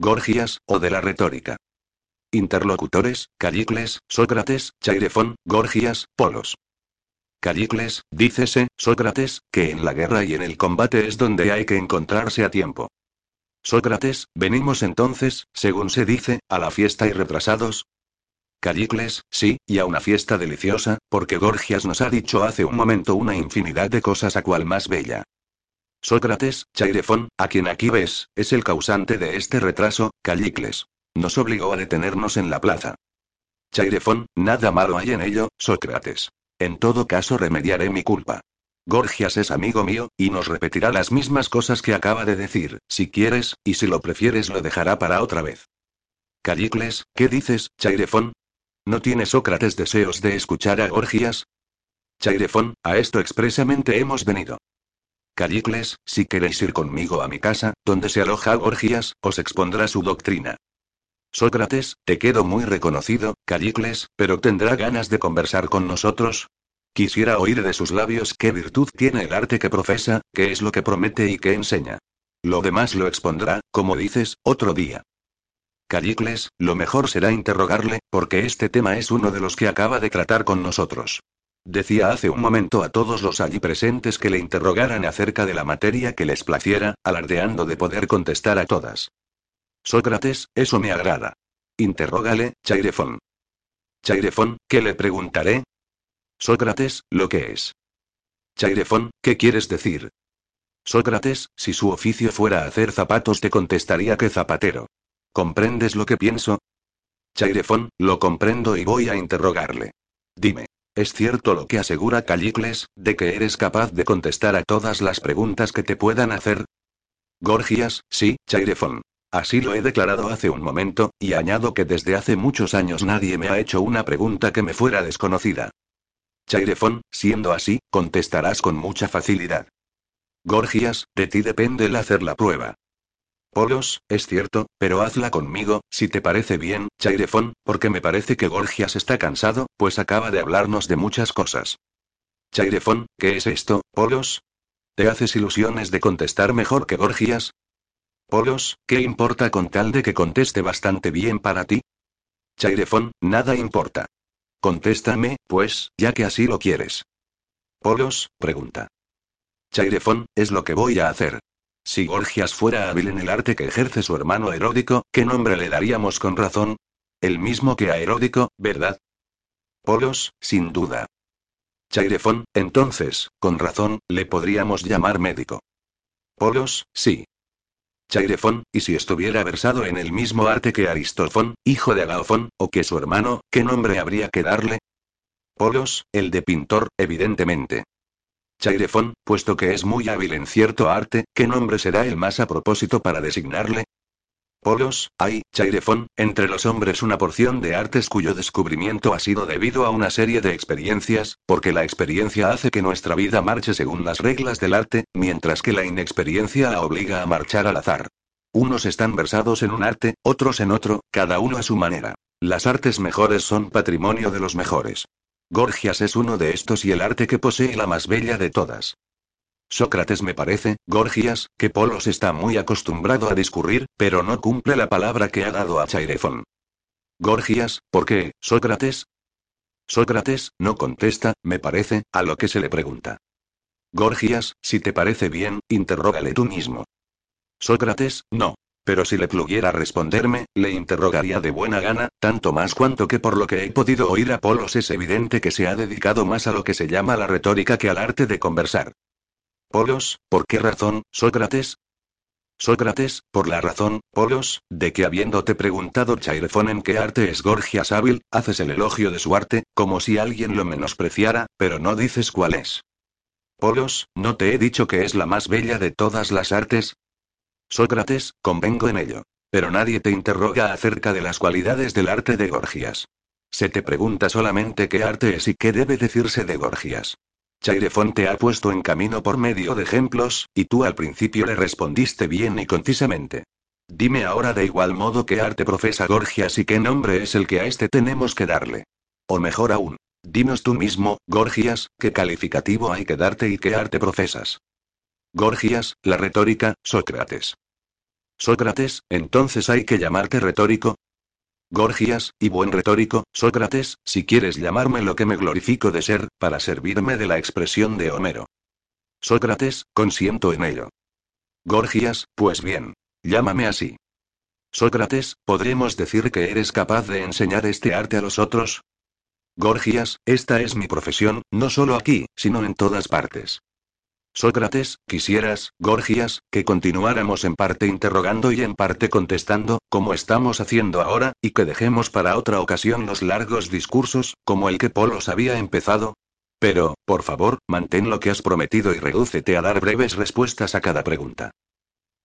Gorgias, o de la retórica. Interlocutores, Callicles, Sócrates, Chairefón, Gorgias, Polos. Callicles, dícese, Sócrates, que en la guerra y en el combate es donde hay que encontrarse a tiempo. Sócrates, venimos entonces, según se dice, a la fiesta y retrasados. Callicles, sí, y a una fiesta deliciosa, porque Gorgias nos ha dicho hace un momento una infinidad de cosas a cual más bella. Sócrates, Chairefón, a quien aquí ves, es el causante de este retraso, Callicles. Nos obligó a detenernos en la plaza. Chairefón, nada malo hay en ello, Sócrates. En todo caso remediaré mi culpa. Gorgias es amigo mío, y nos repetirá las mismas cosas que acaba de decir, si quieres, y si lo prefieres lo dejará para otra vez. Callicles, ¿qué dices, Chairefón? ¿No tiene Sócrates deseos de escuchar a Gorgias? Chairefón, a esto expresamente hemos venido. Callicles, si queréis ir conmigo a mi casa, donde se aloja Gorgias, os expondrá su doctrina. Sócrates, te quedo muy reconocido, Callicles, pero ¿tendrá ganas de conversar con nosotros? Quisiera oír de sus labios qué virtud tiene el arte que profesa, qué es lo que promete y qué enseña. Lo demás lo expondrá, como dices, otro día. Callicles, lo mejor será interrogarle, porque este tema es uno de los que acaba de tratar con nosotros. Decía hace un momento a todos los allí presentes que le interrogaran acerca de la materia que les placiera, alardeando de poder contestar a todas. Sócrates, eso me agrada. Interrógale, Chairefón. Chairefón, ¿qué le preguntaré? Sócrates, lo que es. Chairefón, ¿qué quieres decir? Sócrates, si su oficio fuera hacer zapatos te contestaría que zapatero. ¿Comprendes lo que pienso? Chairefón, lo comprendo y voy a interrogarle. Dime. ¿Es cierto lo que asegura Callicles, de que eres capaz de contestar a todas las preguntas que te puedan hacer? Gorgias, sí, Chairefón. Así lo he declarado hace un momento, y añado que desde hace muchos años nadie me ha hecho una pregunta que me fuera desconocida. Chairefón, siendo así, contestarás con mucha facilidad. Gorgias, de ti depende el hacer la prueba. Polos, es cierto, pero hazla conmigo, si te parece bien, Chairefón, porque me parece que Gorgias está cansado, pues acaba de hablarnos de muchas cosas. Chairefón, ¿qué es esto, Polos? ¿Te haces ilusiones de contestar mejor que Gorgias? Polos, ¿qué importa con tal de que conteste bastante bien para ti? Chairefón, nada importa. Contéstame, pues, ya que así lo quieres. Polos, pregunta. Chairefón, es lo que voy a hacer. Si Gorgias fuera hábil en el arte que ejerce su hermano Heródico, ¿qué nombre le daríamos con razón? El mismo que a Heródico, ¿verdad? Polos, sin duda. Chairefón, entonces, con razón, le podríamos llamar médico. Polos, sí. Chairefón, y si estuviera versado en el mismo arte que Aristofón, hijo de Agaofón, o que su hermano, ¿qué nombre habría que darle? Polos, el de pintor, evidentemente. Chairefón, puesto que es muy hábil en cierto arte, ¿qué nombre será el más a propósito para designarle? Polos, hay, Chairefón, entre los hombres una porción de artes cuyo descubrimiento ha sido debido a una serie de experiencias, porque la experiencia hace que nuestra vida marche según las reglas del arte, mientras que la inexperiencia la obliga a marchar al azar. Unos están versados en un arte, otros en otro, cada uno a su manera. Las artes mejores son patrimonio de los mejores. Gorgias es uno de estos y el arte que posee la más bella de todas. Sócrates me parece, Gorgias, que Polos está muy acostumbrado a discurrir, pero no cumple la palabra que ha dado a Chairefón. Gorgias, ¿por qué, Sócrates? Sócrates, no contesta, me parece, a lo que se le pregunta. Gorgias, si te parece bien, interrógale tú mismo. Sócrates, no. Pero si le pluguiera responderme, le interrogaría de buena gana, tanto más cuanto que por lo que he podido oír a Polos es evidente que se ha dedicado más a lo que se llama la retórica que al arte de conversar. Polos, ¿por qué razón, Sócrates? Sócrates, por la razón, Polos, de que habiéndote preguntado Chairefón en qué arte es Gorgias hábil, haces el elogio de su arte, como si alguien lo menospreciara, pero no dices cuál es. Polos, ¿no te he dicho que es la más bella de todas las artes? Sócrates, convengo en ello. Pero nadie te interroga acerca de las cualidades del arte de Gorgias. Se te pregunta solamente qué arte es y qué debe decirse de Gorgias. Chairefón te ha puesto en camino por medio de ejemplos, y tú al principio le respondiste bien y concisamente. Dime ahora de igual modo qué arte profesa Gorgias y qué nombre es el que a este tenemos que darle. O mejor aún, dinos tú mismo, Gorgias, qué calificativo hay que darte y qué arte profesas. Gorgias, la retórica, Sócrates. Sócrates, entonces hay que llamarte retórico. Gorgias, y buen retórico, Sócrates, si quieres llamarme lo que me glorifico de ser, para servirme de la expresión de Homero. Sócrates, consiento en ello. Gorgias, pues bien. Llámame así. Sócrates, ¿podremos decir que eres capaz de enseñar este arte a los otros? Gorgias, esta es mi profesión, no solo aquí, sino en todas partes. Sócrates, quisieras, Gorgias, que continuáramos en parte interrogando y en parte contestando, como estamos haciendo ahora, y que dejemos para otra ocasión los largos discursos, como el que Polos había empezado. Pero, por favor, mantén lo que has prometido y redúcete a dar breves respuestas a cada pregunta.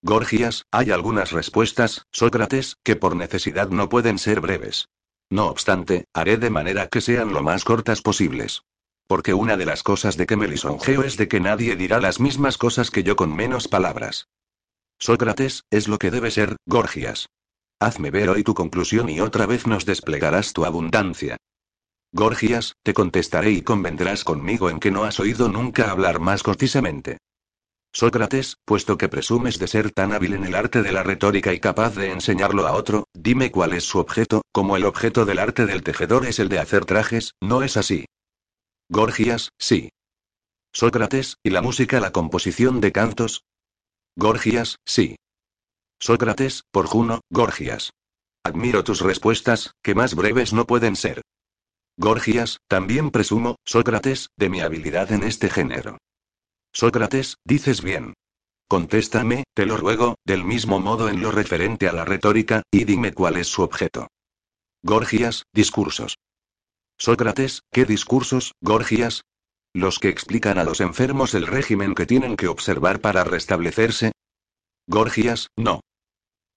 Gorgias, hay algunas respuestas, Sócrates, que por necesidad no pueden ser breves. No obstante, haré de manera que sean lo más cortas posibles. Porque una de las cosas de que me lisonjeo es de que nadie dirá las mismas cosas que yo con menos palabras. Sócrates, es lo que debe ser, Gorgias. Hazme ver hoy tu conclusión y otra vez nos desplegarás tu abundancia. Gorgias, te contestaré y convendrás conmigo en que no has oído nunca hablar más cortisamente. Sócrates, puesto que presumes de ser tan hábil en el arte de la retórica y capaz de enseñarlo a otro, dime cuál es su objeto, como el objeto del arte del tejedor es el de hacer trajes, ¿no es así? Gorgias, sí. Sócrates, ¿y la música la composición de cantos? Gorgias, sí. Sócrates, por Juno, Gorgias. Admiro tus respuestas, que más breves no pueden ser. Gorgias, también presumo, Sócrates, de mi habilidad en este género. Sócrates, dices bien. Contéstame, te lo ruego, del mismo modo en lo referente a la retórica, y dime cuál es su objeto. Gorgias, discursos. Sócrates, ¿qué discursos, Gorgias? ¿Los que explican a los enfermos el régimen que tienen que observar para restablecerse? Gorgias, no.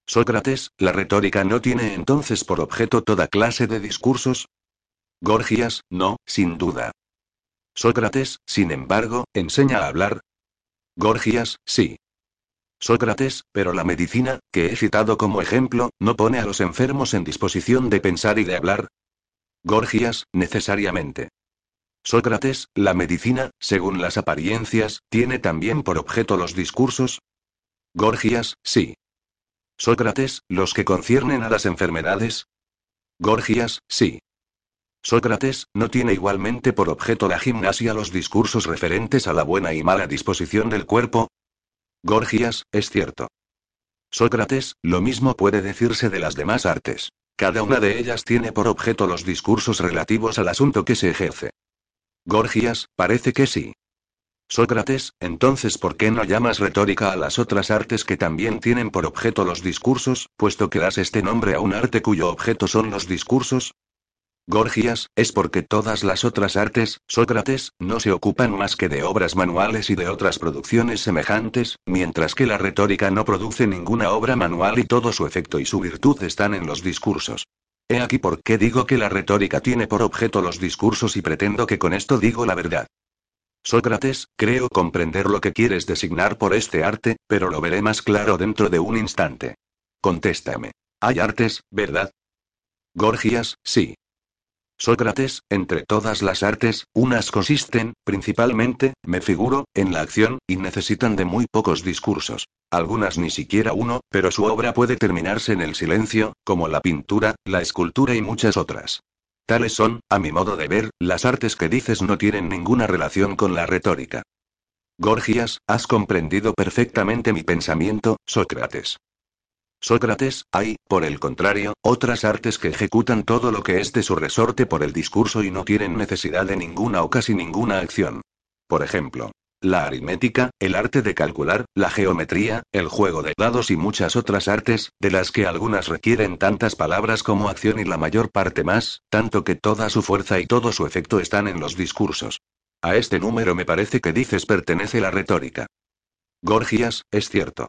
Sócrates, ¿la retórica no tiene entonces por objeto toda clase de discursos? Gorgias, no, sin duda. Sócrates, sin embargo, enseña a hablar. Gorgias, sí. Sócrates, pero la medicina, que he citado como ejemplo, no pone a los enfermos en disposición de pensar y de hablar. Gorgias, necesariamente. Sócrates, la medicina, según las apariencias, tiene también por objeto los discursos. Gorgias, sí. Sócrates, los que conciernen a las enfermedades. Gorgias, sí. Sócrates, ¿no tiene igualmente por objeto la gimnasia los discursos referentes a la buena y mala disposición del cuerpo? Gorgias, es cierto. Sócrates, lo mismo puede decirse de las demás artes. Cada una de ellas tiene por objeto los discursos relativos al asunto que se ejerce. Gorgias, parece que sí. Sócrates, entonces ¿por qué no llamas retórica a las otras artes que también tienen por objeto los discursos, puesto que das este nombre a un arte cuyo objeto son los discursos? Gorgias, es porque todas las otras artes, Sócrates, no se ocupan más que de obras manuales y de otras producciones semejantes, mientras que la retórica no produce ninguna obra manual y todo su efecto y su virtud están en los discursos. He aquí por qué digo que la retórica tiene por objeto los discursos y pretendo que con esto digo la verdad. Sócrates, creo comprender lo que quieres designar por este arte, pero lo veré más claro dentro de un instante. Contéstame. Hay artes, ¿verdad? Gorgias, sí. Sócrates, entre todas las artes, unas consisten, principalmente, me figuro, en la acción, y necesitan de muy pocos discursos. Algunas ni siquiera uno, pero su obra puede terminarse en el silencio, como la pintura, la escultura y muchas otras. Tales son, a mi modo de ver, las artes que dices no tienen ninguna relación con la retórica. Gorgias, has comprendido perfectamente mi pensamiento, Sócrates. Sócrates, hay, por el contrario, otras artes que ejecutan todo lo que es de su resorte por el discurso y no tienen necesidad de ninguna o casi ninguna acción. Por ejemplo, la aritmética, el arte de calcular, la geometría, el juego de dados y muchas otras artes, de las que algunas requieren tantas palabras como acción y la mayor parte más, tanto que toda su fuerza y todo su efecto están en los discursos. A este número me parece que dices pertenece la retórica. Gorgias, es cierto.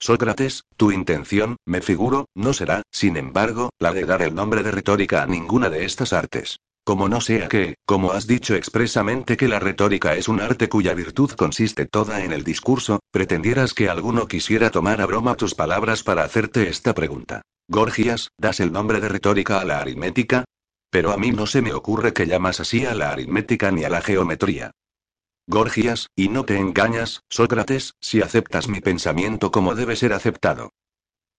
Sócrates, tu intención, me figuro, no será, sin embargo, la de dar el nombre de retórica a ninguna de estas artes. Como no sea que, como has dicho expresamente que la retórica es un arte cuya virtud consiste toda en el discurso, pretendieras que alguno quisiera tomar a broma tus palabras para hacerte esta pregunta. Gorgias, ¿das el nombre de retórica a la aritmética? Pero a mí no se me ocurre que llamas así a la aritmética ni a la geometría. Gorgias, y no te engañas, Sócrates, si aceptas mi pensamiento como debe ser aceptado.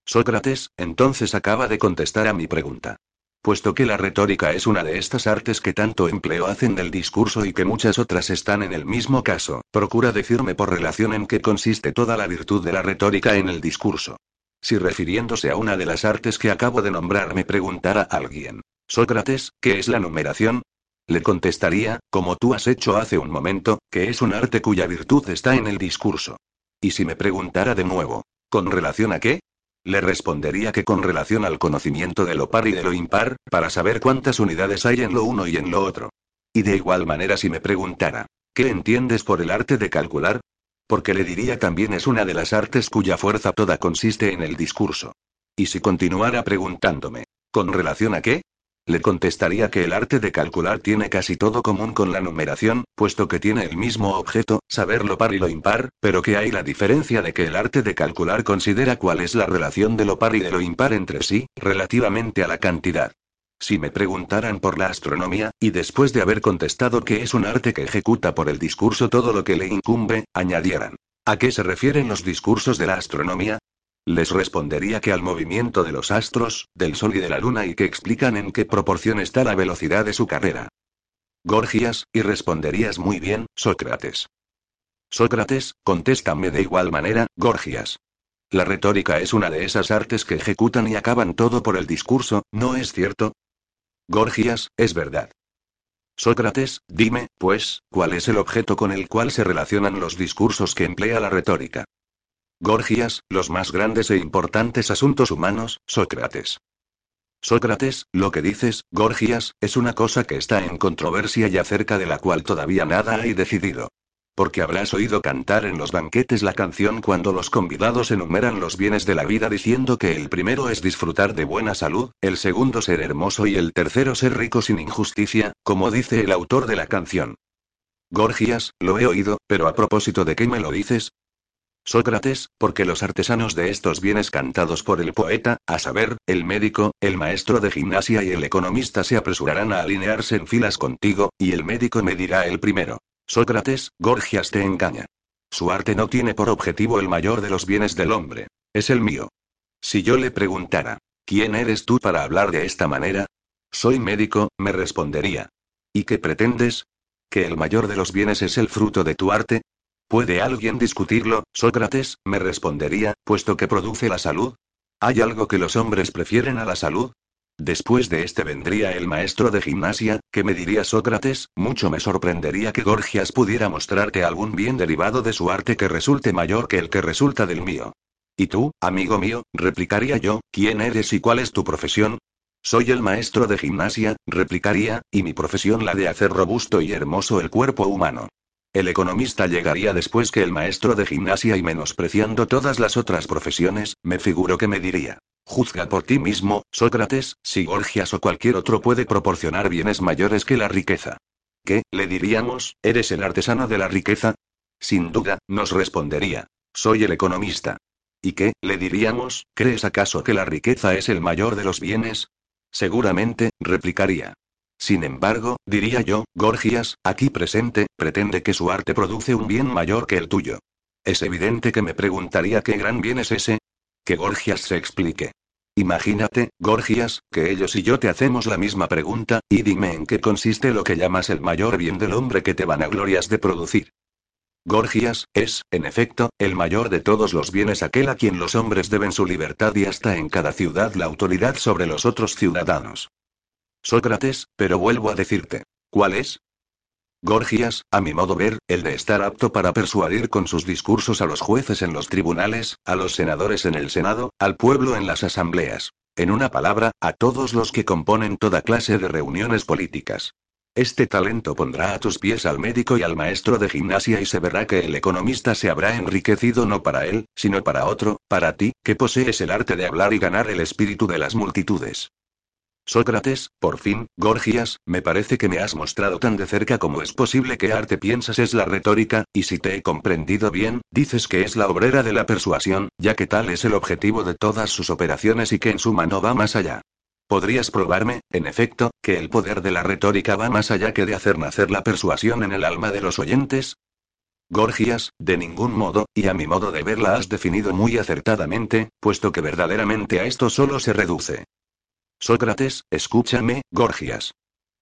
Sócrates, entonces acaba de contestar a mi pregunta. Puesto que la retórica es una de estas artes que tanto empleo hacen del discurso y que muchas otras están en el mismo caso, procura decirme por relación en qué consiste toda la virtud de la retórica en el discurso. Si refiriéndose a una de las artes que acabo de nombrar me preguntara alguien, Sócrates, ¿qué es la numeración? Le contestaría, como tú has hecho hace un momento, que es un arte cuya virtud está en el discurso. Y si me preguntara de nuevo, ¿con relación a qué? Le respondería que con relación al conocimiento de lo par y de lo impar, para saber cuántas unidades hay en lo uno y en lo otro. Y de igual manera si me preguntara, ¿qué entiendes por el arte de calcular? Porque le diría también es una de las artes cuya fuerza toda consiste en el discurso. Y si continuara preguntándome, ¿con relación a qué? Le contestaría que el arte de calcular tiene casi todo común con la numeración, puesto que tiene el mismo objeto, saber lo par y lo impar, pero que hay la diferencia de que el arte de calcular considera cuál es la relación de lo par y de lo impar entre sí, relativamente a la cantidad. Si me preguntaran por la astronomía, y después de haber contestado que es un arte que ejecuta por el discurso todo lo que le incumbe, añadieran, ¿a qué se refieren los discursos de la astronomía? Les respondería que al movimiento de los astros, del Sol y de la Luna y que explican en qué proporción está la velocidad de su carrera. Gorgias, y responderías muy bien, Sócrates. Sócrates, contéstame de igual manera, Gorgias. La retórica es una de esas artes que ejecutan y acaban todo por el discurso, ¿no es cierto? Gorgias, es verdad. Sócrates, dime, pues, ¿cuál es el objeto con el cual se relacionan los discursos que emplea la retórica? Gorgias, los más grandes e importantes asuntos humanos, Sócrates. Sócrates, lo que dices, Gorgias, es una cosa que está en controversia y acerca de la cual todavía nada hay decidido. Porque habrás oído cantar en los banquetes la canción cuando los convidados enumeran los bienes de la vida diciendo que el primero es disfrutar de buena salud, el segundo ser hermoso y el tercero ser rico sin injusticia, como dice el autor de la canción. Gorgias, lo he oído, pero a propósito de qué me lo dices, Sócrates, porque los artesanos de estos bienes cantados por el poeta, a saber, el médico, el maestro de gimnasia y el economista se apresurarán a alinearse en filas contigo, y el médico me dirá el primero. Sócrates, Gorgias te engaña. Su arte no tiene por objetivo el mayor de los bienes del hombre. Es el mío. Si yo le preguntara, ¿quién eres tú para hablar de esta manera? Soy médico, me respondería. ¿Y qué pretendes? ¿Que el mayor de los bienes es el fruto de tu arte? ¿Puede alguien discutirlo, Sócrates? me respondería, puesto que produce la salud. ¿Hay algo que los hombres prefieren a la salud? Después de este vendría el maestro de gimnasia, que me diría Sócrates, mucho me sorprendería que Gorgias pudiera mostrarte algún bien derivado de su arte que resulte mayor que el que resulta del mío. ¿Y tú, amigo mío? replicaría yo, ¿quién eres y cuál es tu profesión? Soy el maestro de gimnasia, replicaría, y mi profesión la de hacer robusto y hermoso el cuerpo humano. El economista llegaría después que el maestro de gimnasia y menospreciando todas las otras profesiones, me figuro que me diría. Juzga por ti mismo, Sócrates, si Gorgias o cualquier otro puede proporcionar bienes mayores que la riqueza. ¿Qué, le diríamos, eres el artesano de la riqueza? Sin duda, nos respondería. Soy el economista. ¿Y qué, le diríamos, crees acaso que la riqueza es el mayor de los bienes? Seguramente, replicaría. Sin embargo, diría yo, Gorgias, aquí presente, pretende que su arte produce un bien mayor que el tuyo. Es evidente que me preguntaría qué gran bien es ese. Que Gorgias se explique. Imagínate, Gorgias, que ellos y yo te hacemos la misma pregunta, y dime en qué consiste lo que llamas el mayor bien del hombre que te van a glorias de producir. Gorgias, es, en efecto, el mayor de todos los bienes aquel a quien los hombres deben su libertad y hasta en cada ciudad la autoridad sobre los otros ciudadanos. Sócrates, pero vuelvo a decirte. ¿Cuál es? Gorgias, a mi modo ver, el de estar apto para persuadir con sus discursos a los jueces en los tribunales, a los senadores en el Senado, al pueblo en las asambleas. En una palabra, a todos los que componen toda clase de reuniones políticas. Este talento pondrá a tus pies al médico y al maestro de gimnasia y se verá que el economista se habrá enriquecido no para él, sino para otro, para ti, que posees el arte de hablar y ganar el espíritu de las multitudes. Sócrates, por fin, Gorgias, me parece que me has mostrado tan de cerca como es posible que arte piensas es la retórica, y si te he comprendido bien, dices que es la obrera de la persuasión, ya que tal es el objetivo de todas sus operaciones y que en suma no va más allá. ¿Podrías probarme, en efecto, que el poder de la retórica va más allá que de hacer nacer la persuasión en el alma de los oyentes? Gorgias, de ningún modo, y a mi modo de verla has definido muy acertadamente, puesto que verdaderamente a esto solo se reduce. Sócrates, escúchame, Gorgias.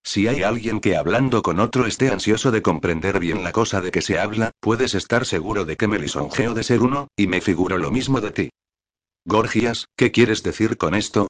Si hay alguien que hablando con otro esté ansioso de comprender bien la cosa de que se habla, puedes estar seguro de que me lisonjeo de ser uno, y me figuro lo mismo de ti. Gorgias, ¿qué quieres decir con esto?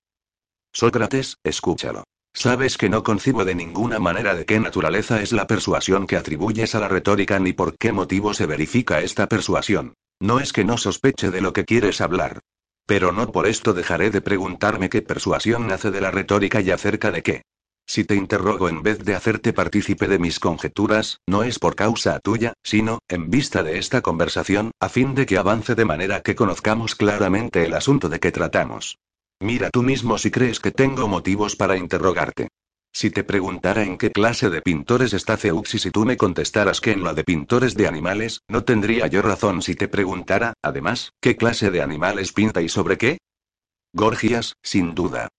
Sócrates, escúchalo. Sabes que no concibo de ninguna manera de qué naturaleza es la persuasión que atribuyes a la retórica ni por qué motivo se verifica esta persuasión. No es que no sospeche de lo que quieres hablar. Pero no por esto dejaré de preguntarme qué persuasión nace de la retórica y acerca de qué. Si te interrogo en vez de hacerte partícipe de mis conjeturas, no es por causa tuya, sino, en vista de esta conversación, a fin de que avance de manera que conozcamos claramente el asunto de que tratamos. Mira tú mismo si crees que tengo motivos para interrogarte. Si te preguntara en qué clase de pintores está Zeuxis y tú me contestaras que en la de pintores de animales, no tendría yo razón si te preguntara, además, qué clase de animales pinta y sobre qué. Gorgias, sin duda.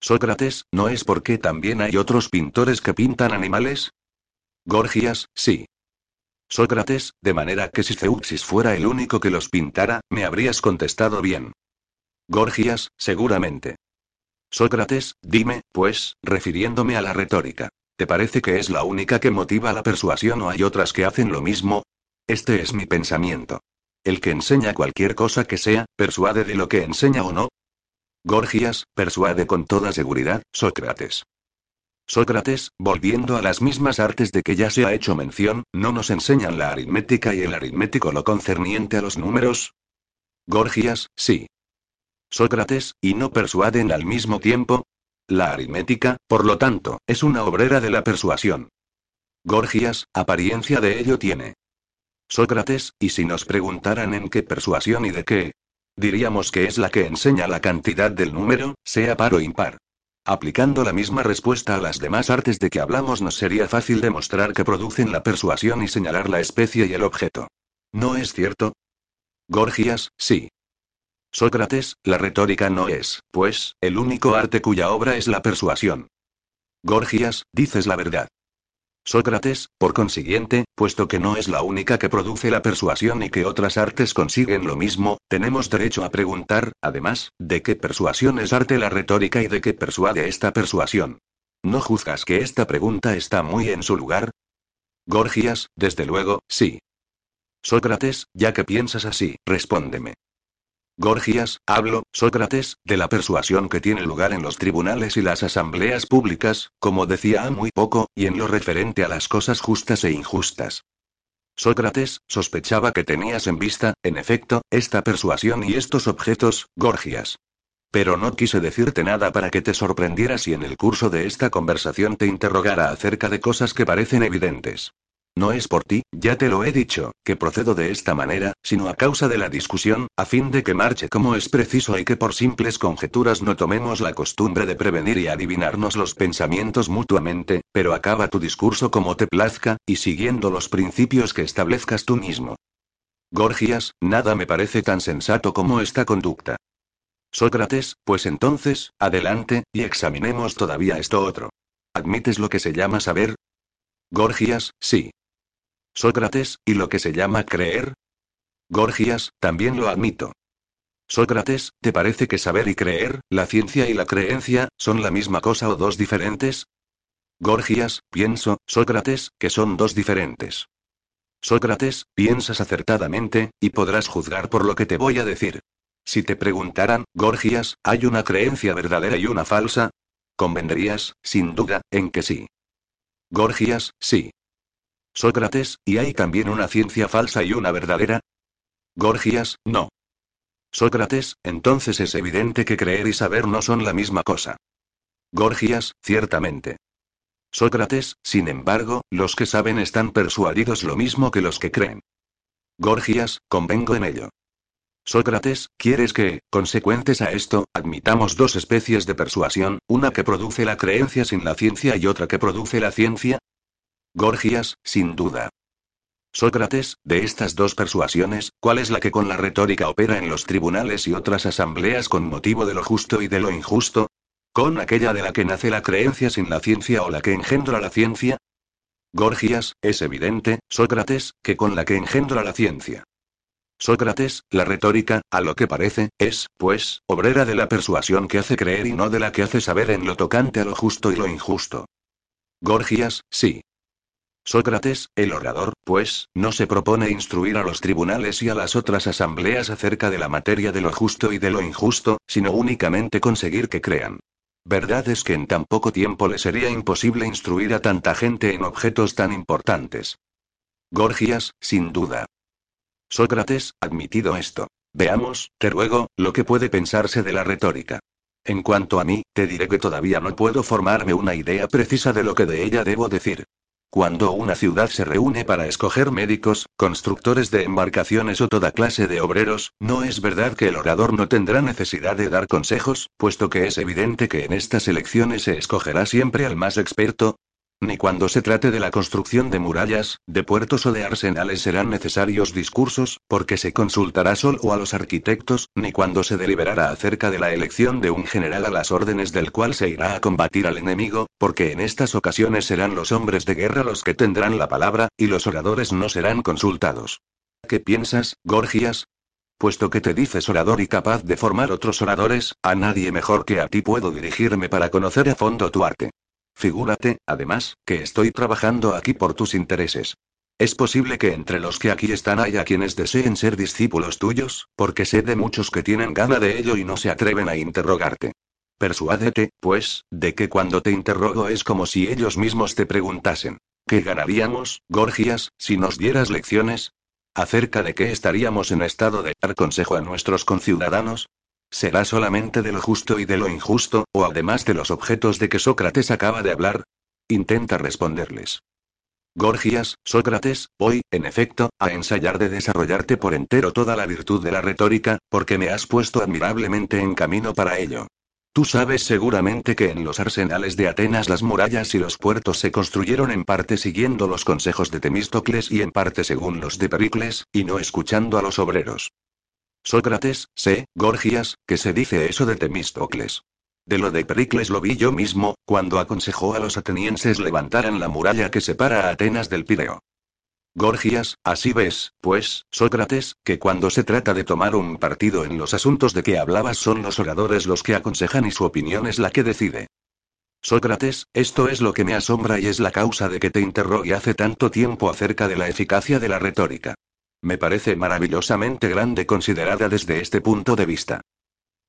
Sócrates, ¿no es porque también hay otros pintores que pintan animales? Gorgias, sí. Sócrates, de manera que si Zeuxis fuera el único que los pintara, me habrías contestado bien. Gorgias, seguramente. Sócrates, dime, pues, refiriéndome a la retórica. ¿Te parece que es la única que motiva la persuasión o hay otras que hacen lo mismo? Este es mi pensamiento. El que enseña cualquier cosa que sea, persuade de lo que enseña o no, Gorgias, persuade con toda seguridad, Sócrates. Sócrates, volviendo a las mismas artes de que ya se ha hecho mención, ¿no nos enseñan la aritmética y el aritmético lo concerniente a los números? Gorgias, sí. Sócrates, ¿y no persuaden al mismo tiempo? La aritmética, por lo tanto, es una obrera de la persuasión. Gorgias, apariencia de ello tiene. Sócrates, ¿y si nos preguntaran en qué persuasión y de qué, Diríamos que es la que enseña la cantidad del número, sea par o impar. Aplicando la misma respuesta a las demás artes de que hablamos nos sería fácil demostrar que producen la persuasión y señalar la especie y el objeto. ¿No es cierto? Gorgias, sí. Sócrates, la retórica no es, pues, el único arte cuya obra es la persuasión. Gorgias, dices la verdad. Sócrates, por consiguiente, puesto que no es la única que produce la persuasión y que otras artes consiguen lo mismo, tenemos derecho a preguntar, además, de qué persuasión es arte la retórica y de qué persuade esta persuasión. ¿No juzgas que esta pregunta está muy en su lugar? Gorgias, desde luego, sí. Sócrates, ya que piensas así, respóndeme. Gorgias, hablo, Sócrates, de la persuasión que tiene lugar en los tribunales y las asambleas públicas, como decía ha muy poco, y en lo referente a las cosas justas e injustas. Sócrates, sospechaba que tenías en vista, en efecto, esta persuasión y estos objetos, Gorgias. Pero no quise decirte nada para que te sorprendieras si en el curso de esta conversación te interrogara acerca de cosas que parecen evidentes. No es por ti, ya te lo he dicho, que procedo de esta manera, sino a causa de la discusión, a fin de que marche como es preciso y que por simples conjeturas no tomemos la costumbre de prevenir y adivinarnos los pensamientos mutuamente, pero acaba tu discurso como te plazca, y siguiendo los principios que establezcas tú mismo. Gorgias, nada me parece tan sensato como esta conducta. Sócrates, pues entonces, adelante, y examinemos todavía esto otro. ¿Admites lo que se llama saber? Gorgias, sí. Sócrates, ¿y lo que se llama creer? Gorgias, también lo admito. Sócrates, ¿te parece que saber y creer, la ciencia y la creencia, son la misma cosa o dos diferentes? Gorgias, pienso, Sócrates, que son dos diferentes. Sócrates, piensas acertadamente, y podrás juzgar por lo que te voy a decir. Si te preguntaran, Gorgias, ¿hay una creencia verdadera y una falsa? Convendrías, sin duda, en que sí. Gorgias, sí. Sócrates, ¿y hay también una ciencia falsa y una verdadera? Gorgias, no. Sócrates, entonces es evidente que creer y saber no son la misma cosa. Gorgias, ciertamente. Sócrates, sin embargo, los que saben están persuadidos lo mismo que los que creen. Gorgias, convengo en ello. Sócrates, ¿quieres que, consecuentes a esto, admitamos dos especies de persuasión, una que produce la creencia sin la ciencia y otra que produce la ciencia? Gorgias, sin duda. Sócrates, de estas dos persuasiones, ¿cuál es la que con la retórica opera en los tribunales y otras asambleas con motivo de lo justo y de lo injusto? ¿Con aquella de la que nace la creencia sin la ciencia o la que engendra la ciencia? Gorgias, es evidente, Sócrates, que con la que engendra la ciencia. Sócrates, la retórica, a lo que parece, es, pues, obrera de la persuasión que hace creer y no de la que hace saber en lo tocante a lo justo y lo injusto. Gorgias, sí. Sócrates, el orador, pues, no se propone instruir a los tribunales y a las otras asambleas acerca de la materia de lo justo y de lo injusto, sino únicamente conseguir que crean. Verdad es que en tan poco tiempo le sería imposible instruir a tanta gente en objetos tan importantes. Gorgias, sin duda. Sócrates, admitido esto. Veamos, te ruego, lo que puede pensarse de la retórica. En cuanto a mí, te diré que todavía no puedo formarme una idea precisa de lo que de ella debo decir. Cuando una ciudad se reúne para escoger médicos, constructores de embarcaciones o toda clase de obreros, no es verdad que el orador no tendrá necesidad de dar consejos, puesto que es evidente que en estas elecciones se escogerá siempre al más experto, ni cuando se trate de la construcción de murallas, de puertos o de arsenales serán necesarios discursos, porque se consultará solo a los arquitectos, ni cuando se deliberará acerca de la elección de un general a las órdenes del cual se irá a combatir al enemigo, porque en estas ocasiones serán los hombres de guerra los que tendrán la palabra, y los oradores no serán consultados. ¿Qué piensas, Gorgias? Puesto que te dices orador y capaz de formar otros oradores, a nadie mejor que a ti puedo dirigirme para conocer a fondo tu arte. Figúrate, además, que estoy trabajando aquí por tus intereses. Es posible que entre los que aquí están haya quienes deseen ser discípulos tuyos, porque sé de muchos que tienen gana de ello y no se atreven a interrogarte. Persuádete, pues, de que cuando te interrogo es como si ellos mismos te preguntasen. ¿Qué ganaríamos, Gorgias, si nos dieras lecciones? ¿Acerca de qué estaríamos en estado de dar consejo a nuestros conciudadanos? ¿Será solamente de lo justo y de lo injusto, o además de los objetos de que Sócrates acaba de hablar? Intenta responderles. Gorgias, Sócrates, voy, en efecto, a ensayar de desarrollarte por entero toda la virtud de la retórica, porque me has puesto admirablemente en camino para ello. Tú sabes seguramente que en los arsenales de Atenas las murallas y los puertos se construyeron en parte siguiendo los consejos de Temístocles y en parte según los de Pericles, y no escuchando a los obreros. Sócrates, sé, Gorgias, que se dice eso de Temístocles. De lo de Pericles lo vi yo mismo, cuando aconsejó a los atenienses levantaran la muralla que separa a Atenas del Pireo. Gorgias, así ves, pues, Sócrates, que cuando se trata de tomar un partido en los asuntos de que hablabas son los oradores los que aconsejan y su opinión es la que decide. Sócrates, esto es lo que me asombra y es la causa de que te interrogue hace tanto tiempo acerca de la eficacia de la retórica. Me parece maravillosamente grande considerada desde este punto de vista.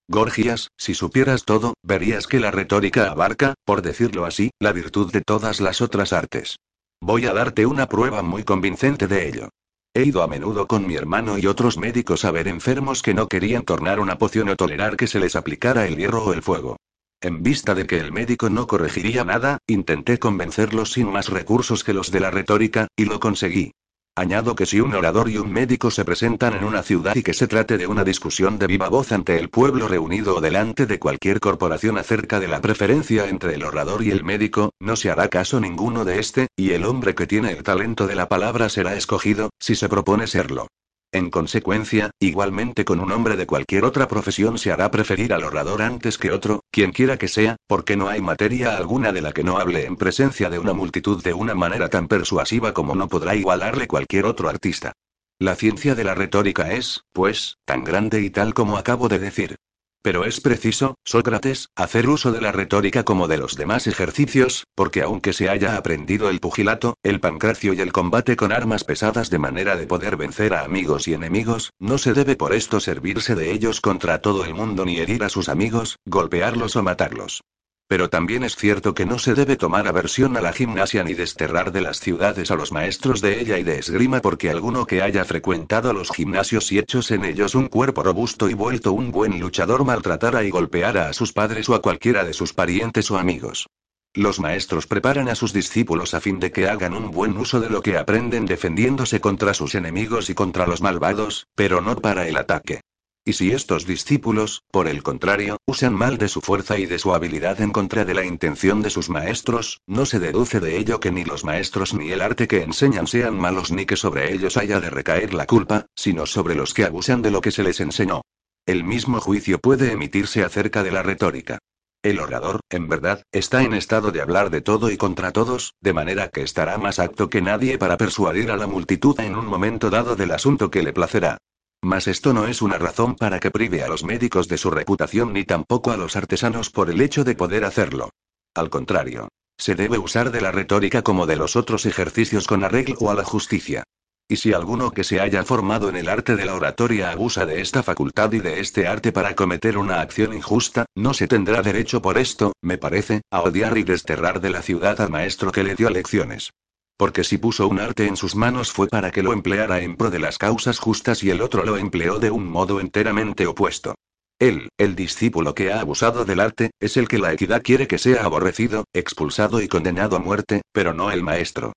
Gorgias, si supieras todo, verías que la retórica abarca, por decirlo así, la virtud de todas las otras artes. Voy a darte una prueba muy convincente de ello. He ido a menudo con mi hermano y otros médicos a ver enfermos que no querían tornar una poción o tolerar que se les aplicara el hierro o el fuego. En vista de que el médico no corregiría nada, intenté convencerlos sin más recursos que los de la retórica, y lo conseguí. Añado que si un orador y un médico se presentan en una ciudad y que se trate de una discusión de viva voz ante el pueblo reunido o delante de cualquier corporación acerca de la preferencia entre el orador y el médico, no se hará caso ninguno de este, y el hombre que tiene el talento de la palabra será escogido, si se propone serlo. En consecuencia, igualmente con un hombre de cualquier otra profesión se hará preferir al orador antes que otro, quien quiera que sea, porque no hay materia alguna de la que no hable en presencia de una multitud de una manera tan persuasiva como no podrá igualarle cualquier otro artista. La ciencia de la retórica es, pues, tan grande y tal como acabo de decir. Pero es preciso, Sócrates, hacer uso de la retórica como de los demás ejercicios, porque aunque se haya aprendido el pugilato, el pancracio y el combate con armas pesadas de manera de poder vencer a amigos y enemigos, no se debe por esto servirse de ellos contra todo el mundo ni herir a sus amigos, golpearlos o matarlos. Pero también es cierto que no se debe tomar aversión a la gimnasia ni desterrar de las ciudades a los maestros de ella y de esgrima porque alguno que haya frecuentado los gimnasios y hechos en ellos un cuerpo robusto y vuelto un buen luchador maltratara y golpeara a sus padres o a cualquiera de sus parientes o amigos. Los maestros preparan a sus discípulos a fin de que hagan un buen uso de lo que aprenden defendiéndose contra sus enemigos y contra los malvados, pero no para el ataque. Y si estos discípulos, por el contrario, usan mal de su fuerza y de su habilidad en contra de la intención de sus maestros, no se deduce de ello que ni los maestros ni el arte que enseñan sean malos ni que sobre ellos haya de recaer la culpa, sino sobre los que abusan de lo que se les enseñó. El mismo juicio puede emitirse acerca de la retórica. El orador, en verdad, está en estado de hablar de todo y contra todos, de manera que estará más apto que nadie para persuadir a la multitud en un momento dado del asunto que le placerá. Mas esto no es una razón para que prive a los médicos de su reputación ni tampoco a los artesanos por el hecho de poder hacerlo. Al contrario, se debe usar de la retórica como de los otros ejercicios con arreglo a la justicia. Y si alguno que se haya formado en el arte de la oratoria abusa de esta facultad y de este arte para cometer una acción injusta, no se tendrá derecho por esto, me parece, a odiar y desterrar de la ciudad al maestro que le dio lecciones. Porque si puso un arte en sus manos fue para que lo empleara en pro de las causas justas y el otro lo empleó de un modo enteramente opuesto. Él, el discípulo que ha abusado del arte, es el que la equidad quiere que sea aborrecido, expulsado y condenado a muerte, pero no el maestro.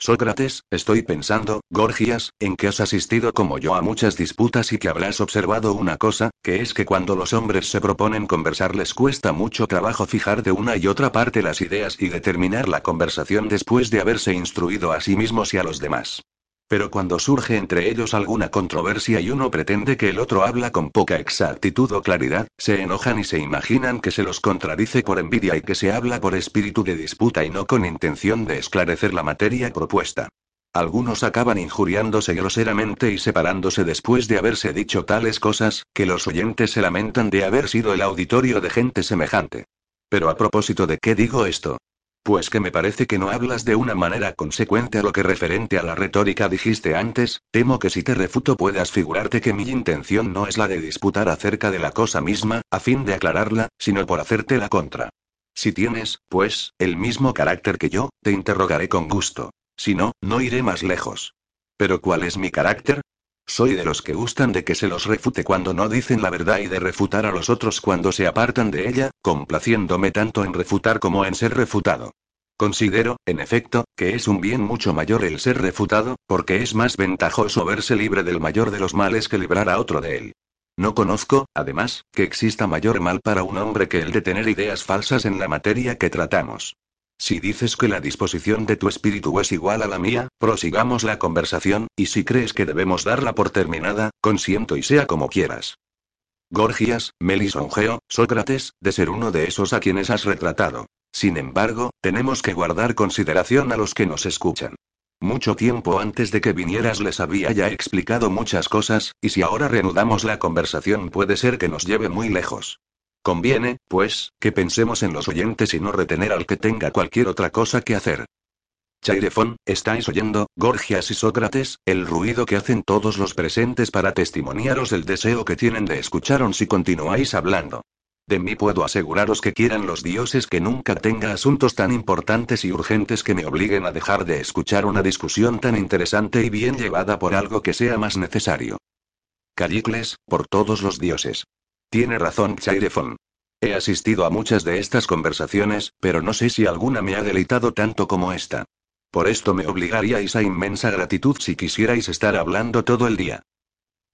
Sócrates, estoy pensando, Gorgias, en que has asistido como yo a muchas disputas y que habrás observado una cosa, que es que cuando los hombres se proponen conversar les cuesta mucho trabajo fijar de una y otra parte las ideas y determinar la conversación después de haberse instruido a sí mismos y a los demás. Pero cuando surge entre ellos alguna controversia y uno pretende que el otro habla con poca exactitud o claridad, se enojan y se imaginan que se los contradice por envidia y que se habla por espíritu de disputa y no con intención de esclarecer la materia propuesta. Algunos acaban injuriándose groseramente y separándose después de haberse dicho tales cosas, que los oyentes se lamentan de haber sido el auditorio de gente semejante. Pero a propósito de qué digo esto, pues que me parece que no hablas de una manera consecuente a lo que referente a la retórica dijiste antes, temo que si te refuto puedas figurarte que mi intención no es la de disputar acerca de la cosa misma, a fin de aclararla, sino por hacerte la contra. Si tienes, pues, el mismo carácter que yo, te interrogaré con gusto. Si no, no iré más lejos. Pero ¿cuál es mi carácter? Soy de los que gustan de que se los refute cuando no dicen la verdad y de refutar a los otros cuando se apartan de ella, complaciéndome tanto en refutar como en ser refutado. Considero, en efecto, que es un bien mucho mayor el ser refutado, porque es más ventajoso verse libre del mayor de los males que librar a otro de él. No conozco, además, que exista mayor mal para un hombre que el de tener ideas falsas en la materia que tratamos. Si dices que la disposición de tu espíritu es igual a la mía, prosigamos la conversación, y si crees que debemos darla por terminada, consiento y sea como quieras. Gorgias, Melisongeo, Sócrates, de ser uno de esos a quienes has retratado. Sin embargo, tenemos que guardar consideración a los que nos escuchan. Mucho tiempo antes de que vinieras les había ya explicado muchas cosas, y si ahora reanudamos la conversación puede ser que nos lleve muy lejos. Conviene, pues, que pensemos en los oyentes y no retener al que tenga cualquier otra cosa que hacer. Chairefón, estáis oyendo, Gorgias y Sócrates, el ruido que hacen todos los presentes para testimoniaros el deseo que tienen de escucharos si continuáis hablando. De mí puedo aseguraros que quieran los dioses que nunca tenga asuntos tan importantes y urgentes que me obliguen a dejar de escuchar una discusión tan interesante y bien llevada por algo que sea más necesario. Callicles, por todos los dioses. Tiene razón Chairefon. He asistido a muchas de estas conversaciones, pero no sé si alguna me ha deleitado tanto como esta. Por esto me obligaríais a inmensa gratitud si quisierais estar hablando todo el día.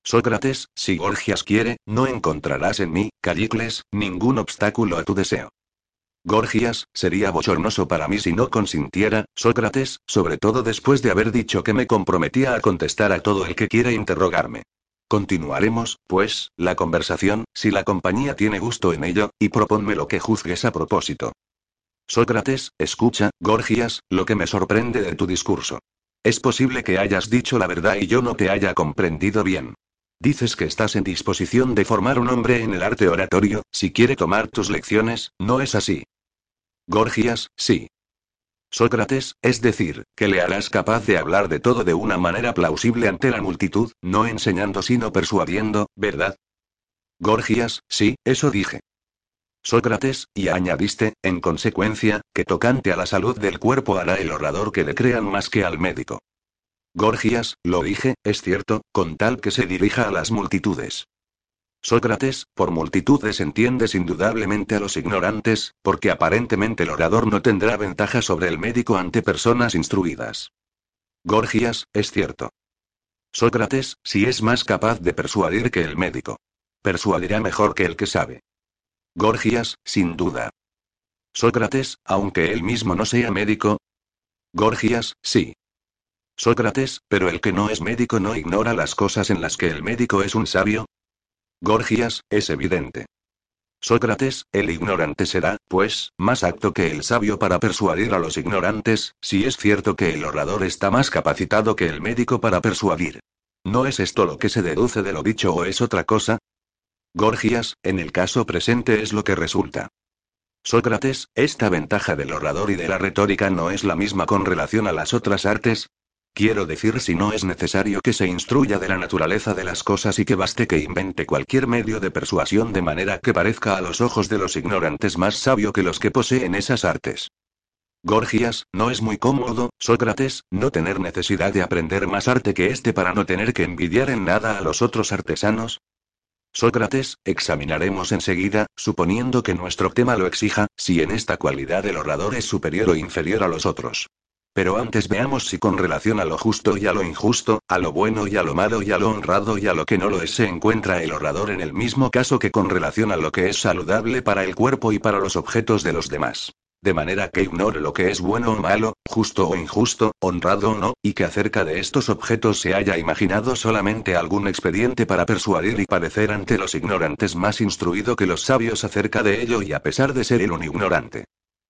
Sócrates, si Gorgias quiere, no encontrarás en mí, Callicles, ningún obstáculo a tu deseo. Gorgias, sería bochornoso para mí si no consintiera, Sócrates, sobre todo después de haber dicho que me comprometía a contestar a todo el que quiera interrogarme. Continuaremos, pues, la conversación, si la compañía tiene gusto en ello, y proponme lo que juzgues a propósito. Sócrates, escucha, Gorgias, lo que me sorprende de tu discurso. Es posible que hayas dicho la verdad y yo no te haya comprendido bien. Dices que estás en disposición de formar un hombre en el arte oratorio, si quiere tomar tus lecciones, ¿no es así? Gorgias, sí. Sócrates, es decir, que le harás capaz de hablar de todo de una manera plausible ante la multitud, no enseñando sino persuadiendo, ¿verdad? Gorgias, sí, eso dije. Sócrates, y añadiste, en consecuencia, que tocante a la salud del cuerpo hará el orador que le crean más que al médico. Gorgias, lo dije, es cierto, con tal que se dirija a las multitudes. Sócrates, por multitudes entiendes indudablemente a los ignorantes, porque aparentemente el orador no tendrá ventaja sobre el médico ante personas instruidas. Gorgias, es cierto. Sócrates, si es más capaz de persuadir que el médico. Persuadirá mejor que el que sabe. Gorgias, sin duda. Sócrates, aunque él mismo no sea médico. Gorgias, sí. Sócrates, pero el que no es médico no ignora las cosas en las que el médico es un sabio. Gorgias, es evidente. Sócrates, el ignorante será, pues, más apto que el sabio para persuadir a los ignorantes, si es cierto que el orador está más capacitado que el médico para persuadir. ¿No es esto lo que se deduce de lo dicho o es otra cosa? Gorgias, en el caso presente es lo que resulta. Sócrates, esta ventaja del orador y de la retórica no es la misma con relación a las otras artes, Quiero decir si no es necesario que se instruya de la naturaleza de las cosas y que baste que invente cualquier medio de persuasión de manera que parezca a los ojos de los ignorantes más sabio que los que poseen esas artes. Gorgias, ¿no es muy cómodo, Sócrates, no tener necesidad de aprender más arte que este para no tener que envidiar en nada a los otros artesanos? Sócrates, examinaremos enseguida, suponiendo que nuestro tema lo exija, si en esta cualidad el orador es superior o inferior a los otros. Pero antes veamos si con relación a lo justo y a lo injusto, a lo bueno y a lo malo y a lo honrado y a lo que no lo es se encuentra el orador en el mismo caso que con relación a lo que es saludable para el cuerpo y para los objetos de los demás. De manera que ignore lo que es bueno o malo, justo o injusto, honrado o no, y que acerca de estos objetos se haya imaginado solamente algún expediente para persuadir y parecer ante los ignorantes más instruido que los sabios acerca de ello y a pesar de ser él un ignorante.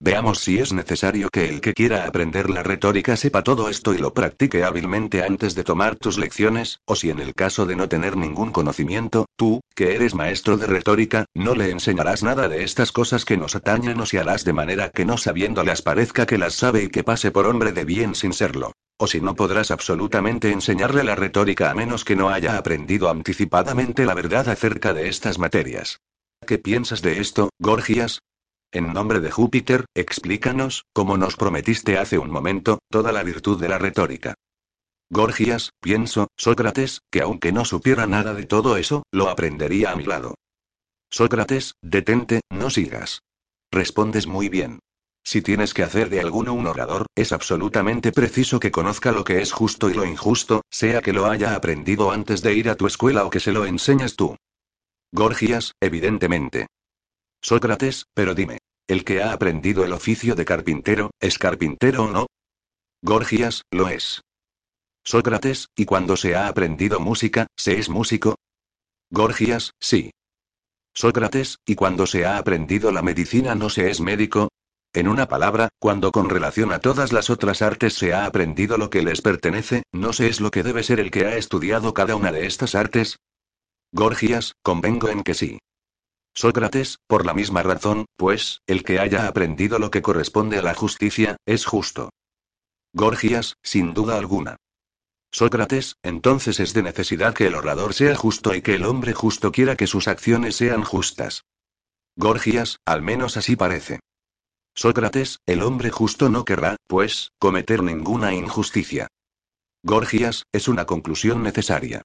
Veamos si es necesario que el que quiera aprender la retórica sepa todo esto y lo practique hábilmente antes de tomar tus lecciones, o si en el caso de no tener ningún conocimiento, tú, que eres maestro de retórica, no le enseñarás nada de estas cosas que nos atañen o si harás de manera que no sabiéndolas parezca que las sabe y que pase por hombre de bien sin serlo. O si no podrás absolutamente enseñarle la retórica a menos que no haya aprendido anticipadamente la verdad acerca de estas materias. ¿Qué piensas de esto, Gorgias? En nombre de Júpiter, explícanos, como nos prometiste hace un momento, toda la virtud de la retórica. Gorgias, pienso, Sócrates, que aunque no supiera nada de todo eso, lo aprendería a mi lado. Sócrates, detente, no sigas. Respondes muy bien. Si tienes que hacer de alguno un orador, es absolutamente preciso que conozca lo que es justo y lo injusto, sea que lo haya aprendido antes de ir a tu escuela o que se lo enseñes tú. Gorgias, evidentemente. Sócrates, pero dime, ¿el que ha aprendido el oficio de carpintero, es carpintero o no? Gorgias, lo es. Sócrates, ¿y cuando se ha aprendido música, se es músico? Gorgias, sí. Sócrates, ¿y cuando se ha aprendido la medicina no se es médico? En una palabra, cuando con relación a todas las otras artes se ha aprendido lo que les pertenece, ¿no se es lo que debe ser el que ha estudiado cada una de estas artes? Gorgias, convengo en que sí. Sócrates, por la misma razón, pues, el que haya aprendido lo que corresponde a la justicia, es justo. Gorgias, sin duda alguna. Sócrates, entonces es de necesidad que el orador sea justo y que el hombre justo quiera que sus acciones sean justas. Gorgias, al menos así parece. Sócrates, el hombre justo no querrá, pues, cometer ninguna injusticia. Gorgias, es una conclusión necesaria.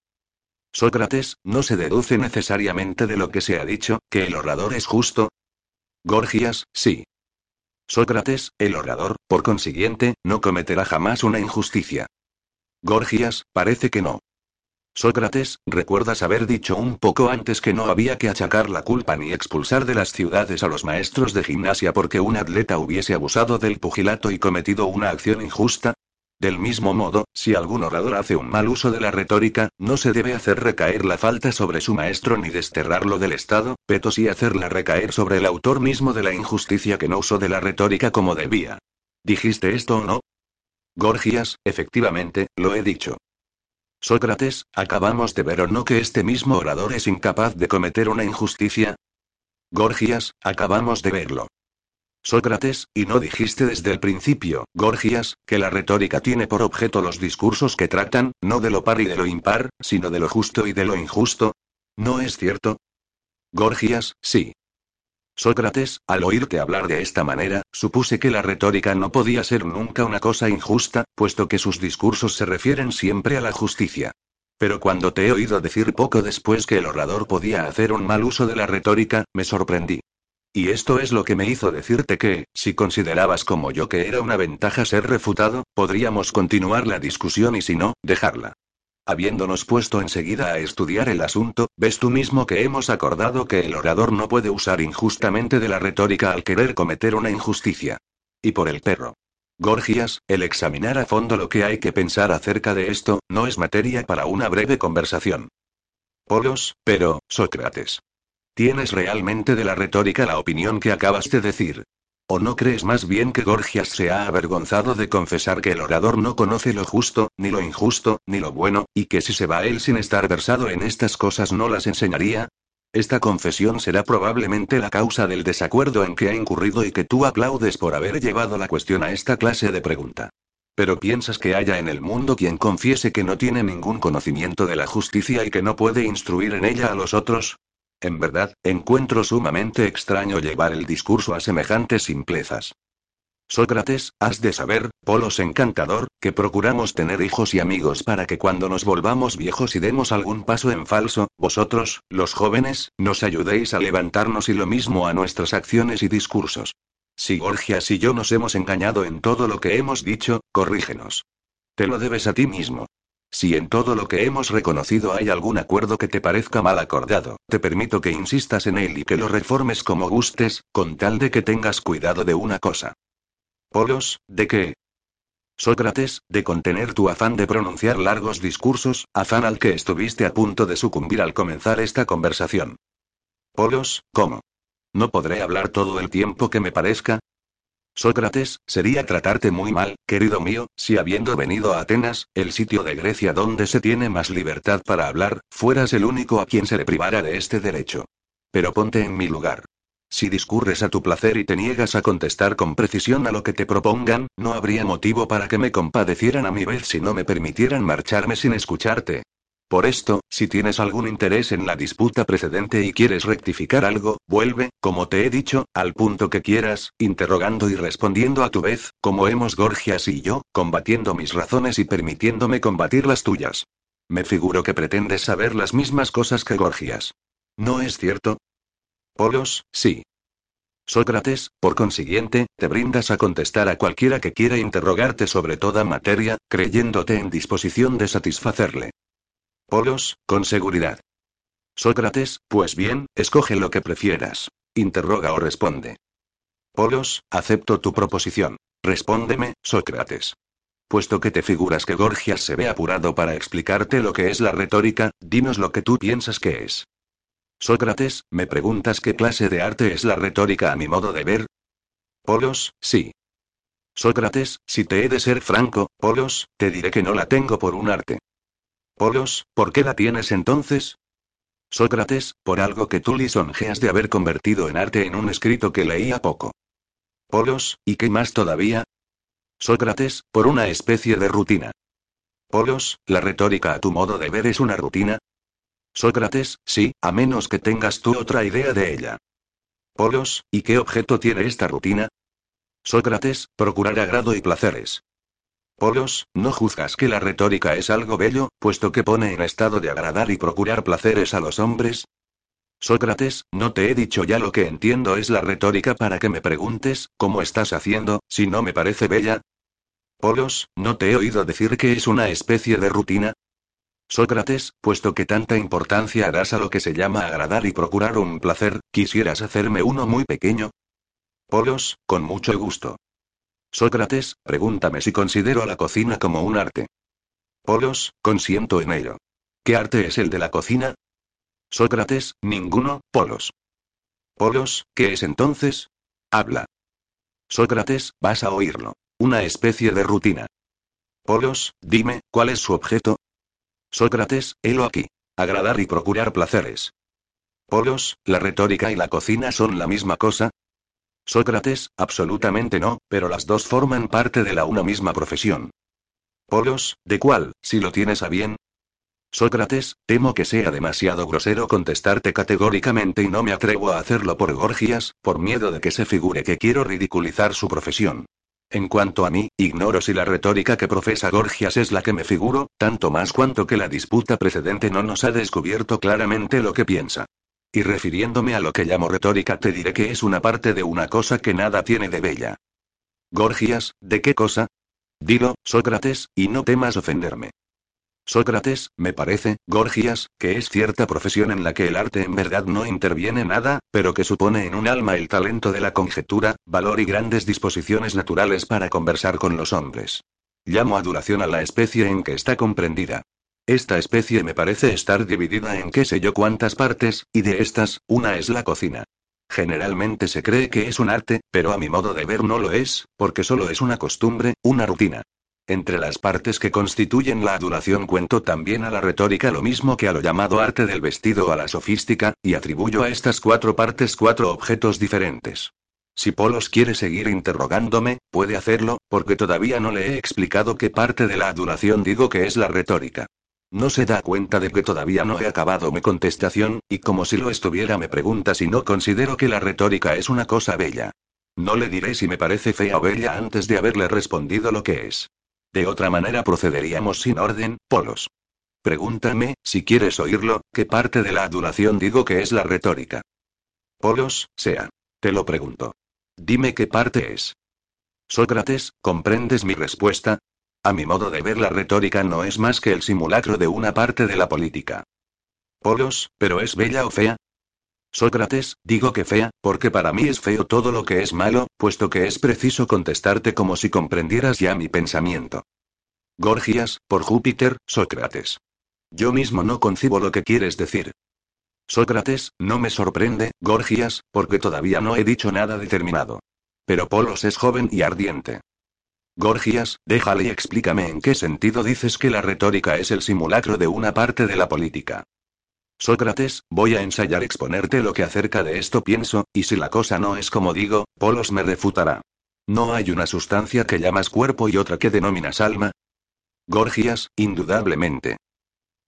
Sócrates, ¿no se deduce necesariamente de lo que se ha dicho, que el orador es justo? Gorgias, sí. Sócrates, el orador, por consiguiente, no cometerá jamás una injusticia. Gorgias, parece que no. Sócrates, recuerdas haber dicho un poco antes que no había que achacar la culpa ni expulsar de las ciudades a los maestros de gimnasia porque un atleta hubiese abusado del pugilato y cometido una acción injusta? Del mismo modo, si algún orador hace un mal uso de la retórica, no se debe hacer recaer la falta sobre su maestro ni desterrarlo del Estado, pero sí hacerla recaer sobre el autor mismo de la injusticia que no usó de la retórica como debía. ¿Dijiste esto o no? Gorgias, efectivamente, lo he dicho. Sócrates, acabamos de ver o no que este mismo orador es incapaz de cometer una injusticia. Gorgias, acabamos de verlo. Sócrates, y no dijiste desde el principio, Gorgias, que la retórica tiene por objeto los discursos que tratan, no de lo par y de lo impar, sino de lo justo y de lo injusto. ¿No es cierto? Gorgias, sí. Sócrates, al oírte hablar de esta manera, supuse que la retórica no podía ser nunca una cosa injusta, puesto que sus discursos se refieren siempre a la justicia. Pero cuando te he oído decir poco después que el orador podía hacer un mal uso de la retórica, me sorprendí. Y esto es lo que me hizo decirte que, si considerabas como yo que era una ventaja ser refutado, podríamos continuar la discusión y si no, dejarla. Habiéndonos puesto enseguida a estudiar el asunto, ves tú mismo que hemos acordado que el orador no puede usar injustamente de la retórica al querer cometer una injusticia. Y por el perro. Gorgias, el examinar a fondo lo que hay que pensar acerca de esto, no es materia para una breve conversación. Polos, pero, Sócrates. ¿Tienes realmente de la retórica la opinión que acabas de decir? ¿O no crees más bien que Gorgias se ha avergonzado de confesar que el orador no conoce lo justo, ni lo injusto, ni lo bueno, y que si se va él sin estar versado en estas cosas no las enseñaría? Esta confesión será probablemente la causa del desacuerdo en que ha incurrido y que tú aplaudes por haber llevado la cuestión a esta clase de pregunta. Pero piensas que haya en el mundo quien confiese que no tiene ningún conocimiento de la justicia y que no puede instruir en ella a los otros? En verdad, encuentro sumamente extraño llevar el discurso a semejantes simplezas. Sócrates, has de saber, Polos encantador, que procuramos tener hijos y amigos para que cuando nos volvamos viejos y demos algún paso en falso, vosotros, los jóvenes, nos ayudéis a levantarnos y lo mismo a nuestras acciones y discursos. Si Gorgias y yo nos hemos engañado en todo lo que hemos dicho, corrígenos. Te lo debes a ti mismo. Si en todo lo que hemos reconocido hay algún acuerdo que te parezca mal acordado, te permito que insistas en él y que lo reformes como gustes, con tal de que tengas cuidado de una cosa. Polos, ¿de qué? Sócrates, de contener tu afán de pronunciar largos discursos, afán al que estuviste a punto de sucumbir al comenzar esta conversación. Polos, ¿cómo? ¿No podré hablar todo el tiempo que me parezca? Sócrates, sería tratarte muy mal, querido mío, si habiendo venido a Atenas, el sitio de Grecia donde se tiene más libertad para hablar, fueras el único a quien se le privara de este derecho. Pero ponte en mi lugar. Si discurres a tu placer y te niegas a contestar con precisión a lo que te propongan, no habría motivo para que me compadecieran a mi vez si no me permitieran marcharme sin escucharte. Por esto, si tienes algún interés en la disputa precedente y quieres rectificar algo, vuelve, como te he dicho, al punto que quieras, interrogando y respondiendo a tu vez, como hemos Gorgias y yo, combatiendo mis razones y permitiéndome combatir las tuyas. Me figuro que pretendes saber las mismas cosas que Gorgias. ¿No es cierto? Polos, sí. Sócrates, por consiguiente, te brindas a contestar a cualquiera que quiera interrogarte sobre toda materia, creyéndote en disposición de satisfacerle. Polos, con seguridad. Sócrates, pues bien, escoge lo que prefieras. Interroga o responde. Polos, acepto tu proposición. Respóndeme, Sócrates. Puesto que te figuras que Gorgias se ve apurado para explicarte lo que es la retórica, dinos lo que tú piensas que es. Sócrates, ¿me preguntas qué clase de arte es la retórica a mi modo de ver? Polos, sí. Sócrates, si te he de ser franco, Polos, te diré que no la tengo por un arte. Polos, ¿por qué la tienes entonces? Sócrates, por algo que tú lisonjeas de haber convertido en arte en un escrito que leía poco. Polos, ¿y qué más todavía? Sócrates, por una especie de rutina. Polos, ¿la retórica a tu modo de ver es una rutina? Sócrates, sí, a menos que tengas tú otra idea de ella. Polos, ¿y qué objeto tiene esta rutina? Sócrates, procurar agrado y placeres. Polos, ¿no juzgas que la retórica es algo bello, puesto que pone en estado de agradar y procurar placeres a los hombres? Sócrates, no te he dicho ya lo que entiendo es la retórica para que me preguntes, ¿cómo estás haciendo, si no me parece bella? Polos, ¿no te he oído decir que es una especie de rutina? Sócrates, puesto que tanta importancia das a lo que se llama agradar y procurar un placer, ¿quisieras hacerme uno muy pequeño? Polos, con mucho gusto. Sócrates, pregúntame si considero la cocina como un arte. Polos, consiento en ello. ¿Qué arte es el de la cocina? Sócrates, ninguno, Polos. Polos, ¿qué es entonces? Habla. Sócrates, vas a oírlo. Una especie de rutina. Polos, dime, ¿cuál es su objeto? Sócrates, helo aquí. Agradar y procurar placeres. Polos, la retórica y la cocina son la misma cosa, Sócrates, absolutamente no, pero las dos forman parte de la una misma profesión. Polos, ¿de cuál, si lo tienes a bien? Sócrates, temo que sea demasiado grosero contestarte categóricamente y no me atrevo a hacerlo por Gorgias, por miedo de que se figure que quiero ridiculizar su profesión. En cuanto a mí, ignoro si la retórica que profesa Gorgias es la que me figuro, tanto más cuanto que la disputa precedente no nos ha descubierto claramente lo que piensa. Y refiriéndome a lo que llamo retórica, te diré que es una parte de una cosa que nada tiene de bella. Gorgias, ¿de qué cosa? Dilo, Sócrates, y no temas ofenderme. Sócrates, me parece, Gorgias, que es cierta profesión en la que el arte en verdad no interviene nada, pero que supone en un alma el talento de la conjetura, valor y grandes disposiciones naturales para conversar con los hombres. Llamo adulación a la especie en que está comprendida. Esta especie me parece estar dividida en qué sé yo cuántas partes, y de estas, una es la cocina. Generalmente se cree que es un arte, pero a mi modo de ver no lo es, porque solo es una costumbre, una rutina. Entre las partes que constituyen la adulación cuento también a la retórica lo mismo que a lo llamado arte del vestido o a la sofística, y atribuyo a estas cuatro partes cuatro objetos diferentes. Si Polos quiere seguir interrogándome, puede hacerlo, porque todavía no le he explicado qué parte de la adulación digo que es la retórica. No se da cuenta de que todavía no he acabado mi contestación, y como si lo estuviera me pregunta si no considero que la retórica es una cosa bella. No le diré si me parece fea o bella antes de haberle respondido lo que es. De otra manera procederíamos sin orden, polos. Pregúntame, si quieres oírlo, qué parte de la adulación digo que es la retórica. Polos, sea. Te lo pregunto. Dime qué parte es. Sócrates, ¿comprendes mi respuesta? A mi modo de ver la retórica no es más que el simulacro de una parte de la política. Polos, ¿pero es bella o fea? Sócrates, digo que fea, porque para mí es feo todo lo que es malo, puesto que es preciso contestarte como si comprendieras ya mi pensamiento. Gorgias, por Júpiter, Sócrates. Yo mismo no concibo lo que quieres decir. Sócrates, no me sorprende, Gorgias, porque todavía no he dicho nada determinado. Pero Polos es joven y ardiente. Gorgias, déjale y explícame en qué sentido dices que la retórica es el simulacro de una parte de la política. Sócrates, voy a ensayar exponerte lo que acerca de esto pienso, y si la cosa no es como digo, Polos me refutará. ¿No hay una sustancia que llamas cuerpo y otra que denominas alma? Gorgias, indudablemente.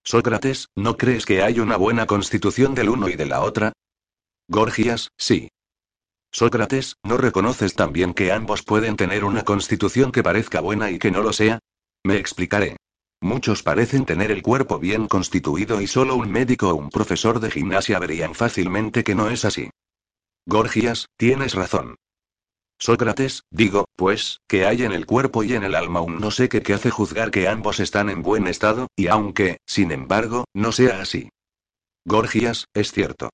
Sócrates, ¿no crees que hay una buena constitución del uno y de la otra? Gorgias, sí. Sócrates, ¿no reconoces también que ambos pueden tener una constitución que parezca buena y que no lo sea? Me explicaré. Muchos parecen tener el cuerpo bien constituido y solo un médico o un profesor de gimnasia verían fácilmente que no es así. Gorgias, tienes razón. Sócrates, digo, pues, que hay en el cuerpo y en el alma un no sé qué que hace juzgar que ambos están en buen estado, y aunque, sin embargo, no sea así. Gorgias, es cierto.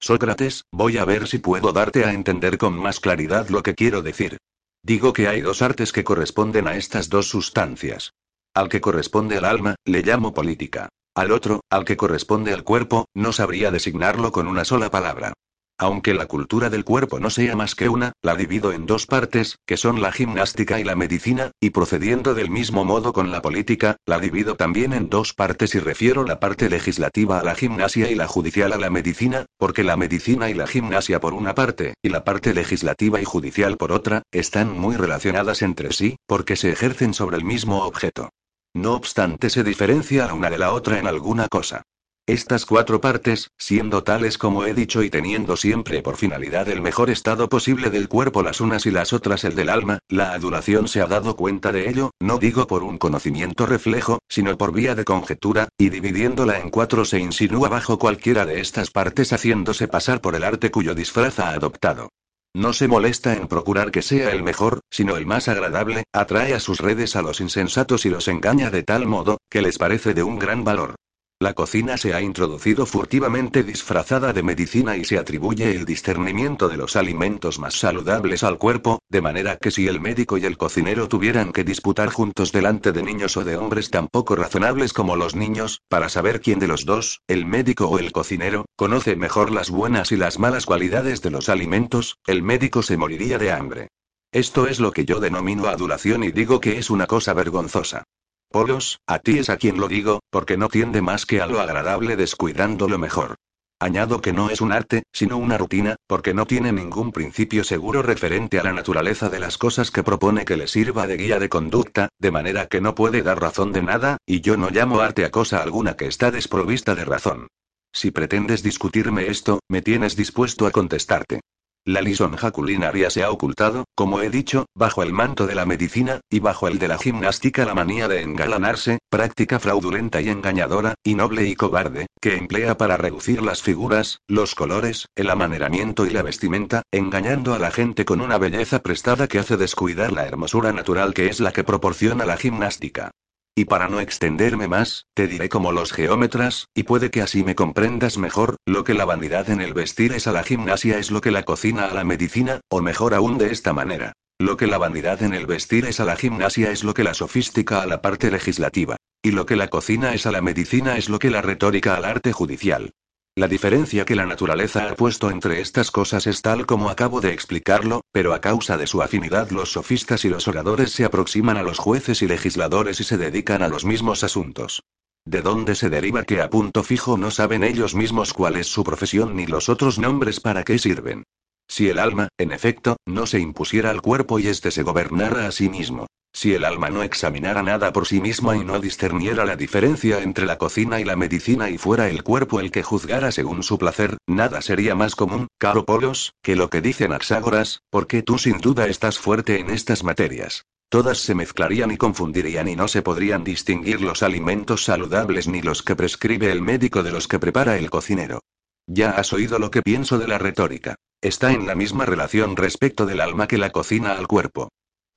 Sócrates, voy a ver si puedo darte a entender con más claridad lo que quiero decir. Digo que hay dos artes que corresponden a estas dos sustancias. Al que corresponde al alma, le llamo política. Al otro, al que corresponde al cuerpo, no sabría designarlo con una sola palabra. Aunque la cultura del cuerpo no sea más que una, la divido en dos partes, que son la gimnástica y la medicina, y procediendo del mismo modo con la política, la divido también en dos partes y refiero la parte legislativa a la gimnasia y la judicial a la medicina, porque la medicina y la gimnasia por una parte, y la parte legislativa y judicial por otra, están muy relacionadas entre sí, porque se ejercen sobre el mismo objeto. No obstante se diferencia la una de la otra en alguna cosa. Estas cuatro partes, siendo tales como he dicho y teniendo siempre por finalidad el mejor estado posible del cuerpo las unas y las otras el del alma, la adulación se ha dado cuenta de ello, no digo por un conocimiento reflejo, sino por vía de conjetura, y dividiéndola en cuatro se insinúa bajo cualquiera de estas partes haciéndose pasar por el arte cuyo disfraz ha adoptado. No se molesta en procurar que sea el mejor, sino el más agradable, atrae a sus redes a los insensatos y los engaña de tal modo, que les parece de un gran valor. La cocina se ha introducido furtivamente disfrazada de medicina y se atribuye el discernimiento de los alimentos más saludables al cuerpo, de manera que si el médico y el cocinero tuvieran que disputar juntos delante de niños o de hombres tan poco razonables como los niños, para saber quién de los dos, el médico o el cocinero, conoce mejor las buenas y las malas cualidades de los alimentos, el médico se moriría de hambre. Esto es lo que yo denomino adulación y digo que es una cosa vergonzosa. Polos, a ti es a quien lo digo, porque no tiende más que a lo agradable descuidando lo mejor. Añado que no es un arte, sino una rutina, porque no tiene ningún principio seguro referente a la naturaleza de las cosas que propone que le sirva de guía de conducta, de manera que no puede dar razón de nada, y yo no llamo arte a cosa alguna que está desprovista de razón. Si pretendes discutirme esto, me tienes dispuesto a contestarte. La lisonja culinaria se ha ocultado, como he dicho, bajo el manto de la medicina, y bajo el de la gimnástica la manía de engalanarse, práctica fraudulenta y engañadora, y noble y cobarde, que emplea para reducir las figuras, los colores, el amaneramiento y la vestimenta, engañando a la gente con una belleza prestada que hace descuidar la hermosura natural que es la que proporciona la gimnástica. Y para no extenderme más, te diré como los geómetras, y puede que así me comprendas mejor, lo que la vanidad en el vestir es a la gimnasia es lo que la cocina a la medicina, o mejor aún de esta manera. Lo que la vanidad en el vestir es a la gimnasia es lo que la sofística a la parte legislativa. Y lo que la cocina es a la medicina es lo que la retórica al arte judicial. La diferencia que la naturaleza ha puesto entre estas cosas es tal como acabo de explicarlo, pero a causa de su afinidad los sofistas y los oradores se aproximan a los jueces y legisladores y se dedican a los mismos asuntos. ¿De dónde se deriva que a punto fijo no saben ellos mismos cuál es su profesión ni los otros nombres para qué sirven? Si el alma, en efecto, no se impusiera al cuerpo y éste se gobernara a sí mismo. Si el alma no examinara nada por sí misma y no discerniera la diferencia entre la cocina y la medicina y fuera el cuerpo el que juzgara según su placer, nada sería más común, caro Polos, que lo que dicen Axágoras, porque tú sin duda estás fuerte en estas materias. Todas se mezclarían y confundirían y no se podrían distinguir los alimentos saludables ni los que prescribe el médico de los que prepara el cocinero. Ya has oído lo que pienso de la retórica. Está en la misma relación respecto del alma que la cocina al cuerpo.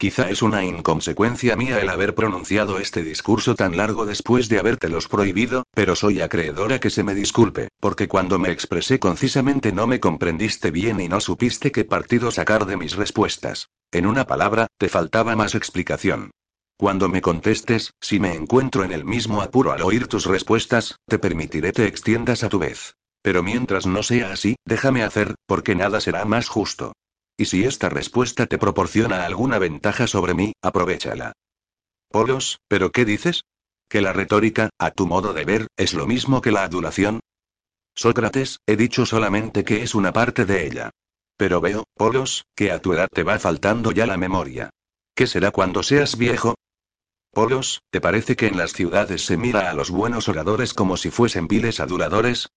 Quizá es una inconsecuencia mía el haber pronunciado este discurso tan largo después de habértelos prohibido, pero soy acreedora que se me disculpe, porque cuando me expresé concisamente no me comprendiste bien y no supiste qué partido sacar de mis respuestas. En una palabra, te faltaba más explicación. Cuando me contestes, si me encuentro en el mismo apuro al oír tus respuestas, te permitiré te extiendas a tu vez. Pero mientras no sea así, déjame hacer, porque nada será más justo. Y si esta respuesta te proporciona alguna ventaja sobre mí, aprovechala. Polos, ¿pero qué dices? ¿Que la retórica, a tu modo de ver, es lo mismo que la adulación? Sócrates, he dicho solamente que es una parte de ella. Pero veo, Polos, que a tu edad te va faltando ya la memoria. ¿Qué será cuando seas viejo? Polos, ¿te parece que en las ciudades se mira a los buenos oradores como si fuesen viles aduladores?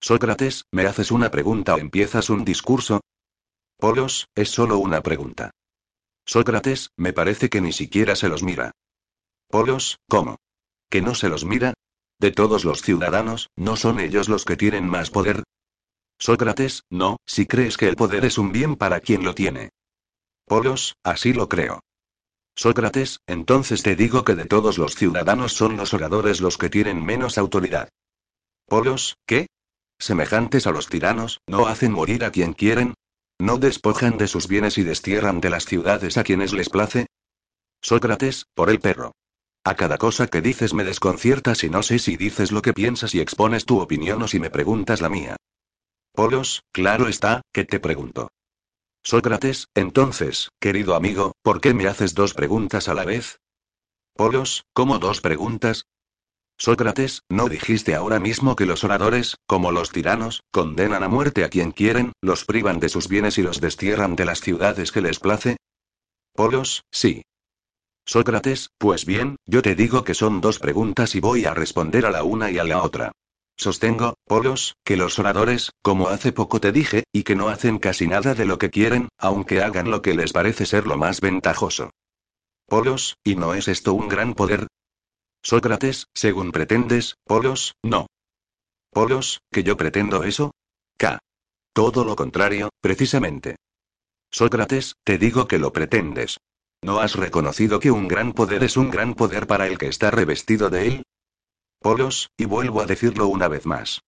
Sócrates, ¿me haces una pregunta o empiezas un discurso? Polos, es solo una pregunta. Sócrates, me parece que ni siquiera se los mira. Polos, ¿cómo? ¿Que no se los mira? De todos los ciudadanos, ¿no son ellos los que tienen más poder? Sócrates, no, si crees que el poder es un bien para quien lo tiene. Polos, así lo creo. Sócrates, entonces te digo que de todos los ciudadanos son los oradores los que tienen menos autoridad. Polos, ¿qué? Semejantes a los tiranos, ¿no hacen morir a quien quieren? ¿No despojan de sus bienes y destierran de las ciudades a quienes les place? Sócrates, por el perro. A cada cosa que dices me desconciertas y no sé si dices lo que piensas y expones tu opinión o si me preguntas la mía. Polos, claro está, que te pregunto. Sócrates, entonces, querido amigo, ¿por qué me haces dos preguntas a la vez? Polos, ¿cómo dos preguntas? Sócrates, ¿no dijiste ahora mismo que los oradores, como los tiranos, condenan a muerte a quien quieren, los privan de sus bienes y los destierran de las ciudades que les place? Polos, sí. Sócrates, pues bien, yo te digo que son dos preguntas y voy a responder a la una y a la otra. Sostengo, Polos, que los oradores, como hace poco te dije, y que no hacen casi nada de lo que quieren, aunque hagan lo que les parece ser lo más ventajoso. Polos, ¿y no es esto un gran poder? Sócrates, según pretendes, Polos, no. Polos, ¿que yo pretendo eso? K. Todo lo contrario, precisamente. Sócrates, te digo que lo pretendes. ¿No has reconocido que un gran poder es un gran poder para el que está revestido de él? Polos, y vuelvo a decirlo una vez más.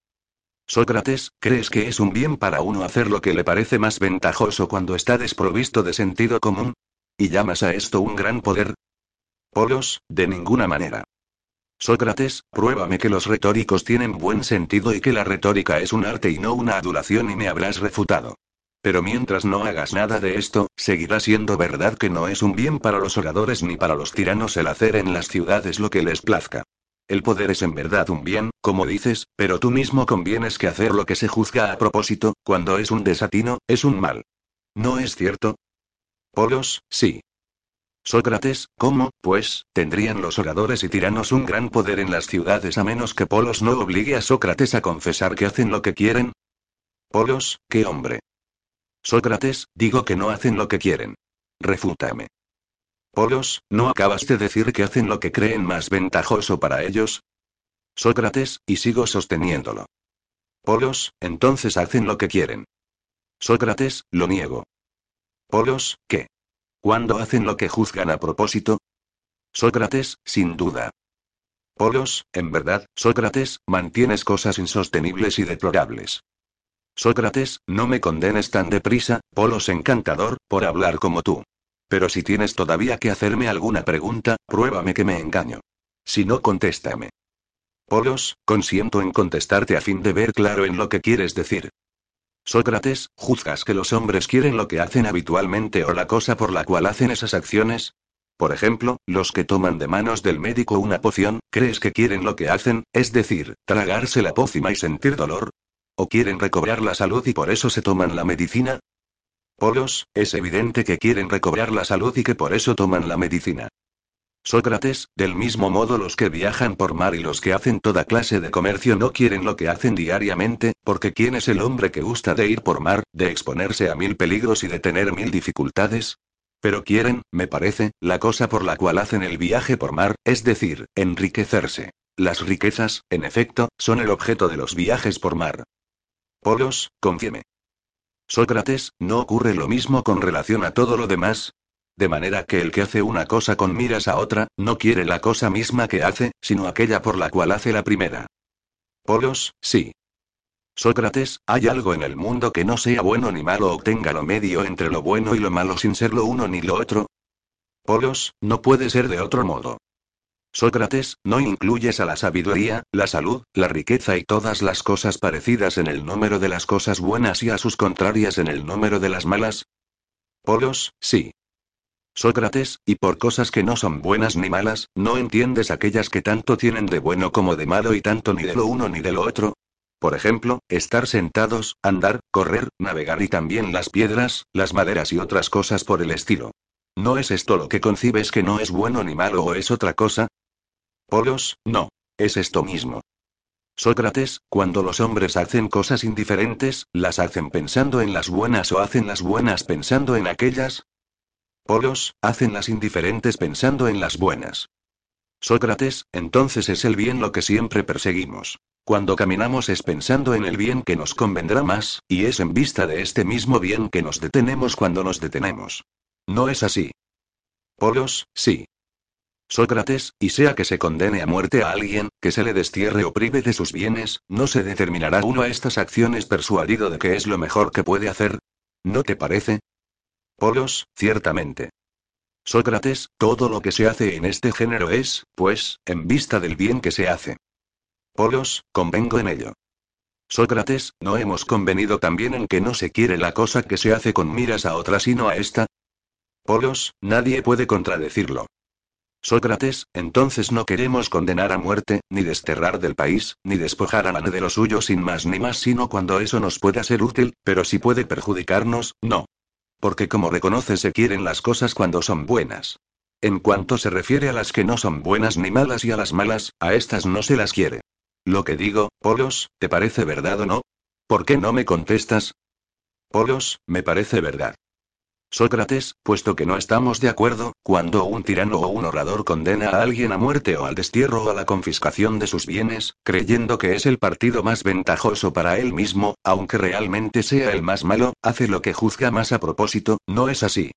Sócrates, ¿crees que es un bien para uno hacer lo que le parece más ventajoso cuando está desprovisto de sentido común? ¿Y llamas a esto un gran poder? Polos, de ninguna manera. Sócrates, pruébame que los retóricos tienen buen sentido y que la retórica es un arte y no una adulación y me habrás refutado. Pero mientras no hagas nada de esto, seguirá siendo verdad que no es un bien para los oradores ni para los tiranos el hacer en las ciudades lo que les plazca. El poder es en verdad un bien, como dices, pero tú mismo convienes que hacer lo que se juzga a propósito, cuando es un desatino, es un mal. ¿No es cierto? Polos, sí. Sócrates, ¿cómo, pues, tendrían los oradores y tiranos un gran poder en las ciudades a menos que Polos no obligue a Sócrates a confesar que hacen lo que quieren? Polos, qué hombre. Sócrates, digo que no hacen lo que quieren. Refútame. Polos, ¿no acabas de decir que hacen lo que creen más ventajoso para ellos? Sócrates, y sigo sosteniéndolo. Polos, entonces hacen lo que quieren. Sócrates, lo niego. Polos, ¿qué? ¿Cuándo hacen lo que juzgan a propósito? Sócrates, sin duda. Polos, en verdad, Sócrates, mantienes cosas insostenibles y deplorables. Sócrates, no me condenes tan deprisa, Polos encantador, por hablar como tú. Pero si tienes todavía que hacerme alguna pregunta, pruébame que me engaño. Si no, contéstame. Polos, consiento en contestarte a fin de ver claro en lo que quieres decir. Sócrates, ¿juzgas que los hombres quieren lo que hacen habitualmente o la cosa por la cual hacen esas acciones? Por ejemplo, los que toman de manos del médico una poción, ¿crees que quieren lo que hacen, es decir, tragarse la pócima y sentir dolor? ¿O quieren recobrar la salud y por eso se toman la medicina? Polos, es evidente que quieren recobrar la salud y que por eso toman la medicina. Sócrates, del mismo modo los que viajan por mar y los que hacen toda clase de comercio no quieren lo que hacen diariamente, porque ¿quién es el hombre que gusta de ir por mar, de exponerse a mil peligros y de tener mil dificultades? Pero quieren, me parece, la cosa por la cual hacen el viaje por mar, es decir, enriquecerse. Las riquezas, en efecto, son el objeto de los viajes por mar. Polos, confíeme. Sócrates, ¿no ocurre lo mismo con relación a todo lo demás? De manera que el que hace una cosa con miras a otra, no quiere la cosa misma que hace, sino aquella por la cual hace la primera. Polos, sí. Sócrates, ¿hay algo en el mundo que no sea bueno ni malo o tenga lo medio entre lo bueno y lo malo sin ser lo uno ni lo otro? Polos, no puede ser de otro modo. Sócrates, ¿no incluyes a la sabiduría, la salud, la riqueza y todas las cosas parecidas en el número de las cosas buenas y a sus contrarias en el número de las malas? Polos, sí. Sócrates, y por cosas que no son buenas ni malas, ¿no entiendes aquellas que tanto tienen de bueno como de malo y tanto ni de lo uno ni de lo otro? Por ejemplo, estar sentados, andar, correr, navegar y también las piedras, las maderas y otras cosas por el estilo. ¿No es esto lo que concibes que no es bueno ni malo o es otra cosa? Polos, no. Es esto mismo. Sócrates, cuando los hombres hacen cosas indiferentes, ¿las hacen pensando en las buenas o hacen las buenas pensando en aquellas? Polos, hacen las indiferentes pensando en las buenas. Sócrates, entonces es el bien lo que siempre perseguimos. Cuando caminamos es pensando en el bien que nos convendrá más, y es en vista de este mismo bien que nos detenemos cuando nos detenemos. ¿No es así? Polos, sí. Sócrates, y sea que se condene a muerte a alguien, que se le destierre o prive de sus bienes, ¿no se determinará uno a estas acciones persuadido de que es lo mejor que puede hacer? ¿No te parece? Polos, ciertamente. Sócrates, todo lo que se hace en este género es, pues, en vista del bien que se hace. Polos, convengo en ello. Sócrates, ¿no hemos convenido también en que no se quiere la cosa que se hace con miras a otra sino a esta? Polos, nadie puede contradecirlo. Sócrates, entonces no queremos condenar a muerte, ni desterrar del país, ni despojar a mano de lo suyo sin más ni más sino cuando eso nos pueda ser útil, pero si puede perjudicarnos, no. Porque como reconoce se quieren las cosas cuando son buenas. En cuanto se refiere a las que no son buenas ni malas y a las malas, a estas no se las quiere. Lo que digo, Polos, ¿te parece verdad o no? ¿Por qué no me contestas? Polos, me parece verdad. Sócrates, puesto que no estamos de acuerdo, cuando un tirano o un orador condena a alguien a muerte o al destierro o a la confiscación de sus bienes, creyendo que es el partido más ventajoso para él mismo, aunque realmente sea el más malo, hace lo que juzga más a propósito, ¿no es así?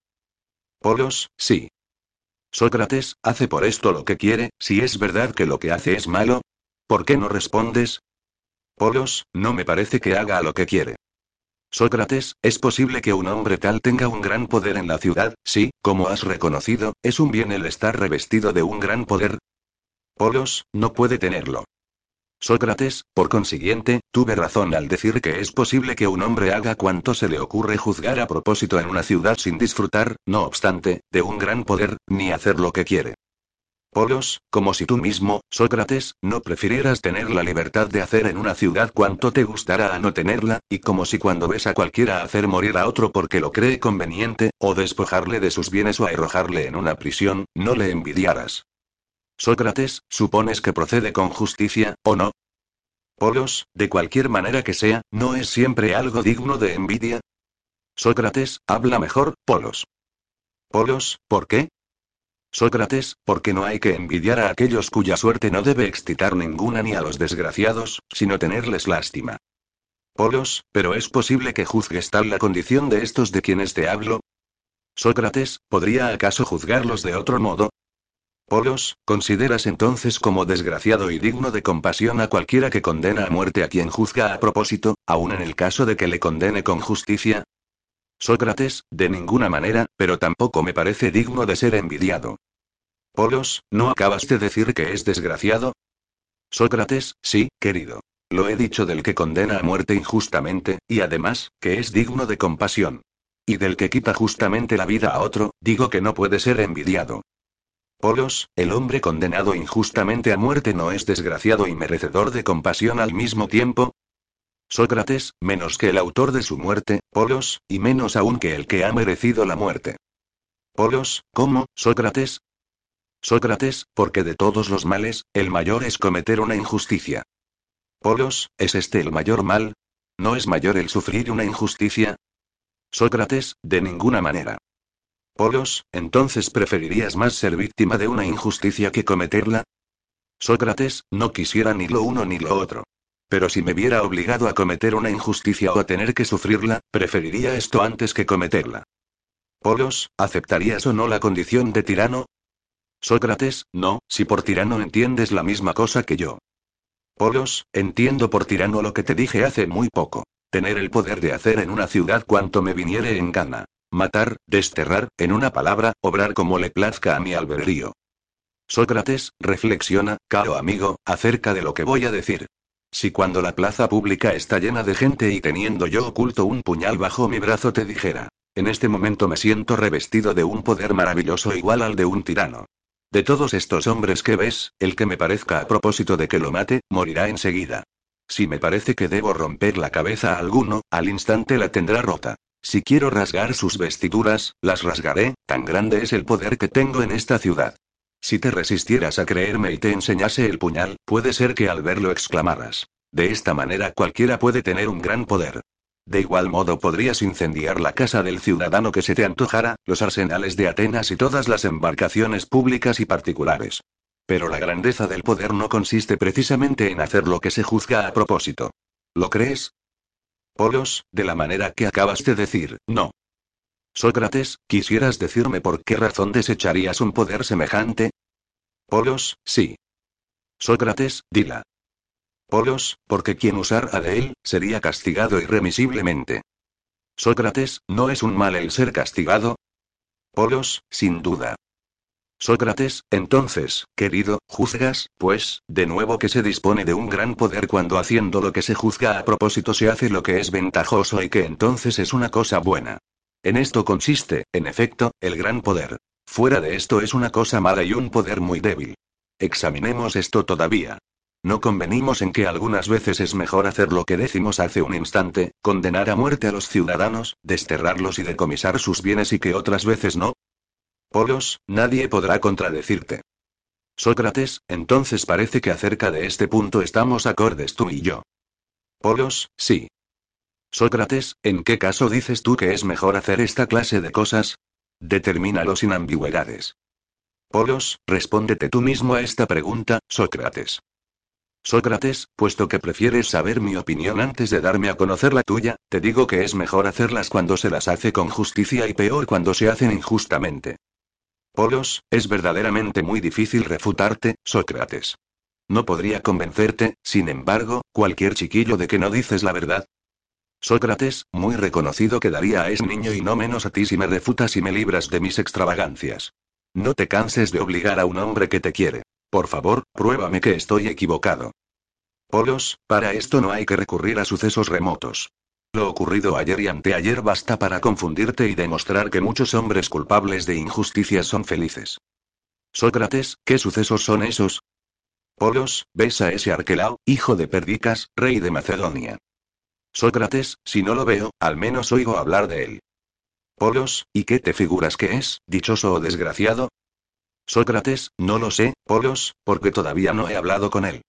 Polos, sí. Sócrates, hace por esto lo que quiere, si es verdad que lo que hace es malo, ¿Por qué no respondes? Polos, no me parece que haga lo que quiere. Sócrates, es posible que un hombre tal tenga un gran poder en la ciudad, sí, como has reconocido, es un bien el estar revestido de un gran poder. Polos, no puede tenerlo. Sócrates, por consiguiente, tuve razón al decir que es posible que un hombre haga cuanto se le ocurre juzgar a propósito en una ciudad sin disfrutar, no obstante, de un gran poder, ni hacer lo que quiere. Polos, como si tú mismo, Sócrates, no prefirieras tener la libertad de hacer en una ciudad cuanto te gustara a no tenerla, y como si cuando ves a cualquiera hacer morir a otro porque lo cree conveniente, o despojarle de sus bienes o arrojarle en una prisión, no le envidiaras. Sócrates, ¿supones que procede con justicia, o no? Polos, de cualquier manera que sea, ¿no es siempre algo digno de envidia? Sócrates, habla mejor, Polos. Polos, ¿por qué? Sócrates, porque no hay que envidiar a aquellos cuya suerte no debe excitar ninguna ni a los desgraciados, sino tenerles lástima. Polos, pero es posible que juzgues tal la condición de estos de quienes te hablo. Sócrates, ¿podría acaso juzgarlos de otro modo? Polos, ¿consideras entonces como desgraciado y digno de compasión a cualquiera que condena a muerte a quien juzga a propósito, aun en el caso de que le condene con justicia? Sócrates, de ninguna manera, pero tampoco me parece digno de ser envidiado. Polos, ¿no acabas de decir que es desgraciado? Sócrates, sí, querido. Lo he dicho del que condena a muerte injustamente, y además, que es digno de compasión. Y del que quita justamente la vida a otro, digo que no puede ser envidiado. Polos, el hombre condenado injustamente a muerte no es desgraciado y merecedor de compasión al mismo tiempo. Sócrates, menos que el autor de su muerte, Polos, y menos aún que el que ha merecido la muerte. Polos, ¿cómo, Sócrates? Sócrates, porque de todos los males, el mayor es cometer una injusticia. Polos, ¿es este el mayor mal? ¿No es mayor el sufrir una injusticia? Sócrates, de ninguna manera. Polos, entonces preferirías más ser víctima de una injusticia que cometerla? Sócrates, no quisiera ni lo uno ni lo otro. Pero si me viera obligado a cometer una injusticia o a tener que sufrirla, preferiría esto antes que cometerla. Polos, ¿aceptarías o no la condición de tirano? Sócrates, no, si por tirano entiendes la misma cosa que yo. Polos, entiendo por tirano lo que te dije hace muy poco. Tener el poder de hacer en una ciudad cuanto me viniere en gana. Matar, desterrar, en una palabra, obrar como le plazca a mi albedrío. Sócrates, reflexiona, caro amigo, acerca de lo que voy a decir. Si cuando la plaza pública está llena de gente y teniendo yo oculto un puñal bajo mi brazo te dijera, en este momento me siento revestido de un poder maravilloso igual al de un tirano. De todos estos hombres que ves, el que me parezca a propósito de que lo mate, morirá enseguida. Si me parece que debo romper la cabeza a alguno, al instante la tendrá rota. Si quiero rasgar sus vestiduras, las rasgaré, tan grande es el poder que tengo en esta ciudad. Si te resistieras a creerme y te enseñase el puñal, puede ser que al verlo exclamaras. De esta manera cualquiera puede tener un gran poder. De igual modo podrías incendiar la casa del ciudadano que se te antojara, los arsenales de Atenas y todas las embarcaciones públicas y particulares. Pero la grandeza del poder no consiste precisamente en hacer lo que se juzga a propósito. ¿Lo crees? Polos, de la manera que acabas de decir, no. Sócrates, ¿quisieras decirme por qué razón desecharías un poder semejante? Polos, sí. Sócrates, dila. Polos, porque quien usara de él, sería castigado irremisiblemente. Sócrates, ¿no es un mal el ser castigado? Polos, sin duda. Sócrates, entonces, querido, juzgas, pues, de nuevo que se dispone de un gran poder cuando haciendo lo que se juzga a propósito se hace lo que es ventajoso y que entonces es una cosa buena. En esto consiste, en efecto, el gran poder. Fuera de esto es una cosa mala y un poder muy débil. Examinemos esto todavía. ¿No convenimos en que algunas veces es mejor hacer lo que decimos hace un instante, condenar a muerte a los ciudadanos, desterrarlos y decomisar sus bienes y que otras veces no? Polos, nadie podrá contradecirte. Sócrates, entonces parece que acerca de este punto estamos acordes tú y yo. Polos, sí. Sócrates, ¿en qué caso dices tú que es mejor hacer esta clase de cosas? Determínalo sin ambigüedades. Polos, respóndete tú mismo a esta pregunta, Sócrates. Sócrates, puesto que prefieres saber mi opinión antes de darme a conocer la tuya, te digo que es mejor hacerlas cuando se las hace con justicia y peor cuando se hacen injustamente. Polos, es verdaderamente muy difícil refutarte, Sócrates. No podría convencerte, sin embargo, cualquier chiquillo de que no dices la verdad. Sócrates, muy reconocido quedaría a ese niño y no menos a ti si me refutas y me libras de mis extravagancias. No te canses de obligar a un hombre que te quiere. Por favor, pruébame que estoy equivocado. Polos, para esto no hay que recurrir a sucesos remotos. Lo ocurrido ayer y anteayer basta para confundirte y demostrar que muchos hombres culpables de injusticias son felices. Sócrates, ¿qué sucesos son esos? Polos, ves a ese Arquelao, hijo de Perdicas, rey de Macedonia. Sócrates, si no lo veo, al menos oigo hablar de él. Polos, ¿y qué te figuras que es, dichoso o desgraciado? Sócrates, no lo sé, Polos, porque todavía no he hablado con él.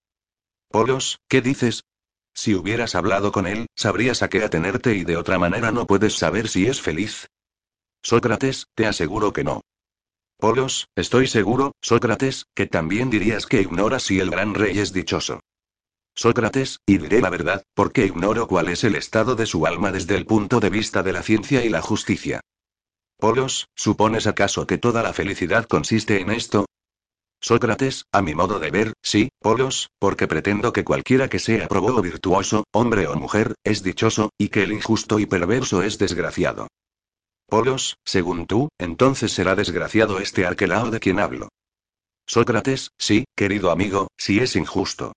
Polos, ¿qué dices? Si hubieras hablado con él, sabrías a qué atenerte y de otra manera no puedes saber si es feliz. Sócrates, te aseguro que no. Polos, estoy seguro, Sócrates, que también dirías que ignoras si el gran rey es dichoso. Sócrates, y diré la verdad, porque ignoro cuál es el estado de su alma desde el punto de vista de la ciencia y la justicia. Polos, ¿supones acaso que toda la felicidad consiste en esto? Sócrates, a mi modo de ver, sí, Polos, porque pretendo que cualquiera que sea probó o virtuoso, hombre o mujer, es dichoso, y que el injusto y perverso es desgraciado. Polos, según tú, entonces será desgraciado este Arquelao de quien hablo. Sócrates, sí, querido amigo, si es injusto.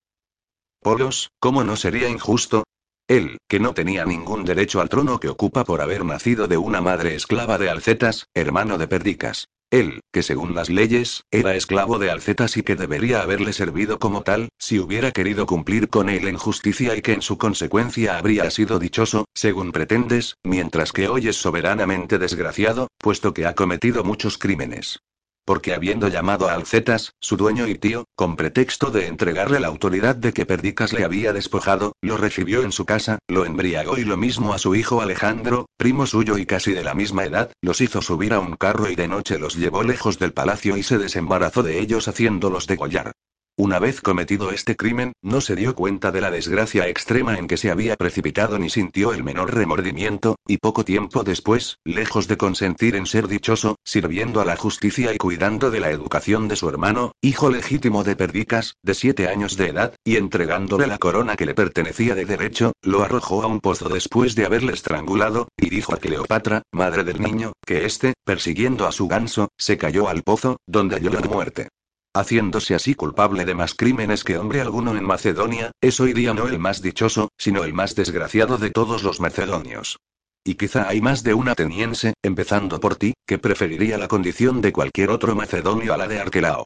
Polos, ¿cómo no sería injusto? Él, que no tenía ningún derecho al trono que ocupa por haber nacido de una madre esclava de Alcetas, hermano de Perdicas. Él, que según las leyes, era esclavo de Alcetas y que debería haberle servido como tal, si hubiera querido cumplir con él en justicia y que en su consecuencia habría sido dichoso, según pretendes, mientras que hoy es soberanamente desgraciado, puesto que ha cometido muchos crímenes porque habiendo llamado a Alcetas, su dueño y tío, con pretexto de entregarle la autoridad de que Perdicas le había despojado, lo recibió en su casa, lo embriagó y lo mismo a su hijo Alejandro, primo suyo y casi de la misma edad, los hizo subir a un carro y de noche los llevó lejos del palacio y se desembarazó de ellos haciéndolos degollar. Una vez cometido este crimen, no se dio cuenta de la desgracia extrema en que se había precipitado ni sintió el menor remordimiento, y poco tiempo después, lejos de consentir en ser dichoso, sirviendo a la justicia y cuidando de la educación de su hermano, hijo legítimo de Perdicas, de siete años de edad, y entregándole la corona que le pertenecía de derecho, lo arrojó a un pozo después de haberle estrangulado, y dijo a Cleopatra, madre del niño, que éste, persiguiendo a su ganso, se cayó al pozo, donde halló la muerte haciéndose así culpable de más crímenes que hombre alguno en Macedonia, es hoy día no el más dichoso, sino el más desgraciado de todos los macedonios. Y quizá hay más de un ateniense, empezando por ti, que preferiría la condición de cualquier otro macedonio a la de Arquelao.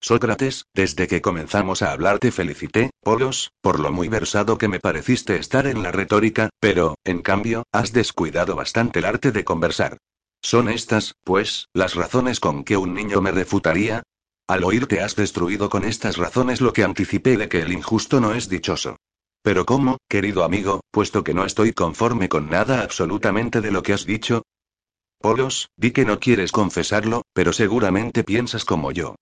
Sócrates, desde que comenzamos a hablar te felicité, Polos, por lo muy versado que me pareciste estar en la retórica, pero, en cambio, has descuidado bastante el arte de conversar. Son estas, pues, las razones con que un niño me refutaría, al oírte has destruido con estas razones lo que anticipé de que el injusto no es dichoso. Pero ¿cómo, querido amigo, puesto que no estoy conforme con nada absolutamente de lo que has dicho? Polos, di que no quieres confesarlo, pero seguramente piensas como yo.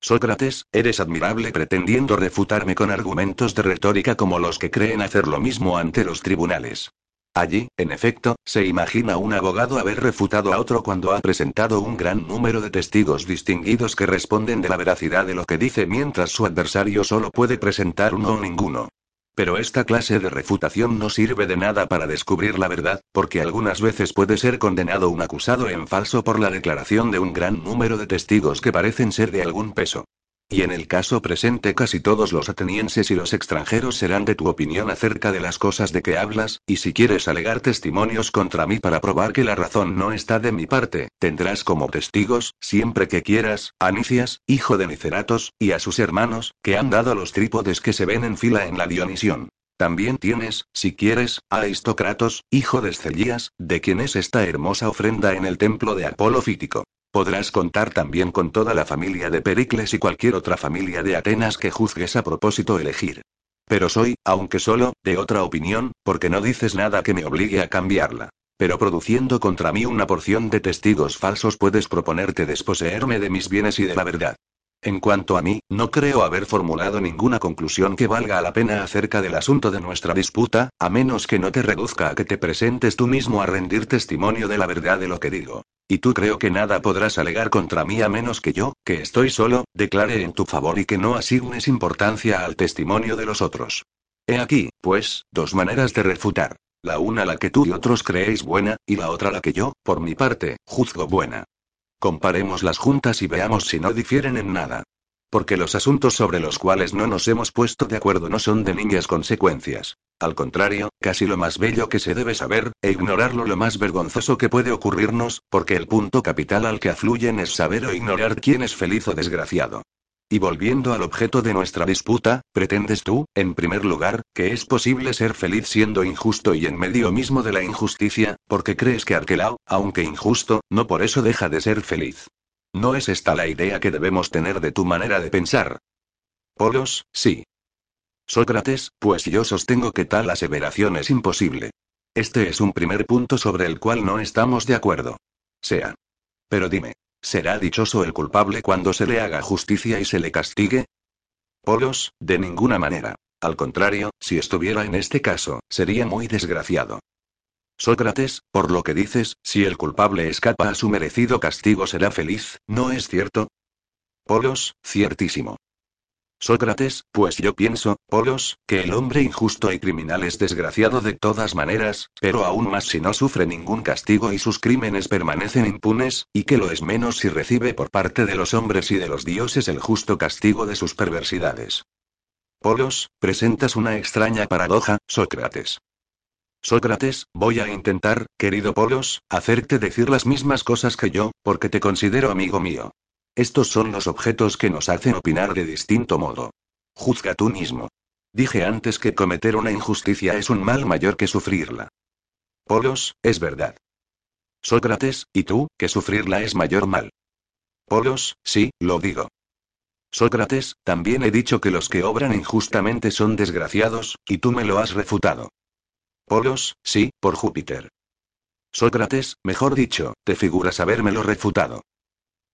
Sócrates, eres admirable pretendiendo refutarme con argumentos de retórica como los que creen hacer lo mismo ante los tribunales. Allí, en efecto, se imagina un abogado haber refutado a otro cuando ha presentado un gran número de testigos distinguidos que responden de la veracidad de lo que dice mientras su adversario solo puede presentar uno o ninguno. Pero esta clase de refutación no sirve de nada para descubrir la verdad, porque algunas veces puede ser condenado un acusado en falso por la declaración de un gran número de testigos que parecen ser de algún peso. Y en el caso presente casi todos los atenienses y los extranjeros serán de tu opinión acerca de las cosas de que hablas, y si quieres alegar testimonios contra mí para probar que la razón no está de mi parte, tendrás como testigos, siempre que quieras, a Nicias, hijo de Niceratos, y a sus hermanos, que han dado los trípodes que se ven en fila en la Dionisión. También tienes, si quieres, a Aristocratos, hijo de Escelías, de quien es esta hermosa ofrenda en el templo de Apolo Fítico. Podrás contar también con toda la familia de Pericles y cualquier otra familia de Atenas que juzgues a propósito elegir. Pero soy, aunque solo, de otra opinión, porque no dices nada que me obligue a cambiarla. Pero produciendo contra mí una porción de testigos falsos puedes proponerte desposeerme de mis bienes y de la verdad. En cuanto a mí, no creo haber formulado ninguna conclusión que valga la pena acerca del asunto de nuestra disputa, a menos que no te reduzca a que te presentes tú mismo a rendir testimonio de la verdad de lo que digo. Y tú creo que nada podrás alegar contra mí a menos que yo, que estoy solo, declare en tu favor y que no asignes importancia al testimonio de los otros. He aquí, pues, dos maneras de refutar. La una la que tú y otros creéis buena, y la otra la que yo, por mi parte, juzgo buena. Comparemos las juntas y veamos si no difieren en nada. Porque los asuntos sobre los cuales no nos hemos puesto de acuerdo no son de niñas consecuencias. Al contrario, casi lo más bello que se debe saber, e ignorarlo lo más vergonzoso que puede ocurrirnos, porque el punto capital al que afluyen es saber o ignorar quién es feliz o desgraciado. Y volviendo al objeto de nuestra disputa, pretendes tú, en primer lugar, que es posible ser feliz siendo injusto y en medio mismo de la injusticia, porque crees que Arquelao, aunque injusto, no por eso deja de ser feliz. ¿No es esta la idea que debemos tener de tu manera de pensar? Polos, sí. Sócrates, pues yo sostengo que tal aseveración es imposible. Este es un primer punto sobre el cual no estamos de acuerdo. Sea. Pero dime, ¿será dichoso el culpable cuando se le haga justicia y se le castigue? Polos, de ninguna manera. Al contrario, si estuviera en este caso, sería muy desgraciado. Sócrates, por lo que dices, si el culpable escapa a su merecido castigo será feliz, ¿no es cierto? Polos, ciertísimo. Sócrates, pues yo pienso, Polos, que el hombre injusto y criminal es desgraciado de todas maneras, pero aún más si no sufre ningún castigo y sus crímenes permanecen impunes, y que lo es menos si recibe por parte de los hombres y de los dioses el justo castigo de sus perversidades. Polos, presentas una extraña paradoja, Sócrates. Sócrates, voy a intentar, querido Polos, hacerte decir las mismas cosas que yo, porque te considero amigo mío. Estos son los objetos que nos hacen opinar de distinto modo. Juzga tú mismo. Dije antes que cometer una injusticia es un mal mayor que sufrirla. Polos, es verdad. Sócrates, ¿y tú, que sufrirla es mayor mal? Polos, sí, lo digo. Sócrates, también he dicho que los que obran injustamente son desgraciados, y tú me lo has refutado. Polos, sí, por Júpiter. Sócrates, mejor dicho, te figuras habérmelo refutado.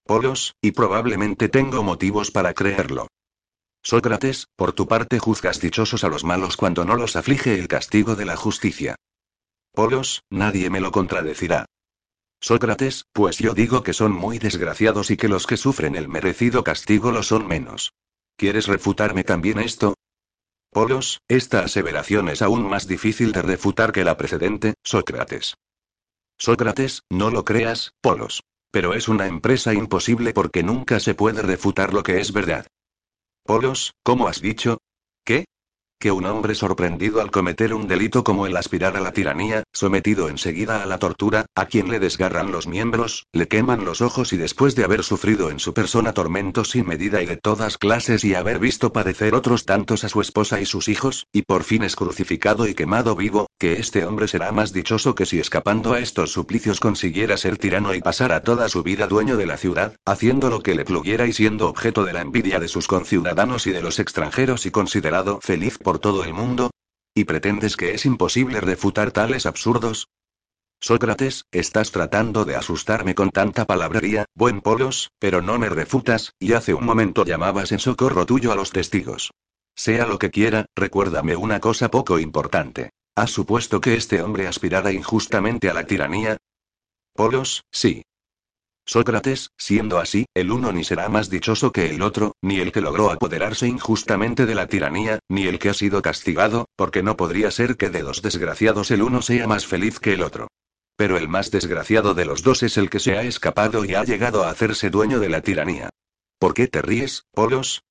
Polos, y probablemente tengo motivos para creerlo. Sócrates, por tu parte juzgas dichosos a los malos cuando no los aflige el castigo de la justicia. Polos, nadie me lo contradecirá. Sócrates, pues yo digo que son muy desgraciados y que los que sufren el merecido castigo lo son menos. ¿Quieres refutarme también esto? Polos, esta aseveración es aún más difícil de refutar que la precedente, Sócrates. Sócrates, no lo creas, Polos. Pero es una empresa imposible porque nunca se puede refutar lo que es verdad. Polos, ¿cómo has dicho? ¿Qué? Que un hombre sorprendido al cometer un delito como el aspirar a la tiranía, sometido enseguida a la tortura, a quien le desgarran los miembros, le queman los ojos y después de haber sufrido en su persona tormentos sin medida y de todas clases y haber visto padecer otros tantos a su esposa y sus hijos, y por fin es crucificado y quemado vivo, que este hombre será más dichoso que si escapando a estos suplicios consiguiera ser tirano y pasara toda su vida dueño de la ciudad, haciendo lo que le pluguiera y siendo objeto de la envidia de sus conciudadanos y de los extranjeros y considerado feliz por todo el mundo? ¿Y pretendes que es imposible refutar tales absurdos? Sócrates, estás tratando de asustarme con tanta palabrería, buen Polos, pero no me refutas, y hace un momento llamabas en socorro tuyo a los testigos. Sea lo que quiera, recuérdame una cosa poco importante. ¿Has supuesto que este hombre aspirara injustamente a la tiranía? Polos, sí. Sócrates, siendo así, el uno ni será más dichoso que el otro, ni el que logró apoderarse injustamente de la tiranía, ni el que ha sido castigado, porque no podría ser que de dos desgraciados el uno sea más feliz que el otro. Pero el más desgraciado de los dos es el que se ha escapado y ha llegado a hacerse dueño de la tiranía. ¿Por qué te ríes, Polos?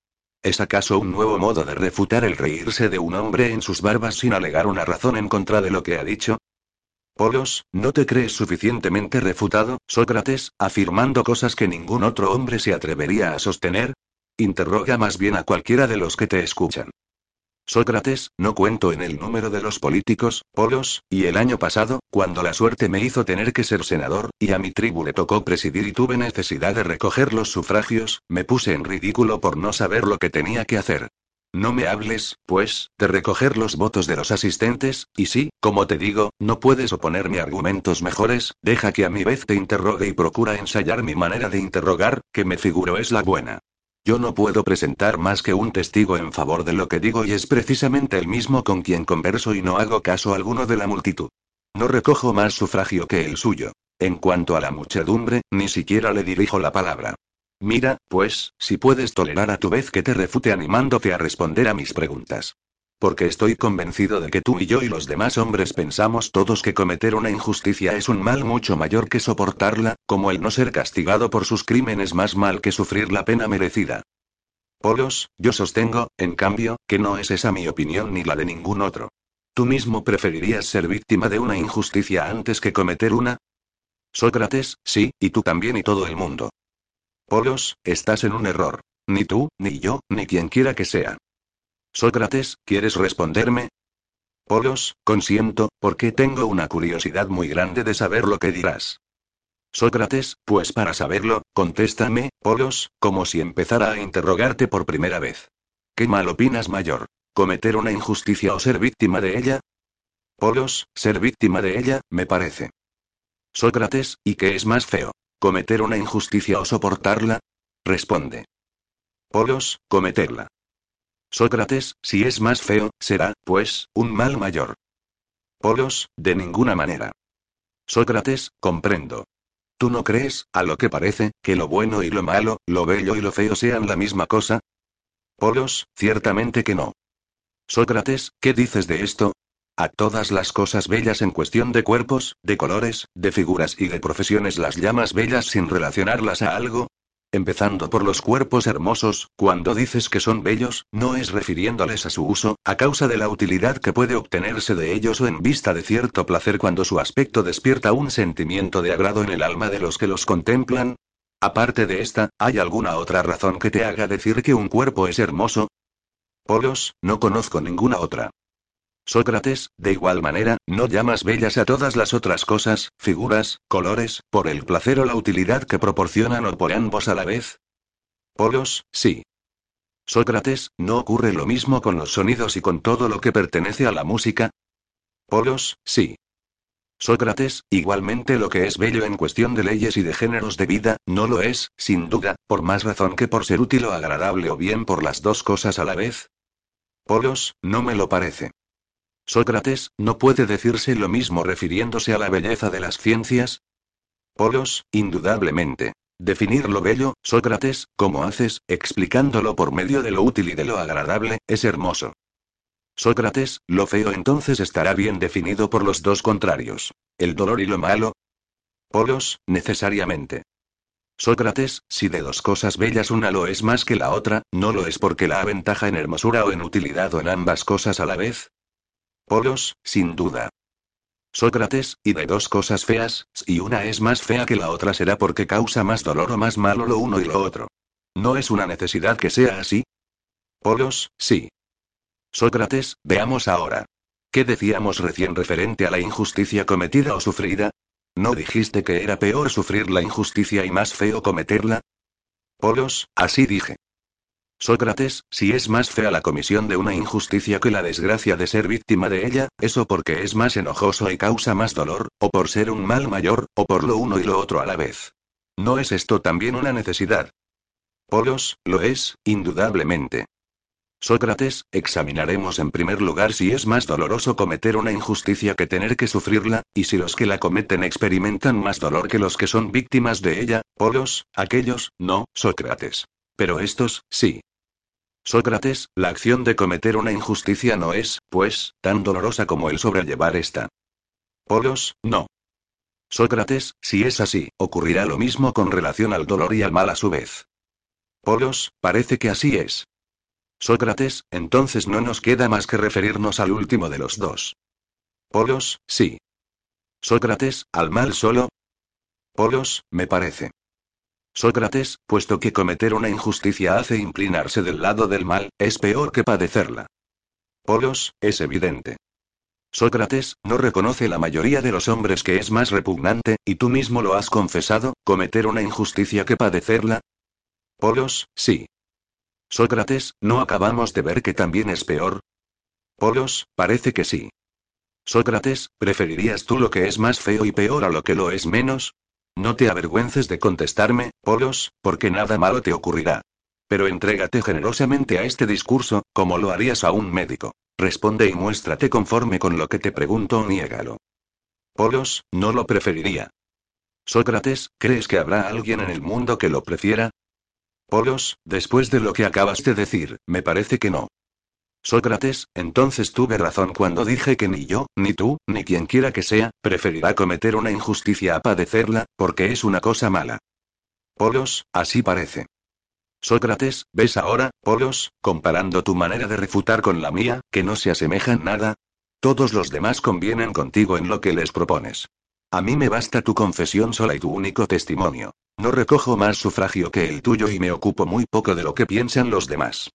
¿Es acaso un nuevo modo de refutar el reírse de un hombre en sus barbas sin alegar una razón en contra de lo que ha dicho? Polos, ¿no te crees suficientemente refutado, Sócrates, afirmando cosas que ningún otro hombre se atrevería a sostener? Interroga más bien a cualquiera de los que te escuchan. Sócrates, no cuento en el número de los políticos, Polos, y el año pasado, cuando la suerte me hizo tener que ser senador, y a mi tribu le tocó presidir y tuve necesidad de recoger los sufragios, me puse en ridículo por no saber lo que tenía que hacer. No me hables, pues, de recoger los votos de los asistentes, y si, como te digo, no puedes oponerme argumentos mejores, deja que a mi vez te interrogue y procura ensayar mi manera de interrogar, que me figuro es la buena. Yo no puedo presentar más que un testigo en favor de lo que digo y es precisamente el mismo con quien converso y no hago caso alguno de la multitud. No recojo más sufragio que el suyo. En cuanto a la muchedumbre, ni siquiera le dirijo la palabra. Mira, pues, si puedes tolerar a tu vez que te refute animándote a responder a mis preguntas. Porque estoy convencido de que tú y yo y los demás hombres pensamos todos que cometer una injusticia es un mal mucho mayor que soportarla, como el no ser castigado por sus crímenes más mal que sufrir la pena merecida. Polos, yo sostengo, en cambio, que no es esa mi opinión ni la de ningún otro. ¿Tú mismo preferirías ser víctima de una injusticia antes que cometer una? Sócrates, sí, y tú también y todo el mundo. Polos, estás en un error. Ni tú, ni yo, ni quien quiera que sea. Sócrates, ¿quieres responderme? Polos, consiento, porque tengo una curiosidad muy grande de saber lo que dirás. Sócrates, pues para saberlo, contéstame, Polos, como si empezara a interrogarte por primera vez. ¿Qué mal opinas mayor? ¿Cometer una injusticia o ser víctima de ella? Polos, ser víctima de ella, me parece. Sócrates, ¿y qué es más feo? ¿Cometer una injusticia o soportarla? Responde. Polos, cometerla. Sócrates, si es más feo, será, pues, un mal mayor. Polos, de ninguna manera. Sócrates, comprendo. ¿Tú no crees, a lo que parece, que lo bueno y lo malo, lo bello y lo feo sean la misma cosa? Polos, ciertamente que no. Sócrates, ¿qué dices de esto? A todas las cosas bellas en cuestión de cuerpos, de colores, de figuras y de profesiones las llamas bellas sin relacionarlas a algo. Empezando por los cuerpos hermosos, cuando dices que son bellos, no es refiriéndoles a su uso, a causa de la utilidad que puede obtenerse de ellos o en vista de cierto placer cuando su aspecto despierta un sentimiento de agrado en el alma de los que los contemplan. Aparte de esta, ¿hay alguna otra razón que te haga decir que un cuerpo es hermoso? Polos, no conozco ninguna otra. Sócrates, de igual manera, no llamas bellas a todas las otras cosas, figuras, colores, por el placer o la utilidad que proporcionan o por ambos a la vez. Polos, sí. Sócrates, ¿no ocurre lo mismo con los sonidos y con todo lo que pertenece a la música? Polos, sí. Sócrates, igualmente lo que es bello en cuestión de leyes y de géneros de vida, no lo es, sin duda, por más razón que por ser útil o agradable o bien por las dos cosas a la vez. Polos, no me lo parece. Sócrates, ¿no puede decirse lo mismo refiriéndose a la belleza de las ciencias? Polos, indudablemente. Definir lo bello, Sócrates, como haces, explicándolo por medio de lo útil y de lo agradable, es hermoso. Sócrates, lo feo entonces estará bien definido por los dos contrarios. ¿El dolor y lo malo? Polos, necesariamente. Sócrates, si de dos cosas bellas una lo es más que la otra, ¿no lo es porque la aventaja en hermosura o en utilidad o en ambas cosas a la vez? Polos, sin duda. Sócrates, y de dos cosas feas, si una es más fea que la otra será porque causa más dolor o más malo lo uno y lo otro. ¿No es una necesidad que sea así? Polos, sí. Sócrates, veamos ahora. ¿Qué decíamos recién referente a la injusticia cometida o sufrida? ¿No dijiste que era peor sufrir la injusticia y más feo cometerla? Polos, así dije. Sócrates, si es más fea la comisión de una injusticia que la desgracia de ser víctima de ella, eso porque es más enojoso y causa más dolor, o por ser un mal mayor, o por lo uno y lo otro a la vez. ¿No es esto también una necesidad? Polos, lo es, indudablemente. Sócrates, examinaremos en primer lugar si es más doloroso cometer una injusticia que tener que sufrirla, y si los que la cometen experimentan más dolor que los que son víctimas de ella, Polos, aquellos, no, Sócrates. Pero estos, sí. Sócrates, la acción de cometer una injusticia no es, pues, tan dolorosa como el sobrellevar esta. Polos, no. Sócrates, si es así, ocurrirá lo mismo con relación al dolor y al mal a su vez. Polos, parece que así es. Sócrates, entonces no nos queda más que referirnos al último de los dos. Polos, sí. Sócrates, al mal solo. Polos, me parece. Sócrates, puesto que cometer una injusticia hace inclinarse del lado del mal, es peor que padecerla. Polos, es evidente. Sócrates, ¿no reconoce la mayoría de los hombres que es más repugnante, y tú mismo lo has confesado, cometer una injusticia que padecerla? Polos, sí. Sócrates, ¿no acabamos de ver que también es peor? Polos, parece que sí. Sócrates, ¿preferirías tú lo que es más feo y peor a lo que lo es menos? No te avergüences de contestarme, Polos, porque nada malo te ocurrirá. Pero entrégate generosamente a este discurso, como lo harías a un médico. Responde y muéstrate conforme con lo que te pregunto o niégalo. Polos, no lo preferiría. Sócrates, ¿crees que habrá alguien en el mundo que lo prefiera? Polos, después de lo que acabas de decir, me parece que no. Sócrates, entonces tuve razón cuando dije que ni yo, ni tú, ni quien quiera que sea, preferirá cometer una injusticia a padecerla, porque es una cosa mala. Polos, así parece. Sócrates, ¿ves ahora, Polos, comparando tu manera de refutar con la mía, que no se asemejan nada? Todos los demás convienen contigo en lo que les propones. A mí me basta tu confesión sola y tu único testimonio. No recojo más sufragio que el tuyo y me ocupo muy poco de lo que piensan los demás.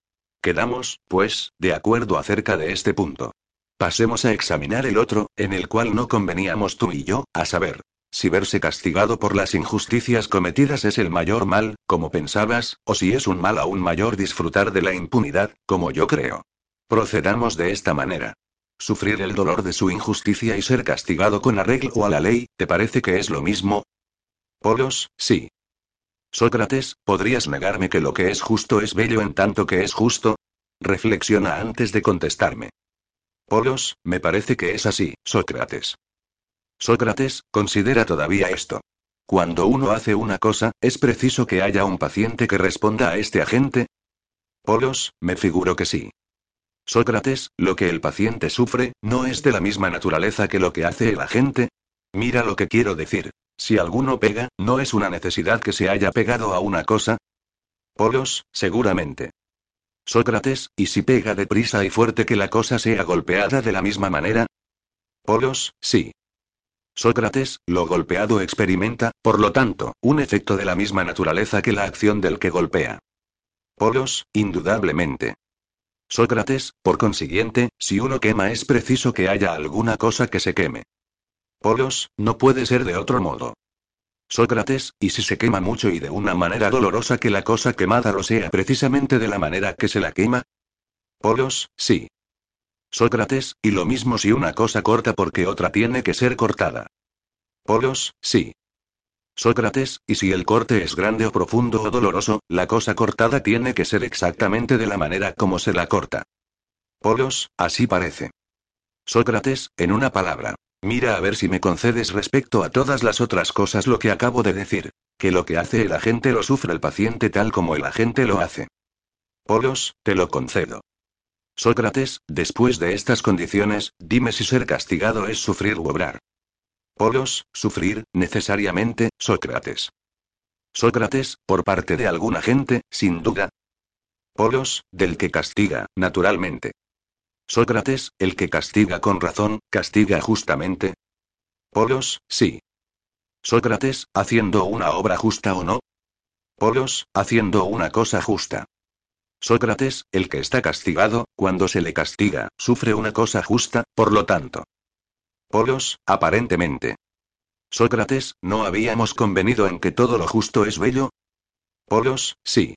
Quedamos, pues, de acuerdo acerca de este punto. Pasemos a examinar el otro, en el cual no conveníamos tú y yo, a saber, si verse castigado por las injusticias cometidas es el mayor mal, como pensabas, o si es un mal aún mayor disfrutar de la impunidad, como yo creo. Procedamos de esta manera. Sufrir el dolor de su injusticia y ser castigado con arreglo a la ley, ¿te parece que es lo mismo? Polos, sí. Sócrates, ¿podrías negarme que lo que es justo es bello en tanto que es justo? Reflexiona antes de contestarme. Polos, me parece que es así, Sócrates. Sócrates, considera todavía esto. Cuando uno hace una cosa, ¿es preciso que haya un paciente que responda a este agente? Polos, me figuro que sí. Sócrates, lo que el paciente sufre, ¿no es de la misma naturaleza que lo que hace el agente? Mira lo que quiero decir. Si alguno pega, ¿no es una necesidad que se haya pegado a una cosa? Polos, seguramente. Sócrates, ¿y si pega deprisa y fuerte que la cosa sea golpeada de la misma manera? Polos, sí. Sócrates, lo golpeado experimenta, por lo tanto, un efecto de la misma naturaleza que la acción del que golpea. Polos, indudablemente. Sócrates, por consiguiente, si uno quema es preciso que haya alguna cosa que se queme. Polos, no puede ser de otro modo. Sócrates, ¿y si se quema mucho y de una manera dolorosa que la cosa quemada lo sea precisamente de la manera que se la quema? Polos, sí. Sócrates, y lo mismo si una cosa corta porque otra tiene que ser cortada. Polos, sí. Sócrates, y si el corte es grande o profundo o doloroso, la cosa cortada tiene que ser exactamente de la manera como se la corta. Polos, así parece. Sócrates, en una palabra. Mira a ver si me concedes respecto a todas las otras cosas lo que acabo de decir. Que lo que hace el agente lo sufre el paciente tal como el agente lo hace. Polos, te lo concedo. Sócrates, después de estas condiciones, dime si ser castigado es sufrir u obrar. Polos, sufrir, necesariamente, Sócrates. Sócrates, por parte de alguna gente, sin duda. Polos, del que castiga, naturalmente. Sócrates, el que castiga con razón, castiga justamente. Polos, sí. Sócrates, haciendo una obra justa o no. Polos, haciendo una cosa justa. Sócrates, el que está castigado, cuando se le castiga, sufre una cosa justa, por lo tanto. Polos, aparentemente. Sócrates, ¿no habíamos convenido en que todo lo justo es bello? Polos, sí.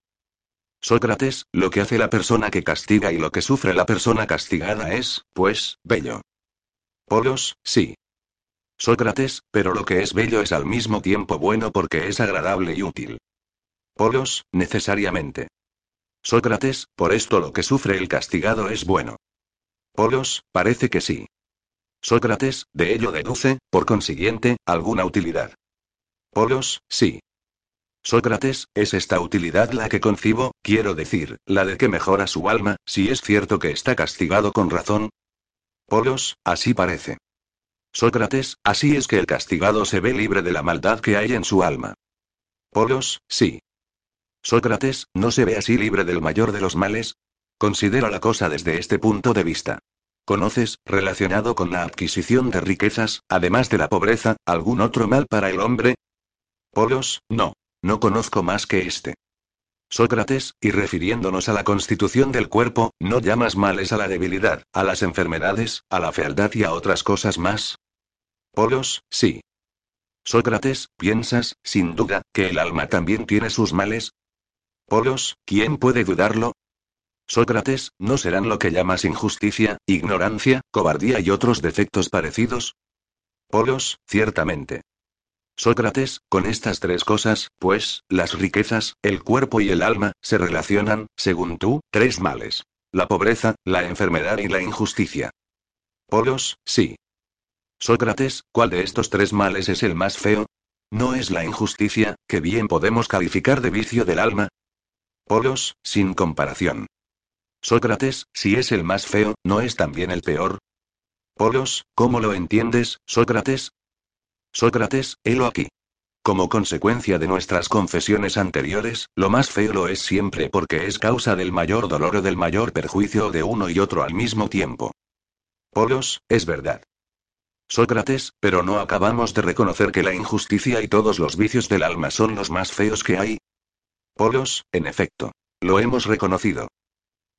Sócrates, lo que hace la persona que castiga y lo que sufre la persona castigada es, pues, bello. Polos, sí. Sócrates, pero lo que es bello es al mismo tiempo bueno porque es agradable y útil. Polos, necesariamente. Sócrates, por esto lo que sufre el castigado es bueno. Polos, parece que sí. Sócrates, de ello deduce, por consiguiente, alguna utilidad. Polos, sí. Sócrates, ¿es esta utilidad la que concibo, quiero decir, la de que mejora su alma, si es cierto que está castigado con razón? Polos, así parece. Sócrates, así es que el castigado se ve libre de la maldad que hay en su alma. Polos, sí. Sócrates, ¿no se ve así libre del mayor de los males? Considera la cosa desde este punto de vista. ¿Conoces, relacionado con la adquisición de riquezas, además de la pobreza, algún otro mal para el hombre? Polos, no. No conozco más que este. Sócrates, y refiriéndonos a la constitución del cuerpo, ¿no llamas males a la debilidad, a las enfermedades, a la fealdad y a otras cosas más? Polos, sí. Sócrates, ¿piensas, sin duda, que el alma también tiene sus males? Polos, ¿quién puede dudarlo? Sócrates, ¿no serán lo que llamas injusticia, ignorancia, cobardía y otros defectos parecidos? Polos, ciertamente. Sócrates, con estas tres cosas, pues, las riquezas, el cuerpo y el alma, se relacionan, según tú, tres males. La pobreza, la enfermedad y la injusticia. Polos, sí. Sócrates, ¿cuál de estos tres males es el más feo? ¿No es la injusticia, que bien podemos calificar de vicio del alma? Polos, sin comparación. Sócrates, si es el más feo, ¿no es también el peor? Polos, ¿cómo lo entiendes, Sócrates? Sócrates, helo aquí. Como consecuencia de nuestras confesiones anteriores, lo más feo lo es siempre porque es causa del mayor dolor o del mayor perjuicio de uno y otro al mismo tiempo. Polos, es verdad. Sócrates, pero no acabamos de reconocer que la injusticia y todos los vicios del alma son los más feos que hay. Polos, en efecto. Lo hemos reconocido.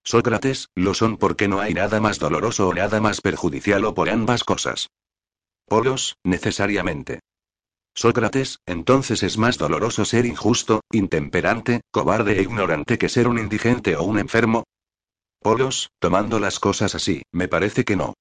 Sócrates, lo son porque no hay nada más doloroso o nada más perjudicial o por ambas cosas. Polos, necesariamente. Sócrates, entonces es más doloroso ser injusto, intemperante, cobarde e ignorante que ser un indigente o un enfermo. Polos, tomando las cosas así, me parece que no.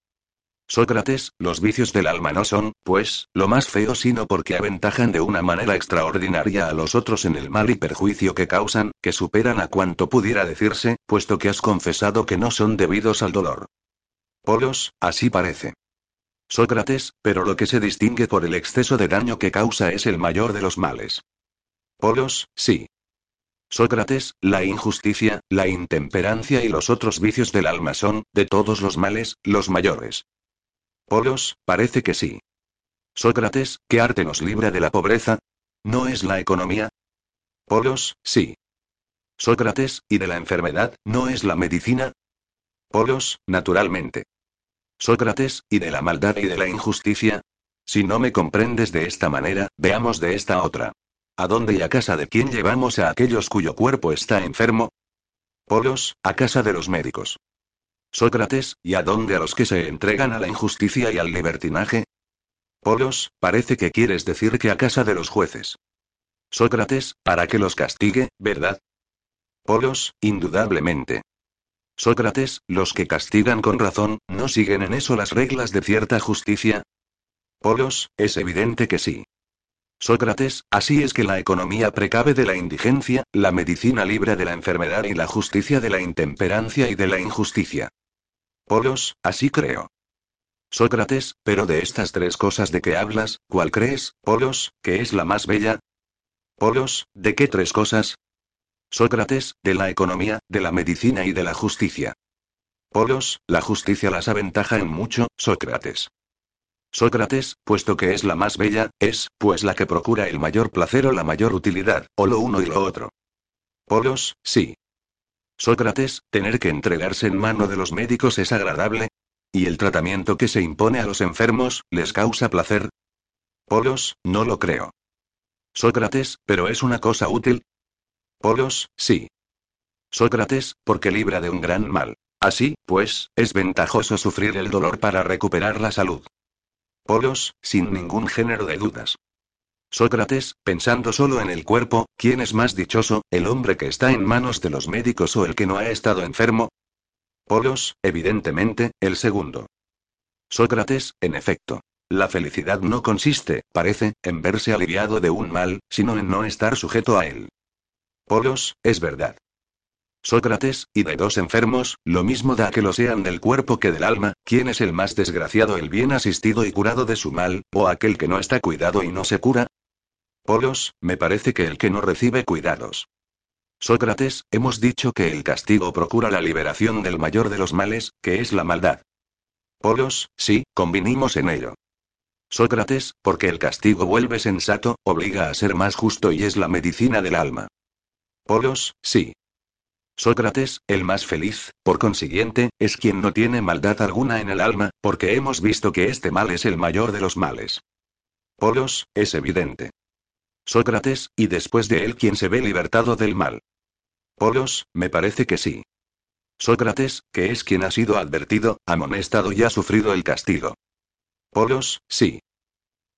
Sócrates, los vicios del alma no son, pues, lo más feo sino porque aventajan de una manera extraordinaria a los otros en el mal y perjuicio que causan, que superan a cuanto pudiera decirse, puesto que has confesado que no son debidos al dolor. Polos, así parece. Sócrates, pero lo que se distingue por el exceso de daño que causa es el mayor de los males. Polos, sí. Sócrates, la injusticia, la intemperancia y los otros vicios del alma son, de todos los males, los mayores. Polos, parece que sí. Sócrates, ¿qué arte nos libra de la pobreza? ¿No es la economía? Polos, sí. Sócrates, ¿y de la enfermedad, no es la medicina? Polos, naturalmente. Sócrates, ¿y de la maldad y de la injusticia? Si no me comprendes de esta manera, veamos de esta otra. ¿A dónde y a casa de quién llevamos a aquellos cuyo cuerpo está enfermo? Polos, a casa de los médicos. Sócrates, ¿y a dónde a los que se entregan a la injusticia y al libertinaje? Polos, parece que quieres decir que a casa de los jueces. Sócrates, para que los castigue, ¿verdad? Polos, indudablemente. Sócrates, los que castigan con razón, ¿no siguen en eso las reglas de cierta justicia? Polos, es evidente que sí. Sócrates, así es que la economía precave de la indigencia, la medicina libra de la enfermedad y la justicia de la intemperancia y de la injusticia. Polos, así creo. Sócrates, pero de estas tres cosas de que hablas, ¿cuál crees, Polos, que es la más bella? Polos, ¿de qué tres cosas? Sócrates, de la economía, de la medicina y de la justicia. Polos, la justicia las aventaja en mucho, Sócrates. Sócrates, puesto que es la más bella, es, pues la que procura el mayor placer o la mayor utilidad, o lo uno y lo otro. Polos, sí. Sócrates, tener que entregarse en mano de los médicos es agradable. ¿Y el tratamiento que se impone a los enfermos, les causa placer? Polos, no lo creo. Sócrates, pero es una cosa útil. Polos, sí. Sócrates, porque libra de un gran mal. Así, pues, es ventajoso sufrir el dolor para recuperar la salud. Polos, sin ningún género de dudas. Sócrates, pensando solo en el cuerpo, ¿quién es más dichoso, el hombre que está en manos de los médicos o el que no ha estado enfermo? Polos, evidentemente, el segundo. Sócrates, en efecto. La felicidad no consiste, parece, en verse aliviado de un mal, sino en no estar sujeto a él. Polos, es verdad. Sócrates, y de dos enfermos, lo mismo da que lo sean del cuerpo que del alma, ¿quién es el más desgraciado, el bien asistido y curado de su mal, o aquel que no está cuidado y no se cura? Polos, me parece que el que no recibe cuidados. Sócrates, hemos dicho que el castigo procura la liberación del mayor de los males, que es la maldad. Polos, sí, convinimos en ello. Sócrates, porque el castigo vuelve sensato, obliga a ser más justo y es la medicina del alma. Polos, sí. Sócrates, el más feliz, por consiguiente, es quien no tiene maldad alguna en el alma, porque hemos visto que este mal es el mayor de los males. Polos, es evidente. Sócrates, y después de él quien se ve libertado del mal. Polos, me parece que sí. Sócrates, que es quien ha sido advertido, amonestado y ha sufrido el castigo. Polos, sí.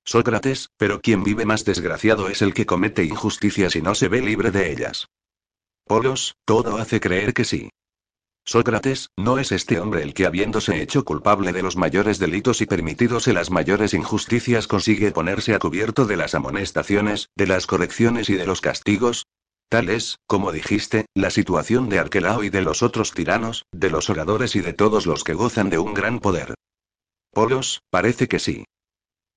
Sócrates, pero quien vive más desgraciado es el que comete injusticias y no se ve libre de ellas. Polos, todo hace creer que sí. Sócrates, ¿no es este hombre el que habiéndose hecho culpable de los mayores delitos y permitídose las mayores injusticias consigue ponerse a cubierto de las amonestaciones, de las correcciones y de los castigos? Tal es, como dijiste, la situación de Arquelao y de los otros tiranos, de los oradores y de todos los que gozan de un gran poder. Polos, parece que sí.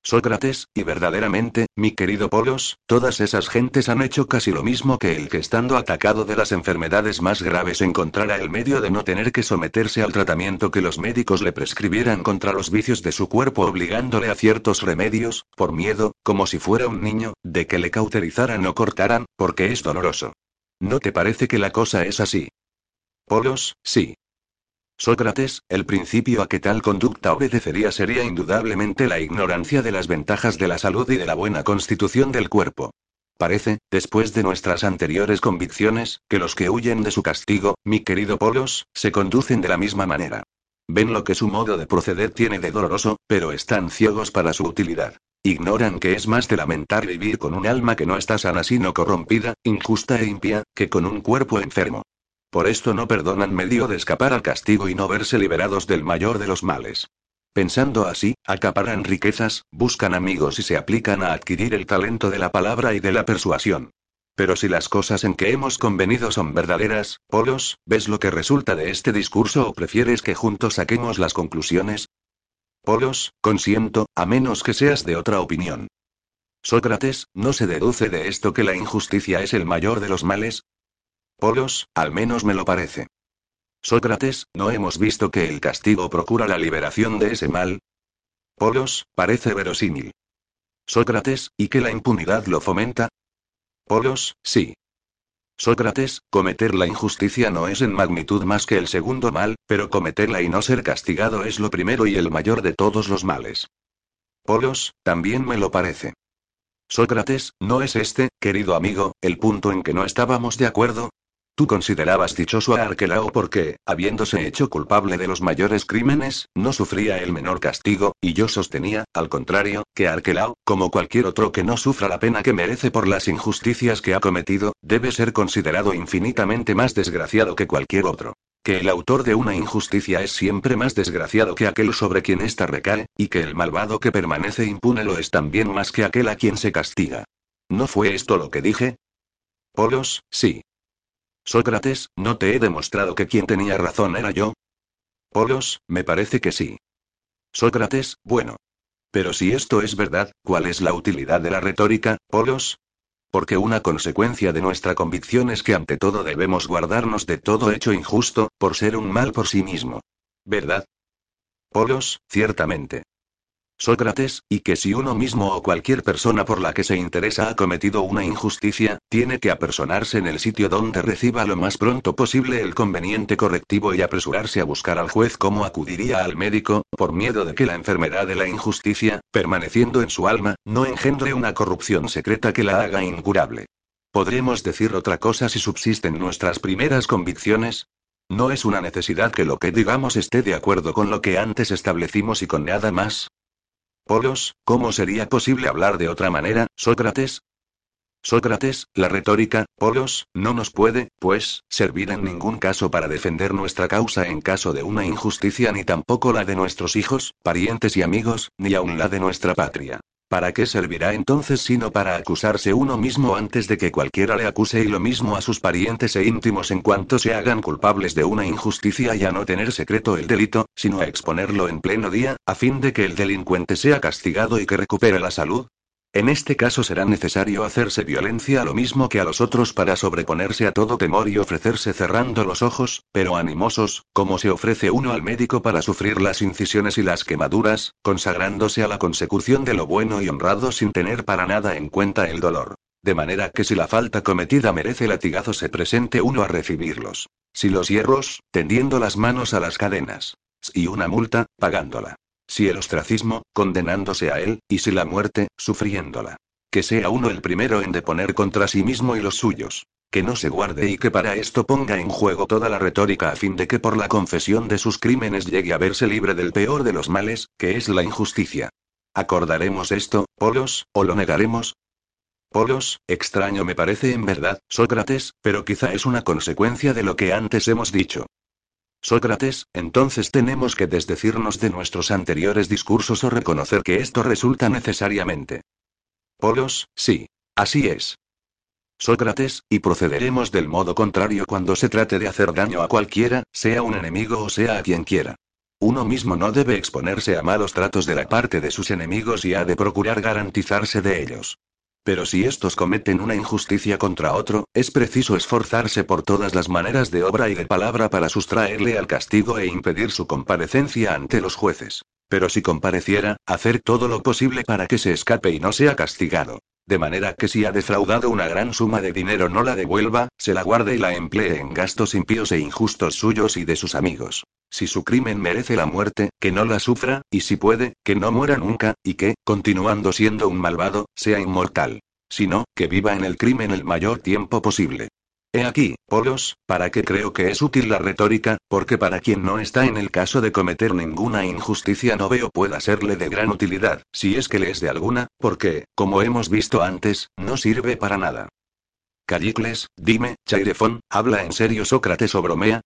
Sócrates, y verdaderamente, mi querido Polos, todas esas gentes han hecho casi lo mismo que el que estando atacado de las enfermedades más graves encontrara el medio de no tener que someterse al tratamiento que los médicos le prescribieran contra los vicios de su cuerpo obligándole a ciertos remedios, por miedo, como si fuera un niño, de que le cauterizaran o cortaran, porque es doloroso. ¿No te parece que la cosa es así? Polos, sí. Sócrates, el principio a que tal conducta obedecería sería indudablemente la ignorancia de las ventajas de la salud y de la buena constitución del cuerpo. Parece, después de nuestras anteriores convicciones, que los que huyen de su castigo, mi querido Polos, se conducen de la misma manera. Ven lo que su modo de proceder tiene de doloroso, pero están ciegos para su utilidad. Ignoran que es más de lamentar vivir con un alma que no está sana sino corrompida, injusta e impía, que con un cuerpo enfermo. Por esto no perdonan medio de escapar al castigo y no verse liberados del mayor de los males. Pensando así, acaparan riquezas, buscan amigos y se aplican a adquirir el talento de la palabra y de la persuasión. Pero si las cosas en que hemos convenido son verdaderas, Polos, ¿ves lo que resulta de este discurso o prefieres que juntos saquemos las conclusiones? Polos, consiento, a menos que seas de otra opinión. Sócrates, ¿no se deduce de esto que la injusticia es el mayor de los males? Polos, al menos me lo parece. Sócrates, ¿no hemos visto que el castigo procura la liberación de ese mal? Polos, parece verosímil. Sócrates, ¿y que la impunidad lo fomenta? Polos, sí. Sócrates, cometer la injusticia no es en magnitud más que el segundo mal, pero cometerla y no ser castigado es lo primero y el mayor de todos los males. Polos, también me lo parece. Sócrates, ¿no es este, querido amigo, el punto en que no estábamos de acuerdo? Tú considerabas dichoso a Arquelao porque, habiéndose hecho culpable de los mayores crímenes, no sufría el menor castigo, y yo sostenía, al contrario, que Arquelao, como cualquier otro que no sufra la pena que merece por las injusticias que ha cometido, debe ser considerado infinitamente más desgraciado que cualquier otro. Que el autor de una injusticia es siempre más desgraciado que aquel sobre quien ésta recae, y que el malvado que permanece impune lo es también más que aquel a quien se castiga. ¿No fue esto lo que dije? Polos, sí. Sócrates, ¿no te he demostrado que quien tenía razón era yo? Polos, me parece que sí. Sócrates, bueno. Pero si esto es verdad, ¿cuál es la utilidad de la retórica, Polos? Porque una consecuencia de nuestra convicción es que ante todo debemos guardarnos de todo hecho injusto, por ser un mal por sí mismo. ¿Verdad? Polos, ciertamente. Sócrates, y que si uno mismo o cualquier persona por la que se interesa ha cometido una injusticia, tiene que apersonarse en el sitio donde reciba lo más pronto posible el conveniente correctivo y apresurarse a buscar al juez como acudiría al médico, por miedo de que la enfermedad de la injusticia, permaneciendo en su alma, no engendre una corrupción secreta que la haga incurable. ¿Podremos decir otra cosa si subsisten nuestras primeras convicciones? No es una necesidad que lo que digamos esté de acuerdo con lo que antes establecimos y con nada más, Polos, ¿cómo sería posible hablar de otra manera, Sócrates? Sócrates, la retórica, Polos, no nos puede, pues, servir en ningún caso para defender nuestra causa en caso de una injusticia ni tampoco la de nuestros hijos, parientes y amigos, ni aun la de nuestra patria. ¿Para qué servirá entonces sino para acusarse uno mismo antes de que cualquiera le acuse y lo mismo a sus parientes e íntimos en cuanto se hagan culpables de una injusticia y a no tener secreto el delito, sino a exponerlo en pleno día, a fin de que el delincuente sea castigado y que recupere la salud? En este caso será necesario hacerse violencia a lo mismo que a los otros para sobreponerse a todo temor y ofrecerse cerrando los ojos, pero animosos, como se ofrece uno al médico para sufrir las incisiones y las quemaduras, consagrándose a la consecución de lo bueno y honrado sin tener para nada en cuenta el dolor. De manera que si la falta cometida merece latigazo se presente uno a recibirlos. Si los hierros, tendiendo las manos a las cadenas. Si una multa, pagándola. Si el ostracismo, condenándose a él, y si la muerte, sufriéndola. Que sea uno el primero en deponer contra sí mismo y los suyos. Que no se guarde y que para esto ponga en juego toda la retórica a fin de que por la confesión de sus crímenes llegue a verse libre del peor de los males, que es la injusticia. ¿Acordaremos esto, Polos, o lo negaremos? Polos, extraño me parece en verdad, Sócrates, pero quizá es una consecuencia de lo que antes hemos dicho. Sócrates, entonces tenemos que desdecirnos de nuestros anteriores discursos o reconocer que esto resulta necesariamente. Polos, sí. Así es. Sócrates, y procederemos del modo contrario cuando se trate de hacer daño a cualquiera, sea un enemigo o sea a quien quiera. Uno mismo no debe exponerse a malos tratos de la parte de sus enemigos y ha de procurar garantizarse de ellos. Pero si estos cometen una injusticia contra otro, es preciso esforzarse por todas las maneras de obra y de palabra para sustraerle al castigo e impedir su comparecencia ante los jueces. Pero si compareciera, hacer todo lo posible para que se escape y no sea castigado. De manera que si ha defraudado una gran suma de dinero no la devuelva, se la guarde y la emplee en gastos impíos e injustos suyos y de sus amigos. Si su crimen merece la muerte, que no la sufra, y si puede, que no muera nunca, y que, continuando siendo un malvado, sea inmortal. Si no, que viva en el crimen el mayor tiempo posible. He aquí, Polos, para qué creo que es útil la retórica, porque para quien no está en el caso de cometer ninguna injusticia no veo pueda serle de gran utilidad, si es que le es de alguna, porque, como hemos visto antes, no sirve para nada. Callicles, dime, Chairefón, ¿habla en serio Sócrates o bromea?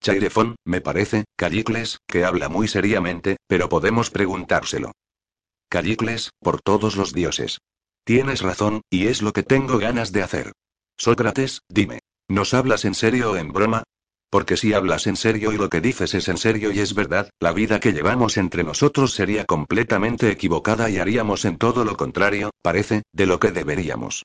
Chairefón, me parece, Callicles, que habla muy seriamente, pero podemos preguntárselo. Callicles, por todos los dioses. Tienes razón, y es lo que tengo ganas de hacer. Sócrates, dime. ¿Nos hablas en serio o en broma? Porque si hablas en serio y lo que dices es en serio y es verdad, la vida que llevamos entre nosotros sería completamente equivocada y haríamos en todo lo contrario, parece, de lo que deberíamos.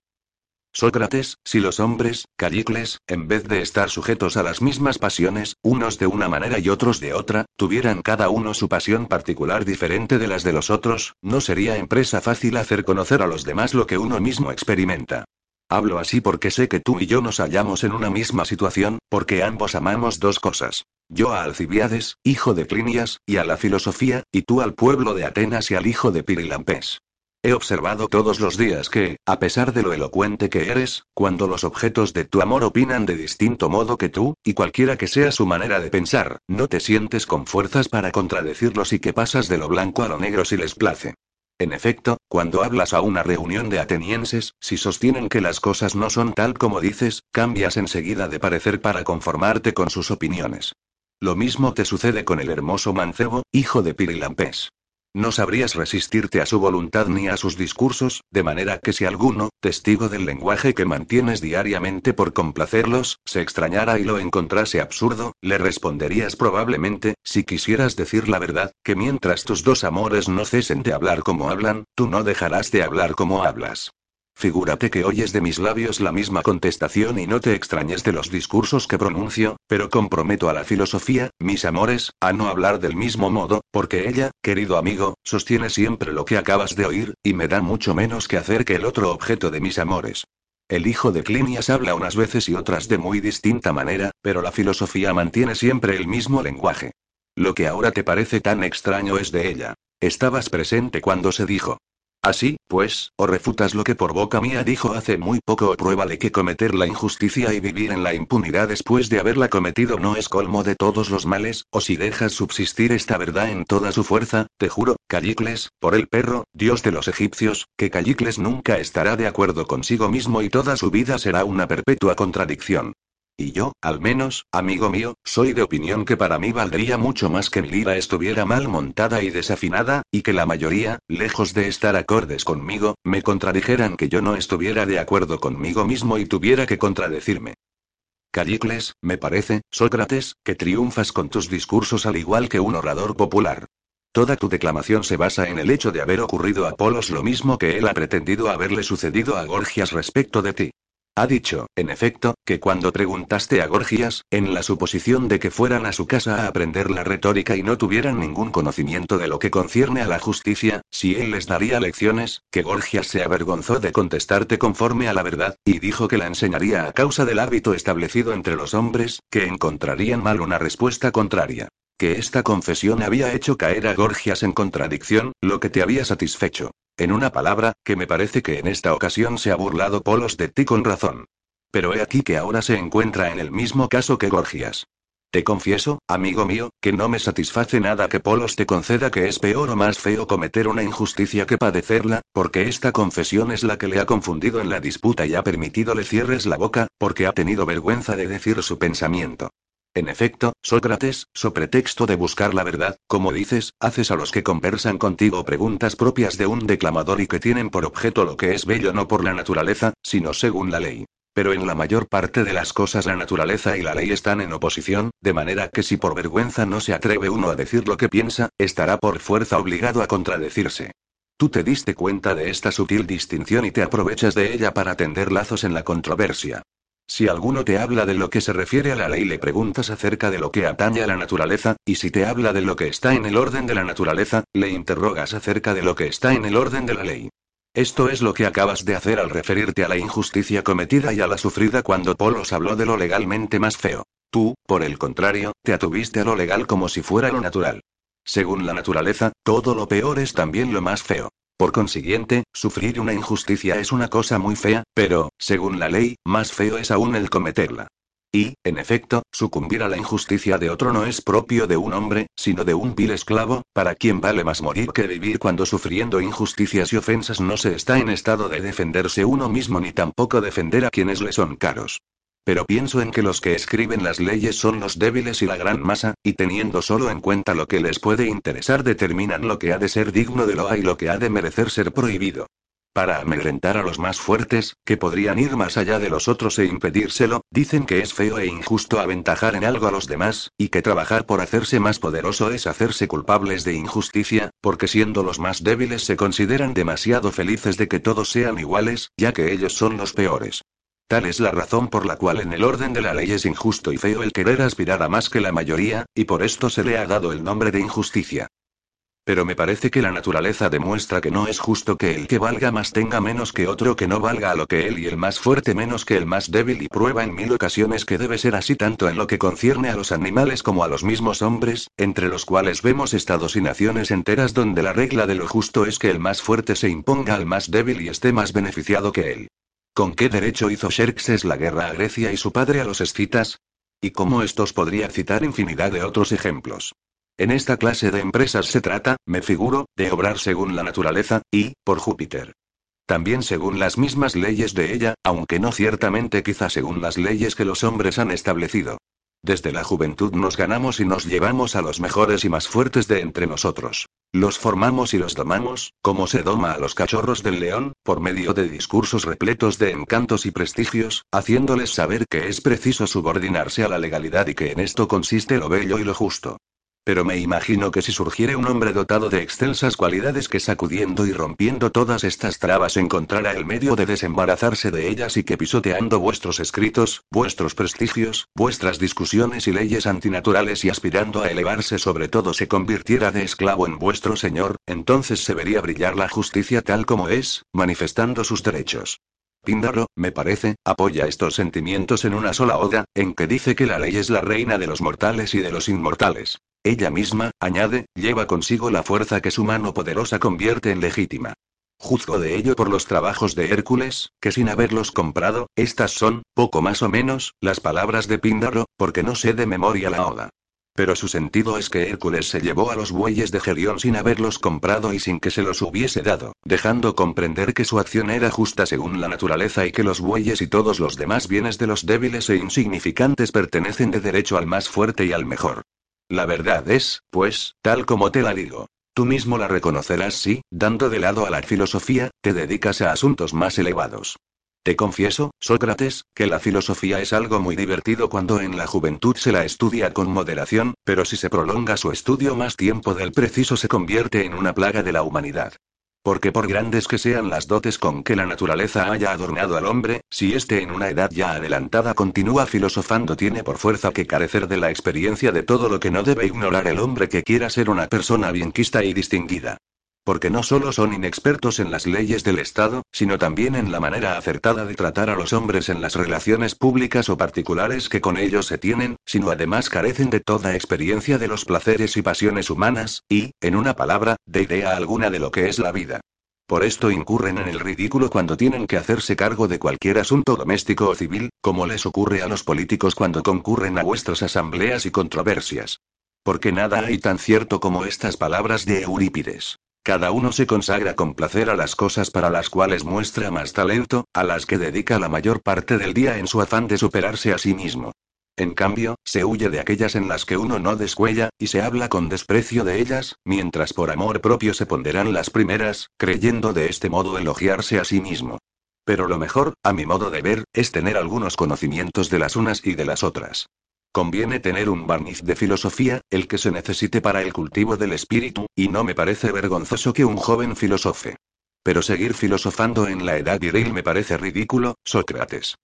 Sócrates, si los hombres, Callicles, en vez de estar sujetos a las mismas pasiones, unos de una manera y otros de otra, tuvieran cada uno su pasión particular diferente de las de los otros, no sería empresa fácil hacer conocer a los demás lo que uno mismo experimenta. Hablo así porque sé que tú y yo nos hallamos en una misma situación, porque ambos amamos dos cosas. Yo a Alcibiades, hijo de Clinias, y a la filosofía, y tú al pueblo de Atenas y al hijo de Pirilampes. He observado todos los días que, a pesar de lo elocuente que eres, cuando los objetos de tu amor opinan de distinto modo que tú, y cualquiera que sea su manera de pensar, no te sientes con fuerzas para contradecirlos y que pasas de lo blanco a lo negro si les place. En efecto, cuando hablas a una reunión de atenienses, si sostienen que las cosas no son tal como dices, cambias enseguida de parecer para conformarte con sus opiniones. Lo mismo te sucede con el hermoso mancebo, hijo de Pirilampes. No sabrías resistirte a su voluntad ni a sus discursos, de manera que si alguno, testigo del lenguaje que mantienes diariamente por complacerlos, se extrañara y lo encontrase absurdo, le responderías probablemente, si quisieras decir la verdad, que mientras tus dos amores no cesen de hablar como hablan, tú no dejarás de hablar como hablas. Figúrate que oyes de mis labios la misma contestación y no te extrañes de los discursos que pronuncio, pero comprometo a la filosofía, mis amores, a no hablar del mismo modo, porque ella, querido amigo, sostiene siempre lo que acabas de oír, y me da mucho menos que hacer que el otro objeto de mis amores. El hijo de Clinias habla unas veces y otras de muy distinta manera, pero la filosofía mantiene siempre el mismo lenguaje. Lo que ahora te parece tan extraño es de ella. Estabas presente cuando se dijo, Así, pues, o refutas lo que por boca mía dijo hace muy poco o pruébale que cometer la injusticia y vivir en la impunidad después de haberla cometido no es colmo de todos los males, o si dejas subsistir esta verdad en toda su fuerza, te juro, Callicles, por el perro, dios de los egipcios, que Callicles nunca estará de acuerdo consigo mismo y toda su vida será una perpetua contradicción. Y yo, al menos, amigo mío, soy de opinión que para mí valdría mucho más que mi lira estuviera mal montada y desafinada, y que la mayoría, lejos de estar acordes conmigo, me contradijeran que yo no estuviera de acuerdo conmigo mismo y tuviera que contradecirme. Callicles, me parece, Sócrates, que triunfas con tus discursos al igual que un orador popular. Toda tu declamación se basa en el hecho de haber ocurrido a Polos lo mismo que él ha pretendido haberle sucedido a Gorgias respecto de ti. Ha dicho, en efecto, que cuando preguntaste a Gorgias, en la suposición de que fueran a su casa a aprender la retórica y no tuvieran ningún conocimiento de lo que concierne a la justicia, si él les daría lecciones, que Gorgias se avergonzó de contestarte conforme a la verdad, y dijo que la enseñaría a causa del hábito establecido entre los hombres, que encontrarían mal una respuesta contraria. Que esta confesión había hecho caer a Gorgias en contradicción, lo que te había satisfecho. En una palabra, que me parece que en esta ocasión se ha burlado Polos de ti con razón. Pero he aquí que ahora se encuentra en el mismo caso que Gorgias. Te confieso, amigo mío, que no me satisface nada que Polos te conceda que es peor o más feo cometer una injusticia que padecerla, porque esta confesión es la que le ha confundido en la disputa y ha permitido le cierres la boca, porque ha tenido vergüenza de decir su pensamiento. En efecto, Sócrates, so pretexto de buscar la verdad, como dices, haces a los que conversan contigo preguntas propias de un declamador y que tienen por objeto lo que es bello no por la naturaleza, sino según la ley. Pero en la mayor parte de las cosas la naturaleza y la ley están en oposición, de manera que si por vergüenza no se atreve uno a decir lo que piensa, estará por fuerza obligado a contradecirse. Tú te diste cuenta de esta sutil distinción y te aprovechas de ella para tender lazos en la controversia. Si alguno te habla de lo que se refiere a la ley, le preguntas acerca de lo que atañe a la naturaleza, y si te habla de lo que está en el orden de la naturaleza, le interrogas acerca de lo que está en el orden de la ley. Esto es lo que acabas de hacer al referirte a la injusticia cometida y a la sufrida cuando Polos habló de lo legalmente más feo. Tú, por el contrario, te atuviste a lo legal como si fuera lo natural. Según la naturaleza, todo lo peor es también lo más feo. Por consiguiente, sufrir una injusticia es una cosa muy fea, pero, según la ley, más feo es aún el cometerla. Y, en efecto, sucumbir a la injusticia de otro no es propio de un hombre, sino de un vil esclavo, para quien vale más morir que vivir cuando sufriendo injusticias y ofensas no se está en estado de defenderse uno mismo ni tampoco defender a quienes le son caros. Pero pienso en que los que escriben las leyes son los débiles y la gran masa, y teniendo solo en cuenta lo que les puede interesar determinan lo que ha de ser digno de loa y lo que ha de merecer ser prohibido. Para amedrentar a los más fuertes, que podrían ir más allá de los otros e impedírselo, dicen que es feo e injusto aventajar en algo a los demás, y que trabajar por hacerse más poderoso es hacerse culpables de injusticia, porque siendo los más débiles se consideran demasiado felices de que todos sean iguales, ya que ellos son los peores. Tal es la razón por la cual en el orden de la ley es injusto y feo el querer aspirar a más que la mayoría, y por esto se le ha dado el nombre de injusticia. Pero me parece que la naturaleza demuestra que no es justo que el que valga más tenga menos que otro que no valga a lo que él y el más fuerte menos que el más débil y prueba en mil ocasiones que debe ser así tanto en lo que concierne a los animales como a los mismos hombres, entre los cuales vemos estados y naciones enteras donde la regla de lo justo es que el más fuerte se imponga al más débil y esté más beneficiado que él. ¿Con qué derecho hizo Xerxes la guerra a Grecia y su padre a los escitas? Y cómo estos podría citar infinidad de otros ejemplos. En esta clase de empresas se trata, me figuro, de obrar según la naturaleza, y, por Júpiter. También según las mismas leyes de ella, aunque no ciertamente quizá según las leyes que los hombres han establecido. Desde la juventud nos ganamos y nos llevamos a los mejores y más fuertes de entre nosotros. Los formamos y los domamos, como se doma a los cachorros del león, por medio de discursos repletos de encantos y prestigios, haciéndoles saber que es preciso subordinarse a la legalidad y que en esto consiste lo bello y lo justo. Pero me imagino que si surgiere un hombre dotado de excelsas cualidades que sacudiendo y rompiendo todas estas trabas encontrara el medio de desembarazarse de ellas y que pisoteando vuestros escritos, vuestros prestigios, vuestras discusiones y leyes antinaturales y aspirando a elevarse sobre todo se convirtiera de esclavo en vuestro señor, entonces se vería brillar la justicia tal como es, manifestando sus derechos. Píndaro, me parece, apoya estos sentimientos en una sola oda, en que dice que la ley es la reina de los mortales y de los inmortales. Ella misma, añade, lleva consigo la fuerza que su mano poderosa convierte en legítima. Juzgo de ello por los trabajos de Hércules, que sin haberlos comprado, estas son, poco más o menos, las palabras de Píndaro, porque no sé de memoria la oda. Pero su sentido es que Hércules se llevó a los bueyes de Gerión sin haberlos comprado y sin que se los hubiese dado, dejando comprender que su acción era justa según la naturaleza y que los bueyes y todos los demás bienes de los débiles e insignificantes pertenecen de derecho al más fuerte y al mejor. La verdad es, pues, tal como te la digo. Tú mismo la reconocerás si, dando de lado a la filosofía, te dedicas a asuntos más elevados. Te confieso, Sócrates, que la filosofía es algo muy divertido cuando en la juventud se la estudia con moderación, pero si se prolonga su estudio más tiempo del preciso se convierte en una plaga de la humanidad. Porque por grandes que sean las dotes con que la naturaleza haya adornado al hombre, si éste en una edad ya adelantada continúa filosofando tiene por fuerza que carecer de la experiencia de todo lo que no debe ignorar el hombre que quiera ser una persona bienquista y distinguida. Porque no solo son inexpertos en las leyes del Estado, sino también en la manera acertada de tratar a los hombres en las relaciones públicas o particulares que con ellos se tienen, sino además carecen de toda experiencia de los placeres y pasiones humanas, y, en una palabra, de idea alguna de lo que es la vida. Por esto incurren en el ridículo cuando tienen que hacerse cargo de cualquier asunto doméstico o civil, como les ocurre a los políticos cuando concurren a vuestras asambleas y controversias. Porque nada hay tan cierto como estas palabras de Eurípides. Cada uno se consagra con placer a las cosas para las cuales muestra más talento, a las que dedica la mayor parte del día en su afán de superarse a sí mismo. En cambio, se huye de aquellas en las que uno no descuella, y se habla con desprecio de ellas, mientras por amor propio se ponderan las primeras, creyendo de este modo elogiarse a sí mismo. Pero lo mejor, a mi modo de ver, es tener algunos conocimientos de las unas y de las otras. Conviene tener un barniz de filosofía, el que se necesite para el cultivo del espíritu, y no me parece vergonzoso que un joven filosofe. Pero seguir filosofando en la edad viril me parece ridículo, Sócrates.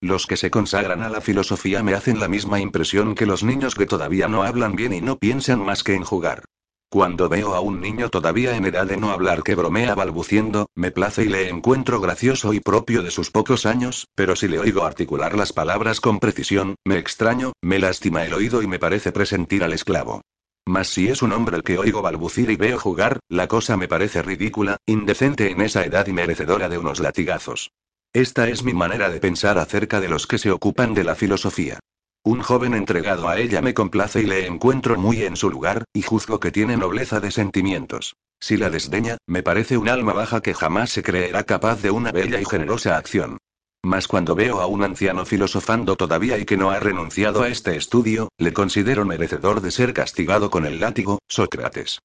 Los que se consagran a la filosofía me hacen la misma impresión que los niños que todavía no hablan bien y no piensan más que en jugar. Cuando veo a un niño todavía en edad de no hablar que bromea balbuciendo, me place y le encuentro gracioso y propio de sus pocos años, pero si le oigo articular las palabras con precisión, me extraño, me lastima el oído y me parece presentir al esclavo. Mas si es un hombre el que oigo balbucir y veo jugar, la cosa me parece ridícula, indecente en esa edad y merecedora de unos latigazos. Esta es mi manera de pensar acerca de los que se ocupan de la filosofía. Un joven entregado a ella me complace y le encuentro muy en su lugar, y juzgo que tiene nobleza de sentimientos. Si la desdeña, me parece un alma baja que jamás se creerá capaz de una bella y generosa acción. Mas cuando veo a un anciano filosofando todavía y que no ha renunciado a este estudio, le considero merecedor de ser castigado con el látigo, Sócrates.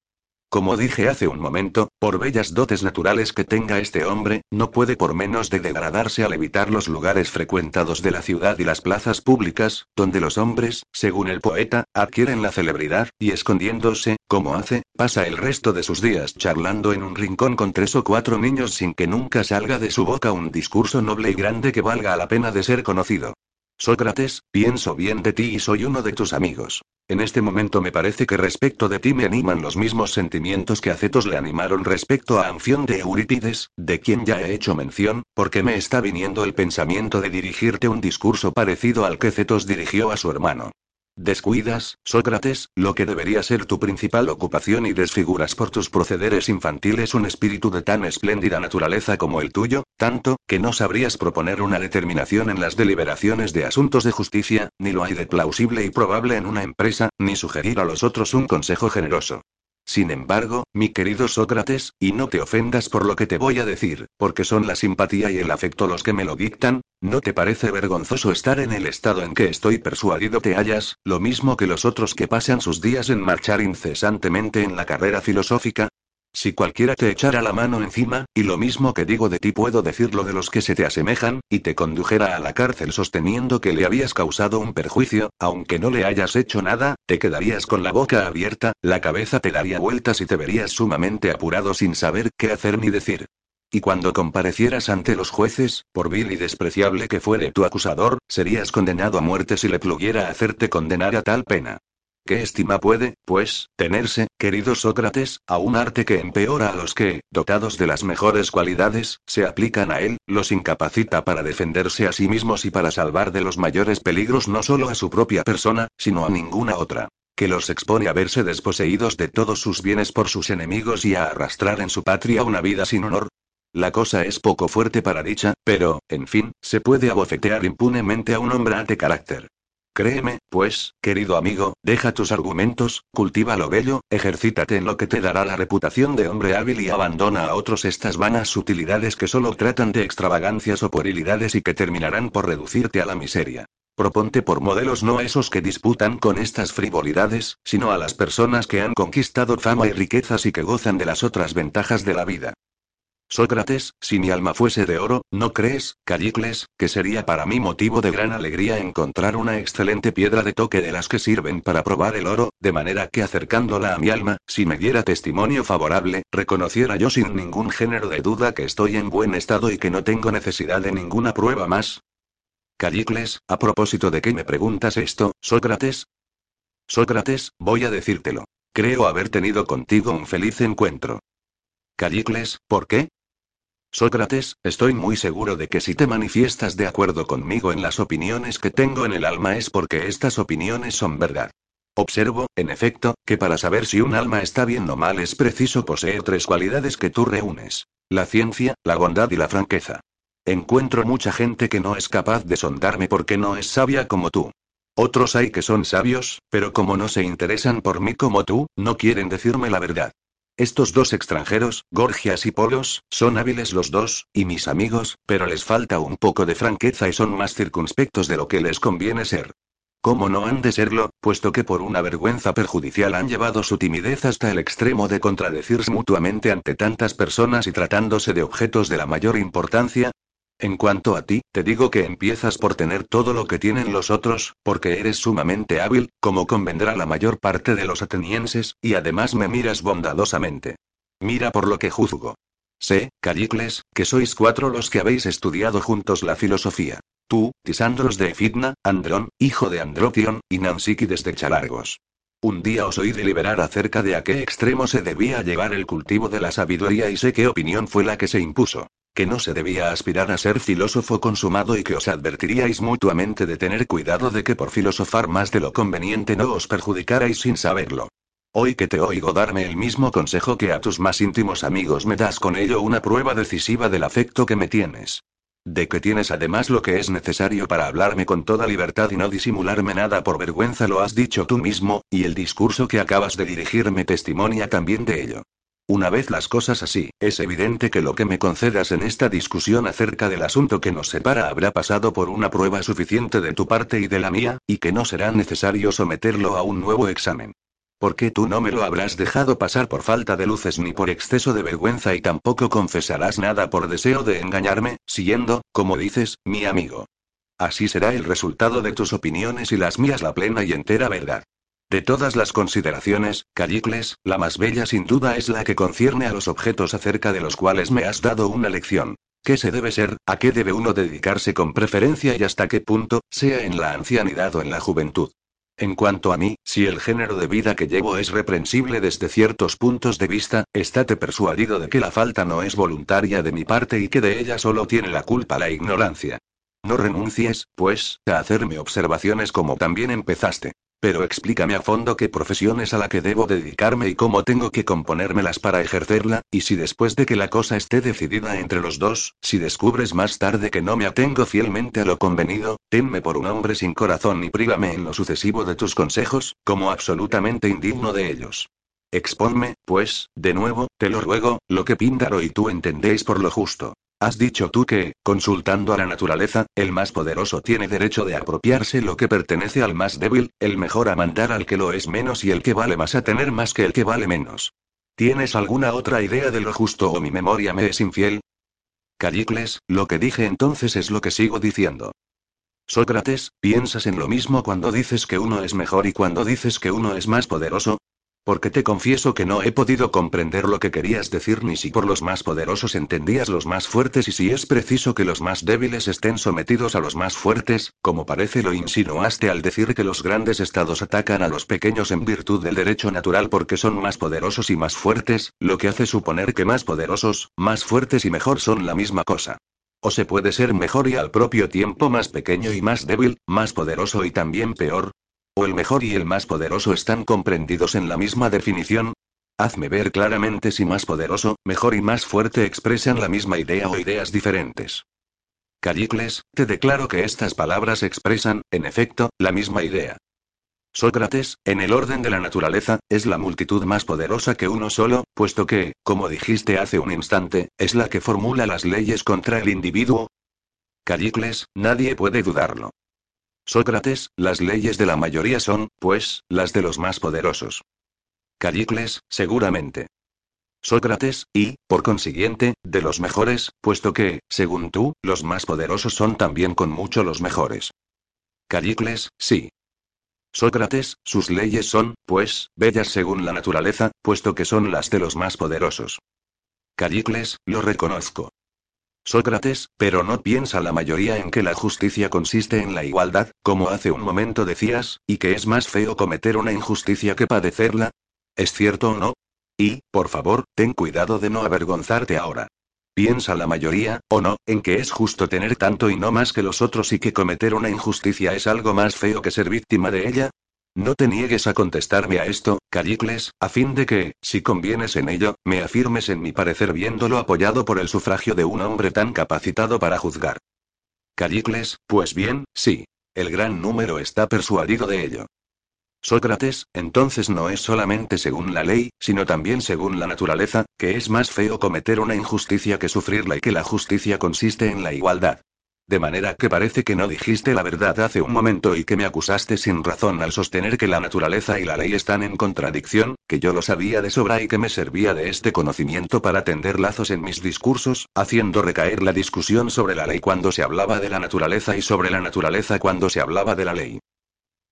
Como dije hace un momento, por bellas dotes naturales que tenga este hombre, no puede por menos de degradarse al evitar los lugares frecuentados de la ciudad y las plazas públicas, donde los hombres, según el poeta, adquieren la celebridad, y escondiéndose, como hace, pasa el resto de sus días charlando en un rincón con tres o cuatro niños sin que nunca salga de su boca un discurso noble y grande que valga la pena de ser conocido. Sócrates, pienso bien de ti y soy uno de tus amigos. En este momento me parece que respecto de ti me animan los mismos sentimientos que a Cetos le animaron respecto a Anfión de Eurípides, de quien ya he hecho mención, porque me está viniendo el pensamiento de dirigirte un discurso parecido al que Cetos dirigió a su hermano. Descuidas, Sócrates, lo que debería ser tu principal ocupación y desfiguras por tus procederes infantiles un espíritu de tan espléndida naturaleza como el tuyo, tanto, que no sabrías proponer una determinación en las deliberaciones de asuntos de justicia, ni lo hay de plausible y probable en una empresa, ni sugerir a los otros un consejo generoso. Sin embargo, mi querido Sócrates, y no te ofendas por lo que te voy a decir, porque son la simpatía y el afecto los que me lo dictan, ¿no te parece vergonzoso estar en el estado en que estoy persuadido te hallas, lo mismo que los otros que pasan sus días en marchar incesantemente en la carrera filosófica? Si cualquiera te echara la mano encima, y lo mismo que digo de ti puedo decirlo de los que se te asemejan, y te condujera a la cárcel sosteniendo que le habías causado un perjuicio, aunque no le hayas hecho nada, te quedarías con la boca abierta, la cabeza te daría vueltas y te verías sumamente apurado sin saber qué hacer ni decir. Y cuando comparecieras ante los jueces, por vil y despreciable que fuere tu acusador, serías condenado a muerte si le pluguiera hacerte condenar a tal pena. ¿Qué estima puede, pues, tenerse, querido Sócrates, a un arte que empeora a los que, dotados de las mejores cualidades, se aplican a él, los incapacita para defenderse a sí mismos y para salvar de los mayores peligros no solo a su propia persona, sino a ninguna otra? que los expone a verse desposeídos de todos sus bienes por sus enemigos y a arrastrar en su patria una vida sin honor. La cosa es poco fuerte para dicha, pero, en fin, se puede abofetear impunemente a un hombre ante carácter. Créeme, pues, querido amigo, deja tus argumentos, cultiva lo bello, ejercítate en lo que te dará la reputación de hombre hábil y abandona a otros estas vanas sutilidades que solo tratan de extravagancias o puerilidades y que terminarán por reducirte a la miseria. Proponte por modelos no a esos que disputan con estas frivolidades, sino a las personas que han conquistado fama y riquezas y que gozan de las otras ventajas de la vida. Sócrates, si mi alma fuese de oro, ¿no crees, Callicles, que sería para mí motivo de gran alegría encontrar una excelente piedra de toque de las que sirven para probar el oro, de manera que acercándola a mi alma, si me diera testimonio favorable, reconociera yo sin ningún género de duda que estoy en buen estado y que no tengo necesidad de ninguna prueba más? Callicles, a propósito de qué me preguntas esto, Sócrates? Sócrates, voy a decírtelo. Creo haber tenido contigo un feliz encuentro. Callicles, ¿por qué? Sócrates, estoy muy seguro de que si te manifiestas de acuerdo conmigo en las opiniones que tengo en el alma es porque estas opiniones son verdad. Observo, en efecto, que para saber si un alma está bien o mal es preciso poseer tres cualidades que tú reúnes. La ciencia, la bondad y la franqueza. Encuentro mucha gente que no es capaz de sondarme porque no es sabia como tú. Otros hay que son sabios, pero como no se interesan por mí como tú, no quieren decirme la verdad. Estos dos extranjeros, Gorgias y Polos, son hábiles los dos, y mis amigos, pero les falta un poco de franqueza y son más circunspectos de lo que les conviene ser. ¿Cómo no han de serlo, puesto que por una vergüenza perjudicial han llevado su timidez hasta el extremo de contradecirse mutuamente ante tantas personas y tratándose de objetos de la mayor importancia? En cuanto a ti, te digo que empiezas por tener todo lo que tienen los otros, porque eres sumamente hábil, como convendrá la mayor parte de los atenienses, y además me miras bondadosamente. Mira por lo que juzgo. Sé, Callicles, que sois cuatro los que habéis estudiado juntos la filosofía. Tú, Tisandros de Efidna, Andrón, hijo de Andropion, y Nansíquides de Chalargos. Un día os oí deliberar acerca de a qué extremo se debía llevar el cultivo de la sabiduría y sé qué opinión fue la que se impuso que no se debía aspirar a ser filósofo consumado y que os advertiríais mutuamente de tener cuidado de que por filosofar más de lo conveniente no os perjudicarais sin saberlo. Hoy que te oigo darme el mismo consejo que a tus más íntimos amigos me das con ello una prueba decisiva del afecto que me tienes. De que tienes además lo que es necesario para hablarme con toda libertad y no disimularme nada por vergüenza lo has dicho tú mismo, y el discurso que acabas de dirigirme testimonia también de ello. Una vez las cosas así, es evidente que lo que me concedas en esta discusión acerca del asunto que nos separa habrá pasado por una prueba suficiente de tu parte y de la mía, y que no será necesario someterlo a un nuevo examen. ¿Por qué tú no me lo habrás dejado pasar por falta de luces ni por exceso de vergüenza y tampoco confesarás nada por deseo de engañarme, siendo, como dices, mi amigo? Así será el resultado de tus opiniones y las mías la plena y entera verdad. De todas las consideraciones, Callicles, la más bella sin duda es la que concierne a los objetos acerca de los cuales me has dado una lección. ¿Qué se debe ser, a qué debe uno dedicarse con preferencia y hasta qué punto, sea en la ancianidad o en la juventud? En cuanto a mí, si el género de vida que llevo es reprensible desde ciertos puntos de vista, estate persuadido de que la falta no es voluntaria de mi parte y que de ella solo tiene la culpa la ignorancia. No renuncies, pues, a hacerme observaciones como también empezaste. Pero explícame a fondo qué profesión es a la que debo dedicarme y cómo tengo que componérmelas para ejercerla, y si después de que la cosa esté decidida entre los dos, si descubres más tarde que no me atengo fielmente a lo convenido, tenme por un hombre sin corazón y prívame en lo sucesivo de tus consejos, como absolutamente indigno de ellos. Exponme, pues, de nuevo, te lo ruego, lo que Píndaro y tú entendéis por lo justo. Has dicho tú que, consultando a la naturaleza, el más poderoso tiene derecho de apropiarse lo que pertenece al más débil, el mejor a mandar al que lo es menos y el que vale más a tener más que el que vale menos. ¿Tienes alguna otra idea de lo justo o mi memoria me es infiel? Callicles, lo que dije entonces es lo que sigo diciendo. Sócrates, ¿piensas en lo mismo cuando dices que uno es mejor y cuando dices que uno es más poderoso? Porque te confieso que no he podido comprender lo que querías decir ni si por los más poderosos entendías los más fuertes y si es preciso que los más débiles estén sometidos a los más fuertes, como parece lo insinuaste al decir que los grandes estados atacan a los pequeños en virtud del derecho natural porque son más poderosos y más fuertes, lo que hace suponer que más poderosos, más fuertes y mejor son la misma cosa. O se puede ser mejor y al propio tiempo más pequeño y más débil, más poderoso y también peor, ¿O el mejor y el más poderoso están comprendidos en la misma definición? Hazme ver claramente si más poderoso, mejor y más fuerte expresan la misma idea o ideas diferentes. Callicles, te declaro que estas palabras expresan, en efecto, la misma idea. Sócrates, en el orden de la naturaleza, es la multitud más poderosa que uno solo, puesto que, como dijiste hace un instante, es la que formula las leyes contra el individuo. Callicles, nadie puede dudarlo. Sócrates, las leyes de la mayoría son, pues, las de los más poderosos. Callicles, seguramente. Sócrates, y, por consiguiente, de los mejores, puesto que, según tú, los más poderosos son también con mucho los mejores. Callicles, sí. Sócrates, sus leyes son, pues, bellas según la naturaleza, puesto que son las de los más poderosos. Callicles, lo reconozco. Sócrates, pero no piensa la mayoría en que la justicia consiste en la igualdad, como hace un momento decías, y que es más feo cometer una injusticia que padecerla. ¿Es cierto o no? Y, por favor, ten cuidado de no avergonzarte ahora. Piensa la mayoría, o no, en que es justo tener tanto y no más que los otros y que cometer una injusticia es algo más feo que ser víctima de ella. No te niegues a contestarme a esto, Callicles, a fin de que, si convienes en ello, me afirmes en mi parecer viéndolo apoyado por el sufragio de un hombre tan capacitado para juzgar. Callicles, pues bien, sí. El gran número está persuadido de ello. Sócrates, entonces no es solamente según la ley, sino también según la naturaleza, que es más feo cometer una injusticia que sufrirla y que la justicia consiste en la igualdad. De manera que parece que no dijiste la verdad hace un momento y que me acusaste sin razón al sostener que la naturaleza y la ley están en contradicción, que yo lo sabía de sobra y que me servía de este conocimiento para tender lazos en mis discursos, haciendo recaer la discusión sobre la ley cuando se hablaba de la naturaleza y sobre la naturaleza cuando se hablaba de la ley.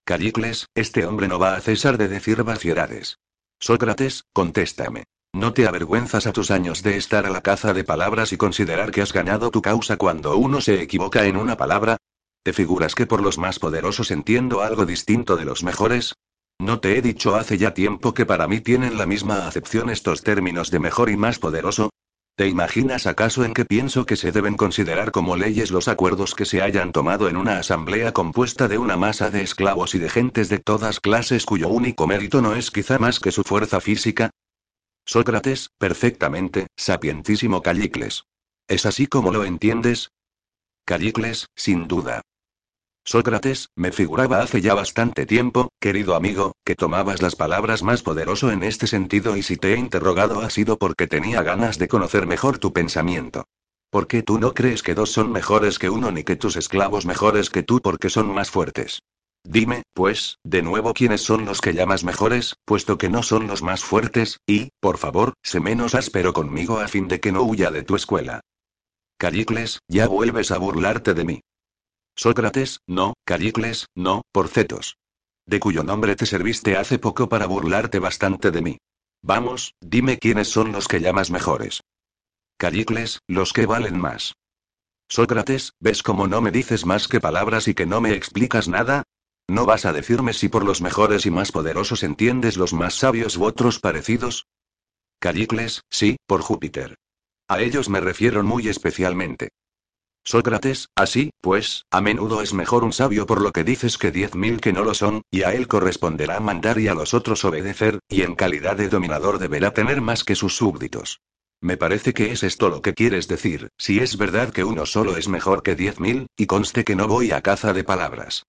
Callicles, este hombre no va a cesar de decir vaciedades. Sócrates, contéstame. ¿No te avergüenzas a tus años de estar a la caza de palabras y considerar que has ganado tu causa cuando uno se equivoca en una palabra? ¿Te figuras que por los más poderosos entiendo algo distinto de los mejores? ¿No te he dicho hace ya tiempo que para mí tienen la misma acepción estos términos de mejor y más poderoso? ¿Te imaginas acaso en que pienso que se deben considerar como leyes los acuerdos que se hayan tomado en una asamblea compuesta de una masa de esclavos y de gentes de todas clases cuyo único mérito no es quizá más que su fuerza física? Sócrates, perfectamente, sapientísimo Callicles. ¿Es así como lo entiendes? Callicles, sin duda. Sócrates, me figuraba hace ya bastante tiempo, querido amigo, que tomabas las palabras más poderoso en este sentido y si te he interrogado ha sido porque tenía ganas de conocer mejor tu pensamiento. ¿Por qué tú no crees que dos son mejores que uno ni que tus esclavos mejores que tú porque son más fuertes? Dime, pues, de nuevo quiénes son los que llamas mejores, puesto que no son los más fuertes, y, por favor, sé menos áspero conmigo a fin de que no huya de tu escuela. Callicles, ya vuelves a burlarte de mí. Sócrates, no, Callicles, no, porcetos. De cuyo nombre te serviste hace poco para burlarte bastante de mí. Vamos, dime quiénes son los que llamas mejores. Callicles, los que valen más. Sócrates, ¿ves cómo no me dices más que palabras y que no me explicas nada? ¿No vas a decirme si por los mejores y más poderosos entiendes los más sabios u otros parecidos? Callicles, sí, por Júpiter. A ellos me refiero muy especialmente. Sócrates, así, pues, a menudo es mejor un sabio por lo que dices que diez mil que no lo son, y a él corresponderá mandar y a los otros obedecer, y en calidad de dominador deberá tener más que sus súbditos. Me parece que es esto lo que quieres decir, si es verdad que uno solo es mejor que diez mil, y conste que no voy a caza de palabras.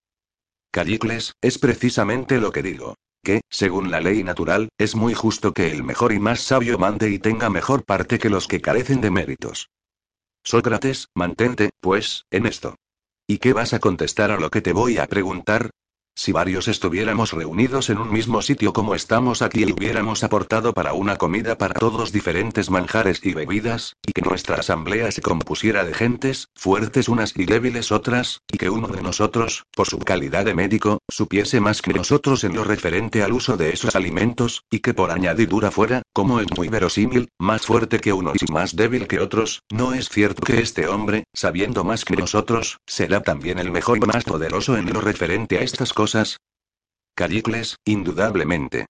Callicles, es precisamente lo que digo. Que, según la ley natural, es muy justo que el mejor y más sabio mande y tenga mejor parte que los que carecen de méritos. Sócrates, mantente, pues, en esto. ¿Y qué vas a contestar a lo que te voy a preguntar? Si varios estuviéramos reunidos en un mismo sitio como estamos aquí y hubiéramos aportado para una comida para todos diferentes manjares y bebidas, y que nuestra asamblea se compusiera de gentes, fuertes unas y débiles otras, y que uno de nosotros, por su calidad de médico, supiese más que nosotros en lo referente al uso de esos alimentos, y que por añadidura fuera, como es muy verosímil, más fuerte que uno y más débil que otros, ¿no es cierto que este hombre, sabiendo más que nosotros, será también el mejor y más poderoso en lo referente a estas cosas? Cosas? Callicles, indudablemente.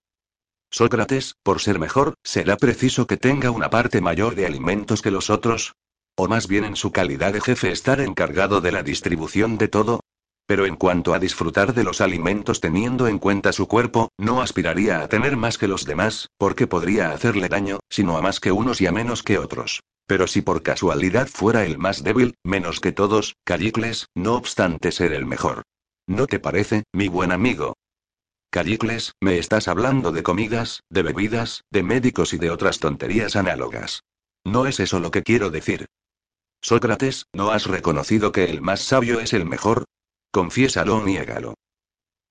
Sócrates, por ser mejor, será preciso que tenga una parte mayor de alimentos que los otros. O más bien en su calidad de jefe estar encargado de la distribución de todo. Pero en cuanto a disfrutar de los alimentos teniendo en cuenta su cuerpo, no aspiraría a tener más que los demás, porque podría hacerle daño, sino a más que unos y a menos que otros. Pero si por casualidad fuera el más débil, menos que todos, Callicles, no obstante ser el mejor. ¿No te parece, mi buen amigo? Callicles, me estás hablando de comidas, de bebidas, de médicos y de otras tonterías análogas. No es eso lo que quiero decir. Sócrates, ¿no has reconocido que el más sabio es el mejor? Confiésalo o niégalo.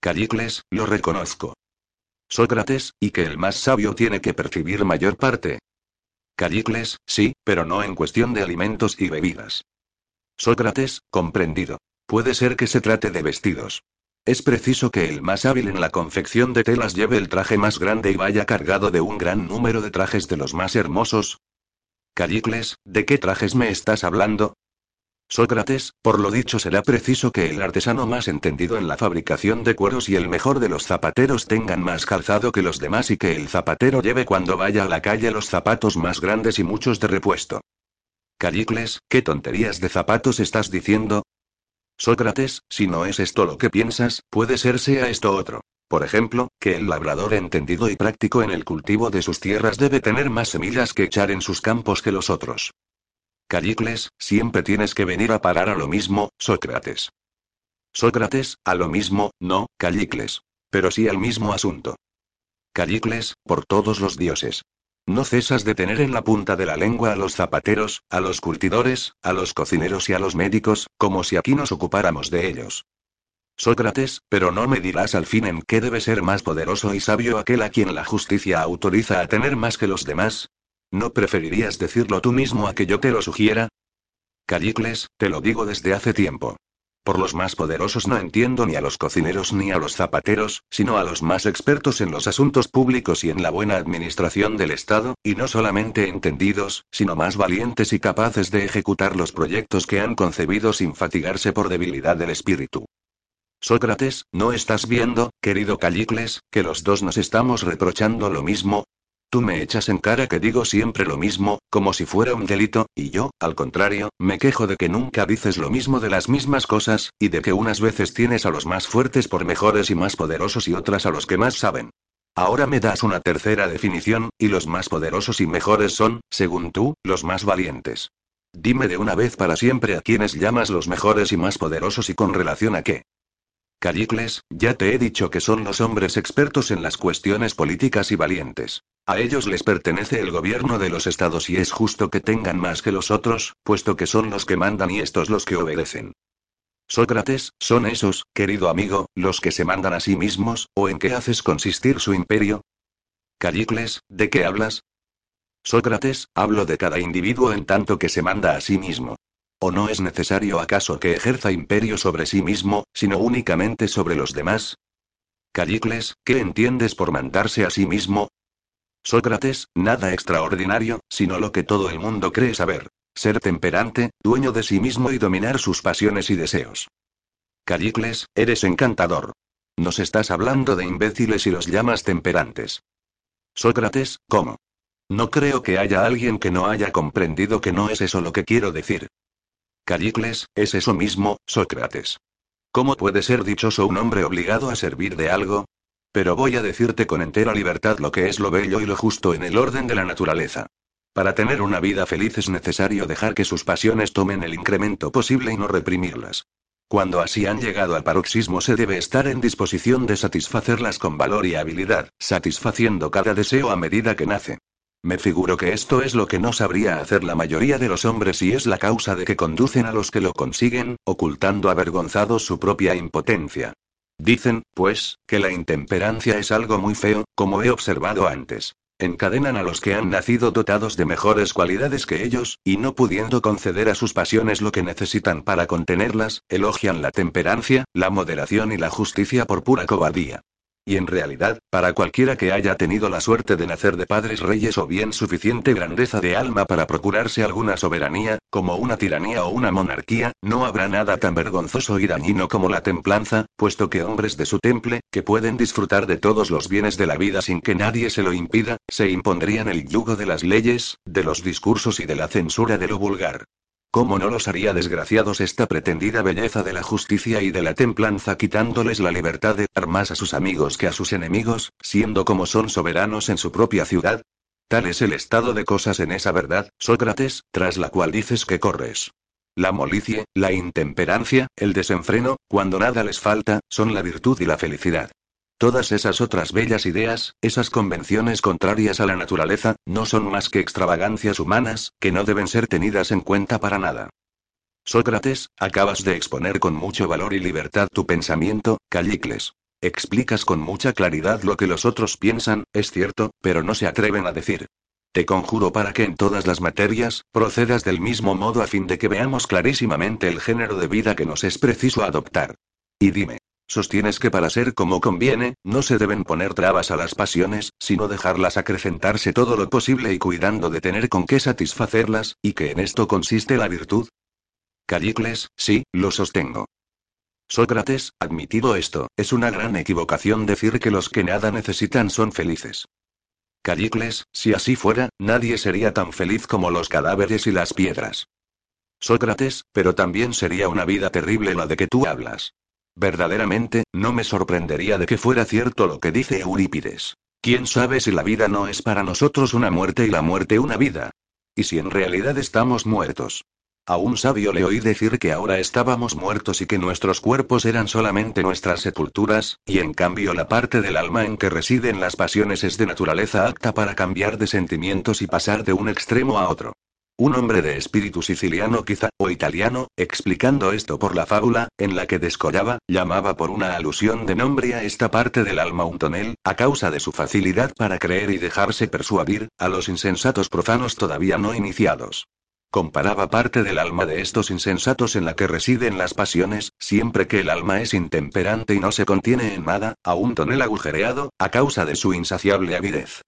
Callicles, lo reconozco. Sócrates, ¿y que el más sabio tiene que percibir mayor parte? Callicles, sí, pero no en cuestión de alimentos y bebidas. Sócrates, comprendido. Puede ser que se trate de vestidos. Es preciso que el más hábil en la confección de telas lleve el traje más grande y vaya cargado de un gran número de trajes de los más hermosos. Callicles, ¿de qué trajes me estás hablando? Sócrates, por lo dicho será preciso que el artesano más entendido en la fabricación de cueros y el mejor de los zapateros tengan más calzado que los demás y que el zapatero lleve cuando vaya a la calle los zapatos más grandes y muchos de repuesto. Callicles, ¿qué tonterías de zapatos estás diciendo? Sócrates, si no es esto lo que piensas, puede ser sea esto otro. Por ejemplo, que el labrador entendido y práctico en el cultivo de sus tierras debe tener más semillas que echar en sus campos que los otros. Callicles, siempre tienes que venir a parar a lo mismo, Sócrates. Sócrates, a lo mismo, no, Callicles. Pero sí al mismo asunto. Callicles, por todos los dioses. No cesas de tener en la punta de la lengua a los zapateros, a los curtidores, a los cocineros y a los médicos, como si aquí nos ocupáramos de ellos. Sócrates, pero no me dirás al fin en qué debe ser más poderoso y sabio aquel a quien la justicia autoriza a tener más que los demás. ¿No preferirías decirlo tú mismo a que yo te lo sugiera? Callicles, te lo digo desde hace tiempo. Por los más poderosos no entiendo ni a los cocineros ni a los zapateros, sino a los más expertos en los asuntos públicos y en la buena administración del Estado, y no solamente entendidos, sino más valientes y capaces de ejecutar los proyectos que han concebido sin fatigarse por debilidad del espíritu. Sócrates, ¿no estás viendo, querido Callicles, que los dos nos estamos reprochando lo mismo? Tú me echas en cara que digo siempre lo mismo, como si fuera un delito, y yo, al contrario, me quejo de que nunca dices lo mismo de las mismas cosas, y de que unas veces tienes a los más fuertes por mejores y más poderosos y otras a los que más saben. Ahora me das una tercera definición, y los más poderosos y mejores son, según tú, los más valientes. Dime de una vez para siempre a quienes llamas los mejores y más poderosos y con relación a qué. Callicles, ya te he dicho que son los hombres expertos en las cuestiones políticas y valientes. A ellos les pertenece el gobierno de los estados y es justo que tengan más que los otros, puesto que son los que mandan y estos los que obedecen. Sócrates, ¿son esos, querido amigo, los que se mandan a sí mismos, o en qué haces consistir su imperio? Callicles, ¿de qué hablas? Sócrates, hablo de cada individuo en tanto que se manda a sí mismo. ¿O no es necesario acaso que ejerza imperio sobre sí mismo, sino únicamente sobre los demás? Callicles, ¿qué entiendes por mandarse a sí mismo? Sócrates, nada extraordinario, sino lo que todo el mundo cree saber. Ser temperante, dueño de sí mismo y dominar sus pasiones y deseos. Callicles, eres encantador. Nos estás hablando de imbéciles y los llamas temperantes. Sócrates, ¿cómo? No creo que haya alguien que no haya comprendido que no es eso lo que quiero decir. Callicles, es eso mismo, Sócrates. ¿Cómo puede ser dichoso un hombre obligado a servir de algo? Pero voy a decirte con entera libertad lo que es lo bello y lo justo en el orden de la naturaleza. Para tener una vida feliz es necesario dejar que sus pasiones tomen el incremento posible y no reprimirlas. Cuando así han llegado al paroxismo se debe estar en disposición de satisfacerlas con valor y habilidad, satisfaciendo cada deseo a medida que nace. Me figuro que esto es lo que no sabría hacer la mayoría de los hombres y es la causa de que conducen a los que lo consiguen, ocultando avergonzados su propia impotencia. Dicen, pues, que la intemperancia es algo muy feo, como he observado antes. Encadenan a los que han nacido dotados de mejores cualidades que ellos, y no pudiendo conceder a sus pasiones lo que necesitan para contenerlas, elogian la temperancia, la moderación y la justicia por pura cobardía. Y en realidad, para cualquiera que haya tenido la suerte de nacer de padres reyes o bien suficiente grandeza de alma para procurarse alguna soberanía, como una tiranía o una monarquía, no habrá nada tan vergonzoso y dañino como la templanza, puesto que hombres de su temple, que pueden disfrutar de todos los bienes de la vida sin que nadie se lo impida, se impondrían el yugo de las leyes, de los discursos y de la censura de lo vulgar. ¿Cómo no los haría desgraciados esta pretendida belleza de la justicia y de la templanza quitándoles la libertad de dar más a sus amigos que a sus enemigos, siendo como son soberanos en su propia ciudad? Tal es el estado de cosas en esa verdad, Sócrates, tras la cual dices que corres. La molicie, la intemperancia, el desenfreno, cuando nada les falta, son la virtud y la felicidad. Todas esas otras bellas ideas, esas convenciones contrarias a la naturaleza, no son más que extravagancias humanas, que no deben ser tenidas en cuenta para nada. Sócrates, acabas de exponer con mucho valor y libertad tu pensamiento, Callicles. Explicas con mucha claridad lo que los otros piensan, es cierto, pero no se atreven a decir. Te conjuro para que en todas las materias, procedas del mismo modo a fin de que veamos clarísimamente el género de vida que nos es preciso adoptar. Y dime, Sostienes que para ser como conviene, no se deben poner trabas a las pasiones, sino dejarlas acrecentarse todo lo posible y cuidando de tener con qué satisfacerlas, y que en esto consiste la virtud. Callicles, sí, lo sostengo. Sócrates, admitido esto, es una gran equivocación decir que los que nada necesitan son felices. Callicles, si así fuera, nadie sería tan feliz como los cadáveres y las piedras. Sócrates, pero también sería una vida terrible la de que tú hablas. Verdaderamente, no me sorprendería de que fuera cierto lo que dice Eurípides. ¿Quién sabe si la vida no es para nosotros una muerte y la muerte una vida? ¿Y si en realidad estamos muertos? A un sabio le oí decir que ahora estábamos muertos y que nuestros cuerpos eran solamente nuestras sepulturas, y en cambio la parte del alma en que residen las pasiones es de naturaleza apta para cambiar de sentimientos y pasar de un extremo a otro. Un hombre de espíritu siciliano quizá, o italiano, explicando esto por la fábula, en la que descollaba, llamaba por una alusión de nombre a esta parte del alma un tonel, a causa de su facilidad para creer y dejarse persuadir, a los insensatos profanos todavía no iniciados. Comparaba parte del alma de estos insensatos en la que residen las pasiones, siempre que el alma es intemperante y no se contiene en nada, a un tonel agujereado, a causa de su insaciable avidez.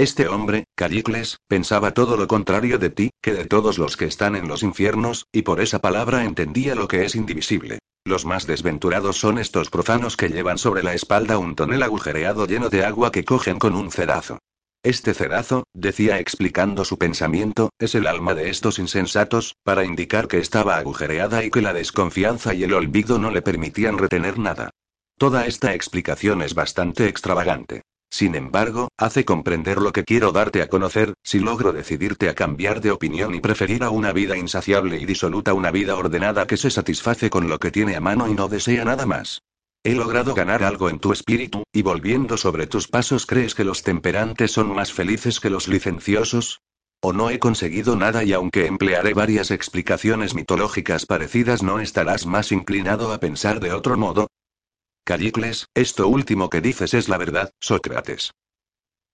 Este hombre, Callicles, pensaba todo lo contrario de ti, que de todos los que están en los infiernos, y por esa palabra entendía lo que es indivisible. Los más desventurados son estos profanos que llevan sobre la espalda un tonel agujereado lleno de agua que cogen con un cedazo. Este cedazo, decía explicando su pensamiento, es el alma de estos insensatos, para indicar que estaba agujereada y que la desconfianza y el olvido no le permitían retener nada. Toda esta explicación es bastante extravagante. Sin embargo, hace comprender lo que quiero darte a conocer, si logro decidirte a cambiar de opinión y preferir a una vida insaciable y disoluta una vida ordenada que se satisface con lo que tiene a mano y no desea nada más. He logrado ganar algo en tu espíritu, y volviendo sobre tus pasos crees que los temperantes son más felices que los licenciosos? O no he conseguido nada y aunque emplearé varias explicaciones mitológicas parecidas no estarás más inclinado a pensar de otro modo. Callicles, esto último que dices es la verdad, Sócrates.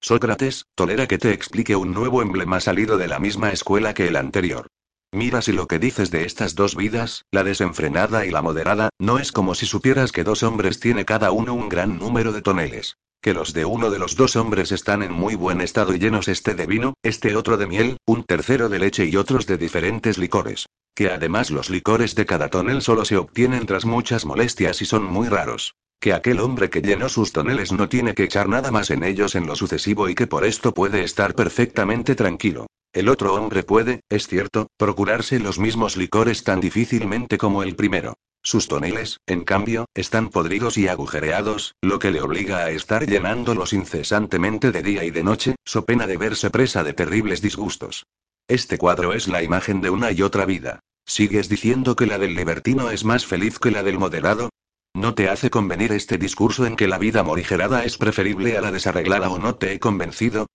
Sócrates, tolera que te explique un nuevo emblema salido de la misma escuela que el anterior. Mira si lo que dices de estas dos vidas, la desenfrenada y la moderada, no es como si supieras que dos hombres tiene cada uno un gran número de toneles. Que los de uno de los dos hombres están en muy buen estado y llenos este de vino, este otro de miel, un tercero de leche y otros de diferentes licores. Que además los licores de cada tonel solo se obtienen tras muchas molestias y son muy raros. Que aquel hombre que llenó sus toneles no tiene que echar nada más en ellos en lo sucesivo y que por esto puede estar perfectamente tranquilo. El otro hombre puede, es cierto, procurarse los mismos licores tan difícilmente como el primero. Sus toneles, en cambio, están podridos y agujereados, lo que le obliga a estar llenándolos incesantemente de día y de noche, so pena de verse presa de terribles disgustos. Este cuadro es la imagen de una y otra vida. ¿Sigues diciendo que la del libertino es más feliz que la del moderado? ¿No te hace convenir este discurso en que la vida morigerada es preferible a la desarreglada o no te he convencido?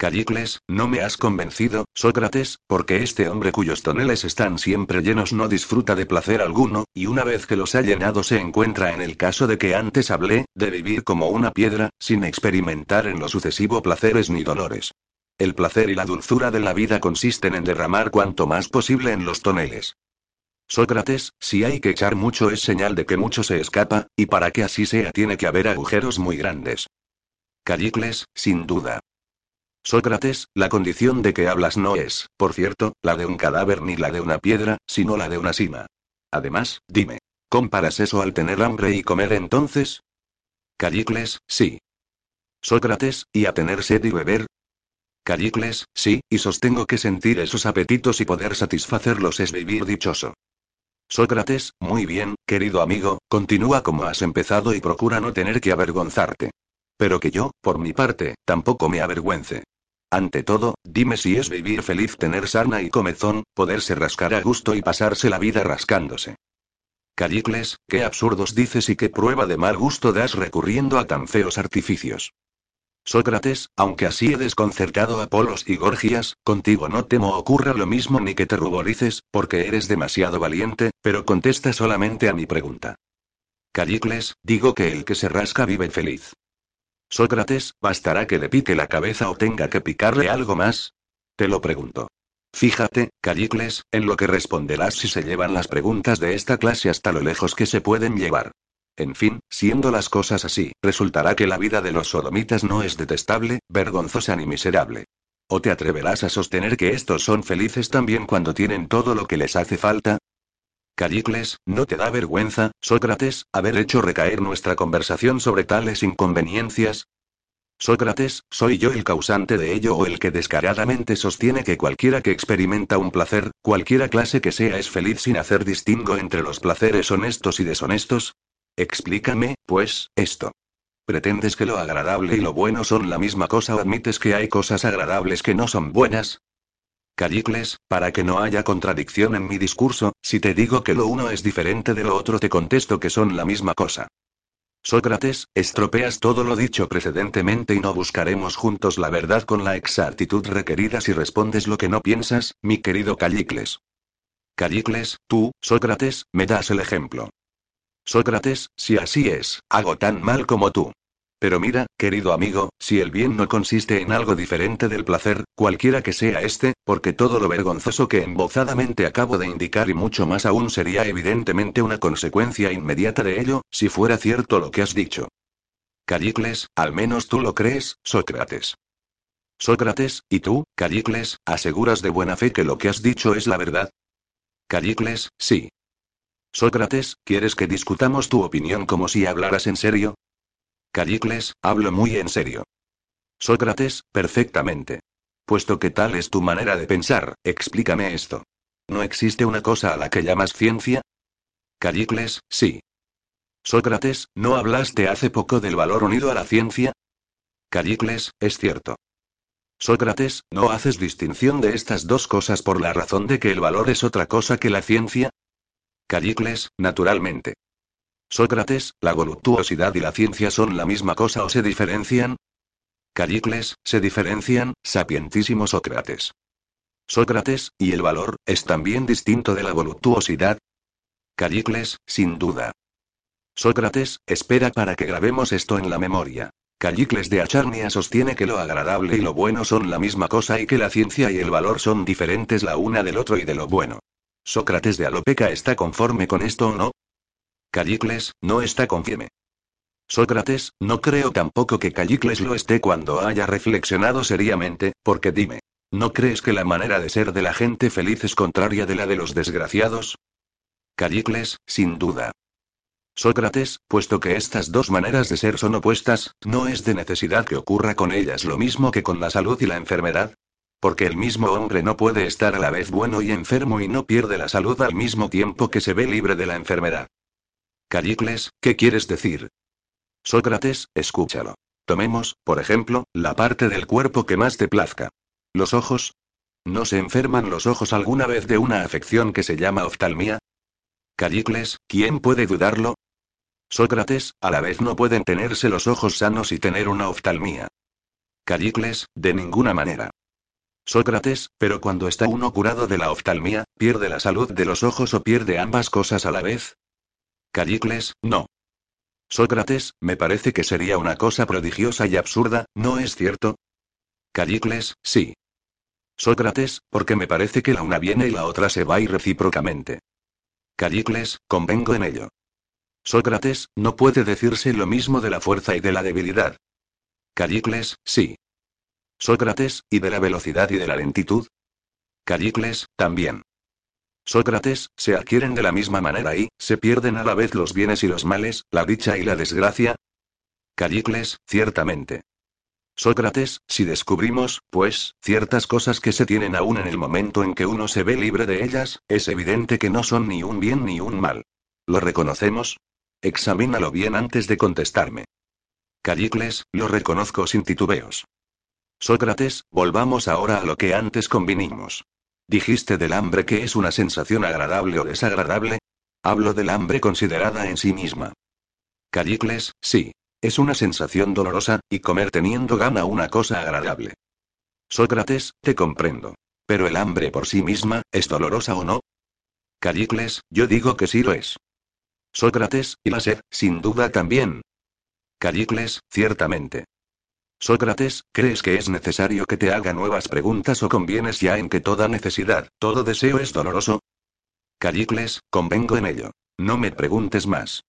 Callicles, no me has convencido, Sócrates, porque este hombre cuyos toneles están siempre llenos no disfruta de placer alguno, y una vez que los ha llenado se encuentra en el caso de que antes hablé, de vivir como una piedra, sin experimentar en lo sucesivo placeres ni dolores. El placer y la dulzura de la vida consisten en derramar cuanto más posible en los toneles. Sócrates, si hay que echar mucho es señal de que mucho se escapa, y para que así sea tiene que haber agujeros muy grandes. Callicles, sin duda. Sócrates, la condición de que hablas no es, por cierto, la de un cadáver ni la de una piedra, sino la de una cima. Además, dime, ¿comparas eso al tener hambre y comer entonces? Callicles, sí. Sócrates, ¿y a tener sed y beber? Callicles, sí, y sostengo que sentir esos apetitos y poder satisfacerlos es vivir dichoso. Sócrates, muy bien, querido amigo, continúa como has empezado y procura no tener que avergonzarte. Pero que yo, por mi parte, tampoco me avergüence. Ante todo, dime si es vivir feliz tener sarna y comezón, poderse rascar a gusto y pasarse la vida rascándose. Callicles, qué absurdos dices y qué prueba de mal gusto das recurriendo a tan feos artificios. Sócrates, aunque así he desconcertado a Polos y Gorgias, contigo no temo ocurra lo mismo ni que te ruborices, porque eres demasiado valiente, pero contesta solamente a mi pregunta. Callicles, digo que el que se rasca vive feliz. Sócrates, ¿bastará que le pique la cabeza o tenga que picarle algo más? Te lo pregunto. Fíjate, Callicles, en lo que responderás si se llevan las preguntas de esta clase hasta lo lejos que se pueden llevar. En fin, siendo las cosas así, resultará que la vida de los sodomitas no es detestable, vergonzosa ni miserable. ¿O te atreverás a sostener que estos son felices también cuando tienen todo lo que les hace falta? Callicles, ¿no te da vergüenza, Sócrates, haber hecho recaer nuestra conversación sobre tales inconveniencias? Sócrates, ¿soy yo el causante de ello o el que descaradamente sostiene que cualquiera que experimenta un placer, cualquiera clase que sea es feliz sin hacer distingo entre los placeres honestos y deshonestos? Explícame, pues, esto. ¿Pretendes que lo agradable y lo bueno son la misma cosa o admites que hay cosas agradables que no son buenas? Callicles, para que no haya contradicción en mi discurso, si te digo que lo uno es diferente de lo otro te contesto que son la misma cosa. Sócrates, estropeas todo lo dicho precedentemente y no buscaremos juntos la verdad con la exactitud requerida si respondes lo que no piensas, mi querido Callicles. Callicles, tú, Sócrates, me das el ejemplo. Sócrates, si así es, hago tan mal como tú. Pero mira, querido amigo, si el bien no consiste en algo diferente del placer, cualquiera que sea este, porque todo lo vergonzoso que embozadamente acabo de indicar y mucho más aún sería evidentemente una consecuencia inmediata de ello, si fuera cierto lo que has dicho. Callicles, al menos tú lo crees, Sócrates. Sócrates, ¿y tú, Callicles, aseguras de buena fe que lo que has dicho es la verdad? Callicles, sí. Sócrates, ¿quieres que discutamos tu opinión como si hablaras en serio? Callicles, hablo muy en serio. Sócrates, perfectamente. Puesto que tal es tu manera de pensar, explícame esto. ¿No existe una cosa a la que llamas ciencia? Callicles, sí. Sócrates, ¿no hablaste hace poco del valor unido a la ciencia? Callicles, es cierto. Sócrates, ¿no haces distinción de estas dos cosas por la razón de que el valor es otra cosa que la ciencia? Callicles, naturalmente. Sócrates, ¿la voluptuosidad y la ciencia son la misma cosa o se diferencian? Callicles, se diferencian, sapientísimo Sócrates. Sócrates, ¿y el valor, es también distinto de la voluptuosidad? Callicles, sin duda. Sócrates, espera para que grabemos esto en la memoria. Callicles de Acharnia sostiene que lo agradable y lo bueno son la misma cosa y que la ciencia y el valor son diferentes la una del otro y de lo bueno. Sócrates de Alopeca está conforme con esto o no? Callicles, no está conforme. Sócrates, no creo tampoco que Callicles lo esté cuando haya reflexionado seriamente, porque dime, ¿no crees que la manera de ser de la gente feliz es contraria de la de los desgraciados? Callicles, sin duda. Sócrates, puesto que estas dos maneras de ser son opuestas, ¿no es de necesidad que ocurra con ellas lo mismo que con la salud y la enfermedad? Porque el mismo hombre no puede estar a la vez bueno y enfermo y no pierde la salud al mismo tiempo que se ve libre de la enfermedad. Callicles, ¿qué quieres decir? Sócrates, escúchalo. Tomemos, por ejemplo, la parte del cuerpo que más te plazca. Los ojos. ¿No se enferman los ojos alguna vez de una afección que se llama oftalmía? Callicles, ¿quién puede dudarlo? Sócrates, a la vez no pueden tenerse los ojos sanos y tener una oftalmía. Callicles, de ninguna manera. Sócrates, pero cuando está uno curado de la oftalmía, ¿pierde la salud de los ojos o pierde ambas cosas a la vez? Callicles, no. Sócrates, me parece que sería una cosa prodigiosa y absurda, ¿no es cierto? Callicles, sí. Sócrates, porque me parece que la una viene y la otra se va y recíprocamente. Callicles, convengo en ello. Sócrates, no puede decirse lo mismo de la fuerza y de la debilidad. Callicles, sí. Sócrates, ¿y de la velocidad y de la lentitud? Callicles, también. Sócrates, se adquieren de la misma manera y, se pierden a la vez los bienes y los males, la dicha y la desgracia. Callicles, ciertamente. Sócrates, si descubrimos, pues, ciertas cosas que se tienen aún en el momento en que uno se ve libre de ellas, es evidente que no son ni un bien ni un mal. ¿Lo reconocemos? Examínalo bien antes de contestarme. Callicles, lo reconozco sin titubeos. Sócrates, volvamos ahora a lo que antes convinimos. Dijiste del hambre que es una sensación agradable o desagradable. Hablo del hambre considerada en sí misma. Callicles, sí. Es una sensación dolorosa, y comer teniendo gana una cosa agradable. Sócrates, te comprendo. Pero el hambre por sí misma, ¿es dolorosa o no? Callicles, yo digo que sí lo es. Sócrates, y la sed, sin duda también. Callicles, ciertamente. Sócrates, ¿crees que es necesario que te haga nuevas preguntas o convienes ya en que toda necesidad, todo deseo es doloroso? Callicles, convengo en ello. No me preguntes más.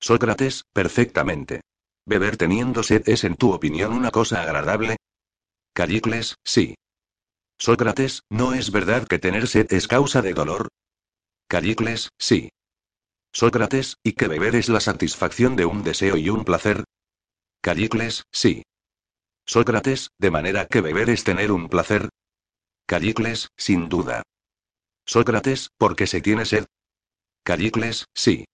Sócrates, perfectamente. ¿Beber teniendo sed es en tu opinión una cosa agradable? Callicles, sí. Sócrates, ¿no es verdad que tener sed es causa de dolor? Callicles, sí. Sócrates, ¿y que beber es la satisfacción de un deseo y un placer? Callicles, sí. Sócrates, ¿de manera que beber es tener un placer? Callicles, sin duda. Sócrates, ¿porque se tiene sed? Callicles, sí.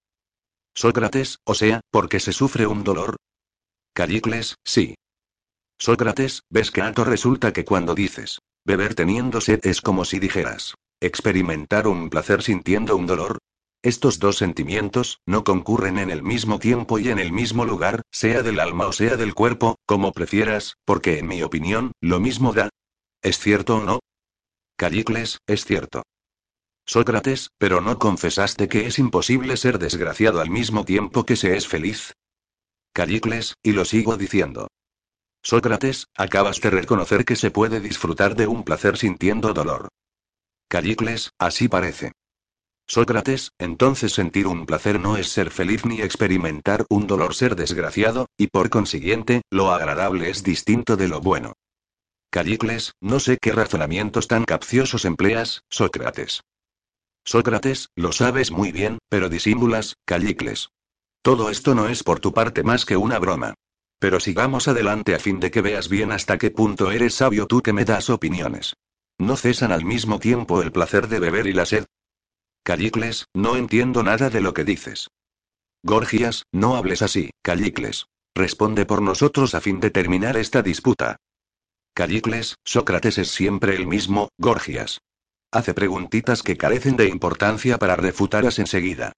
Sócrates, o sea, ¿porque se sufre un dolor? Callicles, sí. Sócrates, ¿ves que alto resulta que cuando dices, beber teniendo sed es como si dijeras, experimentar un placer sintiendo un dolor? Estos dos sentimientos, no concurren en el mismo tiempo y en el mismo lugar, sea del alma o sea del cuerpo, como prefieras, porque en mi opinión, lo mismo da. ¿Es cierto o no? Callicles, es cierto. Sócrates, pero no confesaste que es imposible ser desgraciado al mismo tiempo que se es feliz. Callicles, y lo sigo diciendo. Sócrates, acabas de reconocer que se puede disfrutar de un placer sintiendo dolor. Callicles, así parece. Sócrates, entonces sentir un placer no es ser feliz ni experimentar un dolor ser desgraciado, y por consiguiente, lo agradable es distinto de lo bueno. Callicles, no sé qué razonamientos tan capciosos empleas, Sócrates. Sócrates, lo sabes muy bien, pero disimulas, Callicles. Todo esto no es por tu parte más que una broma. Pero sigamos adelante a fin de que veas bien hasta qué punto eres sabio tú que me das opiniones. ¿No cesan al mismo tiempo el placer de beber y la sed? Callicles, no entiendo nada de lo que dices. Gorgias, no hables así, Callicles. Responde por nosotros a fin de terminar esta disputa. Callicles, Sócrates es siempre el mismo, Gorgias. Hace preguntitas que carecen de importancia para refutarlas enseguida.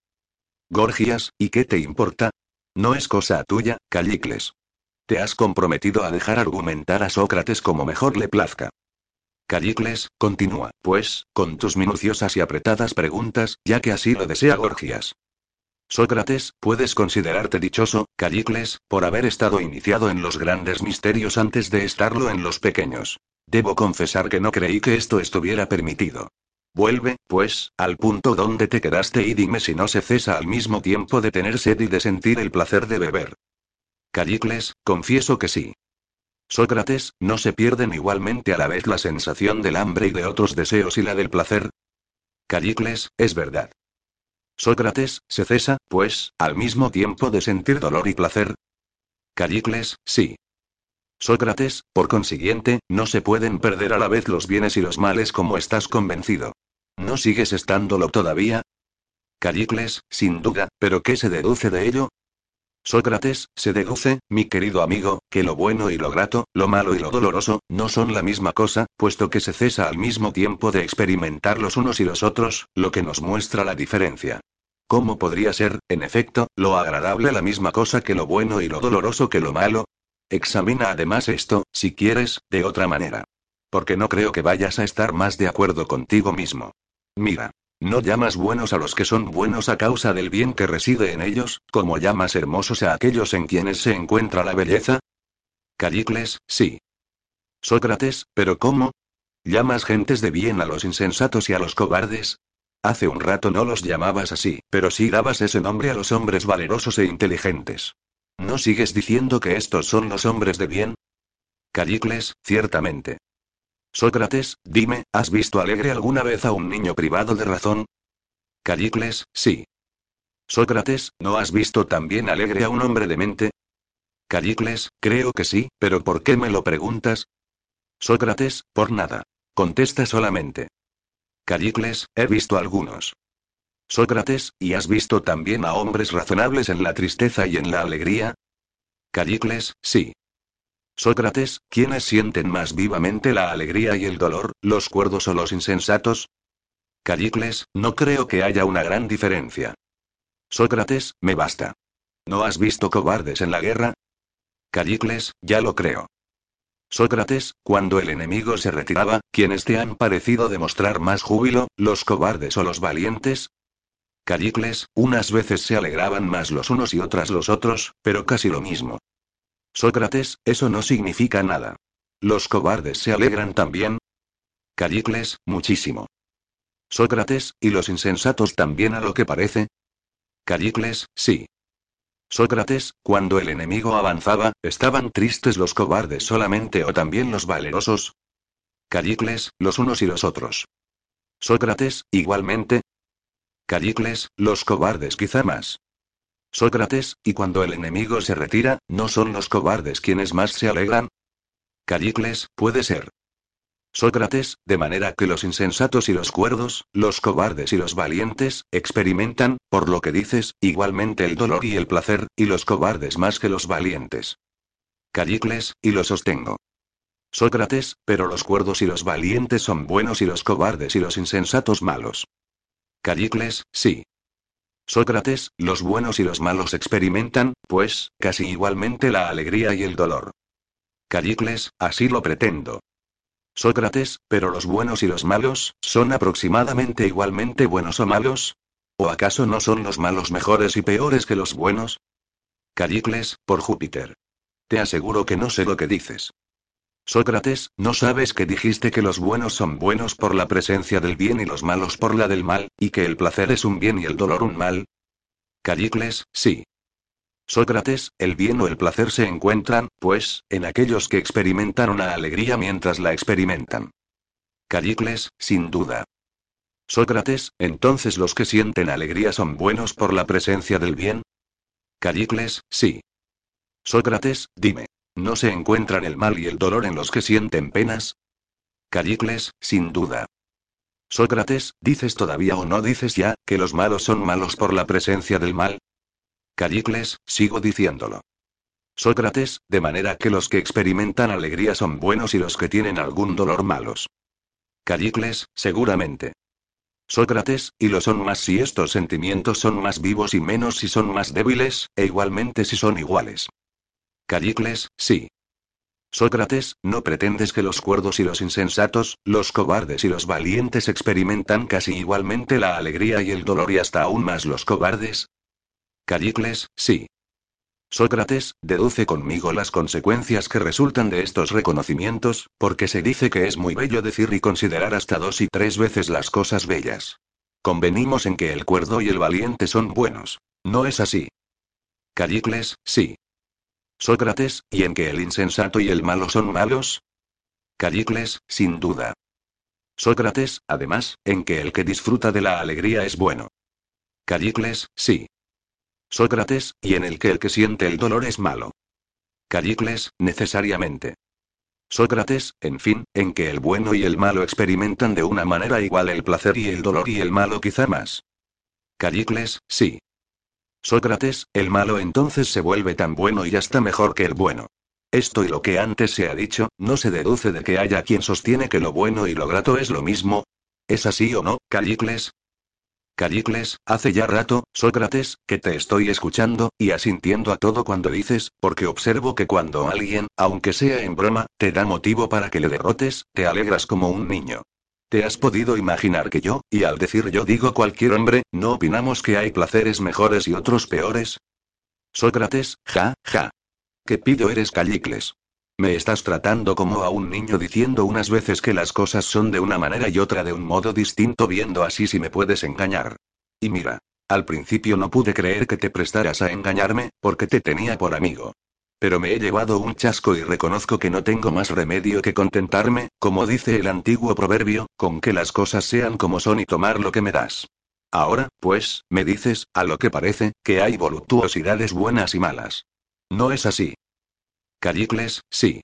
Gorgias, ¿y qué te importa? No es cosa tuya, Callicles. Te has comprometido a dejar argumentar a Sócrates como mejor le plazca. Callicles, continúa, pues, con tus minuciosas y apretadas preguntas, ya que así lo desea Gorgias. Sócrates, puedes considerarte dichoso, Callicles, por haber estado iniciado en los grandes misterios antes de estarlo en los pequeños. Debo confesar que no creí que esto estuviera permitido. Vuelve, pues, al punto donde te quedaste y dime si no se cesa al mismo tiempo de tener sed y de sentir el placer de beber. Callicles, confieso que sí. Sócrates, ¿no se pierden igualmente a la vez la sensación del hambre y de otros deseos y la del placer? Callicles, es verdad. Sócrates, ¿se cesa, pues, al mismo tiempo de sentir dolor y placer? Callicles, sí. Sócrates, por consiguiente, no se pueden perder a la vez los bienes y los males como estás convencido. ¿No sigues estándolo todavía? Callicles, sin duda, pero ¿qué se deduce de ello? Sócrates, se deduce, mi querido amigo, que lo bueno y lo grato, lo malo y lo doloroso, no son la misma cosa, puesto que se cesa al mismo tiempo de experimentar los unos y los otros, lo que nos muestra la diferencia. ¿Cómo podría ser, en efecto, lo agradable la misma cosa que lo bueno y lo doloroso que lo malo? Examina además esto, si quieres, de otra manera. Porque no creo que vayas a estar más de acuerdo contigo mismo. Mira. ¿No llamas buenos a los que son buenos a causa del bien que reside en ellos, como llamas hermosos a aquellos en quienes se encuentra la belleza? Callicles, sí. Sócrates, ¿pero cómo? ¿Llamas gentes de bien a los insensatos y a los cobardes? Hace un rato no los llamabas así, pero sí dabas ese nombre a los hombres valerosos e inteligentes. ¿No sigues diciendo que estos son los hombres de bien? Callicles, ciertamente. Sócrates, dime, ¿has visto alegre alguna vez a un niño privado de razón? Callicles, sí. Sócrates, ¿no has visto también alegre a un hombre de mente? Callicles, creo que sí, pero ¿por qué me lo preguntas? Sócrates, por nada. Contesta solamente. Callicles, he visto algunos. Sócrates, ¿y has visto también a hombres razonables en la tristeza y en la alegría? Callicles, sí. Sócrates, ¿quiénes sienten más vivamente la alegría y el dolor, los cuerdos o los insensatos? Callicles, no creo que haya una gran diferencia. Sócrates, me basta. ¿No has visto cobardes en la guerra? Callicles, ya lo creo. Sócrates, cuando el enemigo se retiraba, ¿quiénes te han parecido demostrar más júbilo, los cobardes o los valientes? Callicles, unas veces se alegraban más los unos y otras los otros, pero casi lo mismo. Sócrates, eso no significa nada. ¿Los cobardes se alegran también? Callicles, muchísimo. Sócrates, ¿y los insensatos también a lo que parece? Callicles, sí. Sócrates, cuando el enemigo avanzaba, ¿estaban tristes los cobardes solamente o también los valerosos? Callicles, los unos y los otros. Sócrates, igualmente. Callicles, los cobardes quizá más. Sócrates, y cuando el enemigo se retira, ¿no son los cobardes quienes más se alegran? Callicles, puede ser. Sócrates, de manera que los insensatos y los cuerdos, los cobardes y los valientes, experimentan, por lo que dices, igualmente el dolor y el placer, y los cobardes más que los valientes. Callicles, y lo sostengo. Sócrates, pero los cuerdos y los valientes son buenos y los cobardes y los insensatos malos. Callicles, sí. Sócrates, los buenos y los malos experimentan, pues, casi igualmente la alegría y el dolor. Callicles, así lo pretendo. Sócrates, pero los buenos y los malos, ¿son aproximadamente igualmente buenos o malos? ¿O acaso no son los malos mejores y peores que los buenos? Callicles, por Júpiter. Te aseguro que no sé lo que dices. Sócrates, ¿no sabes que dijiste que los buenos son buenos por la presencia del bien y los malos por la del mal, y que el placer es un bien y el dolor un mal? Callicles, sí. Sócrates, el bien o el placer se encuentran, pues, en aquellos que experimentan una alegría mientras la experimentan. Callicles, sin duda. Sócrates, entonces los que sienten alegría son buenos por la presencia del bien. Callicles, sí. Sócrates, dime. ¿No se encuentran el mal y el dolor en los que sienten penas? Callicles, sin duda. Sócrates, ¿dices todavía o no dices ya, que los malos son malos por la presencia del mal? Callicles, sigo diciéndolo. Sócrates, de manera que los que experimentan alegría son buenos y los que tienen algún dolor malos. Callicles, seguramente. Sócrates, y lo son más si estos sentimientos son más vivos y menos si son más débiles, e igualmente si son iguales. Callicles, sí. Sócrates, ¿no pretendes que los cuerdos y los insensatos, los cobardes y los valientes experimentan casi igualmente la alegría y el dolor y hasta aún más los cobardes? Callicles, sí. Sócrates, deduce conmigo las consecuencias que resultan de estos reconocimientos, porque se dice que es muy bello decir y considerar hasta dos y tres veces las cosas bellas. Convenimos en que el cuerdo y el valiente son buenos. ¿No es así? Callicles, sí. Sócrates, ¿y en que el insensato y el malo son malos? Callicles, sin duda. Sócrates, además, en que el que disfruta de la alegría es bueno. Callicles, sí. Sócrates, y en el que el que siente el dolor es malo. Callicles, necesariamente. Sócrates, en fin, en que el bueno y el malo experimentan de una manera igual el placer y el dolor y el malo quizá más. Callicles, sí. Sócrates, el malo entonces se vuelve tan bueno y hasta mejor que el bueno. Esto y lo que antes se ha dicho, no se deduce de que haya quien sostiene que lo bueno y lo grato es lo mismo. ¿Es así o no, Callicles? Callicles, hace ya rato, Sócrates, que te estoy escuchando, y asintiendo a todo cuando dices, porque observo que cuando alguien, aunque sea en broma, te da motivo para que le derrotes, te alegras como un niño. ¿Te has podido imaginar que yo, y al decir yo digo cualquier hombre, no opinamos que hay placeres mejores y otros peores? Sócrates, ja, ja. ¿Qué pido eres Callicles? Me estás tratando como a un niño diciendo unas veces que las cosas son de una manera y otra de un modo distinto viendo así si me puedes engañar. Y mira, al principio no pude creer que te prestaras a engañarme, porque te tenía por amigo. Pero me he llevado un chasco y reconozco que no tengo más remedio que contentarme, como dice el antiguo proverbio, con que las cosas sean como son y tomar lo que me das. Ahora, pues, me dices, a lo que parece, que hay voluptuosidades buenas y malas. ¿No es así? Callicles, sí.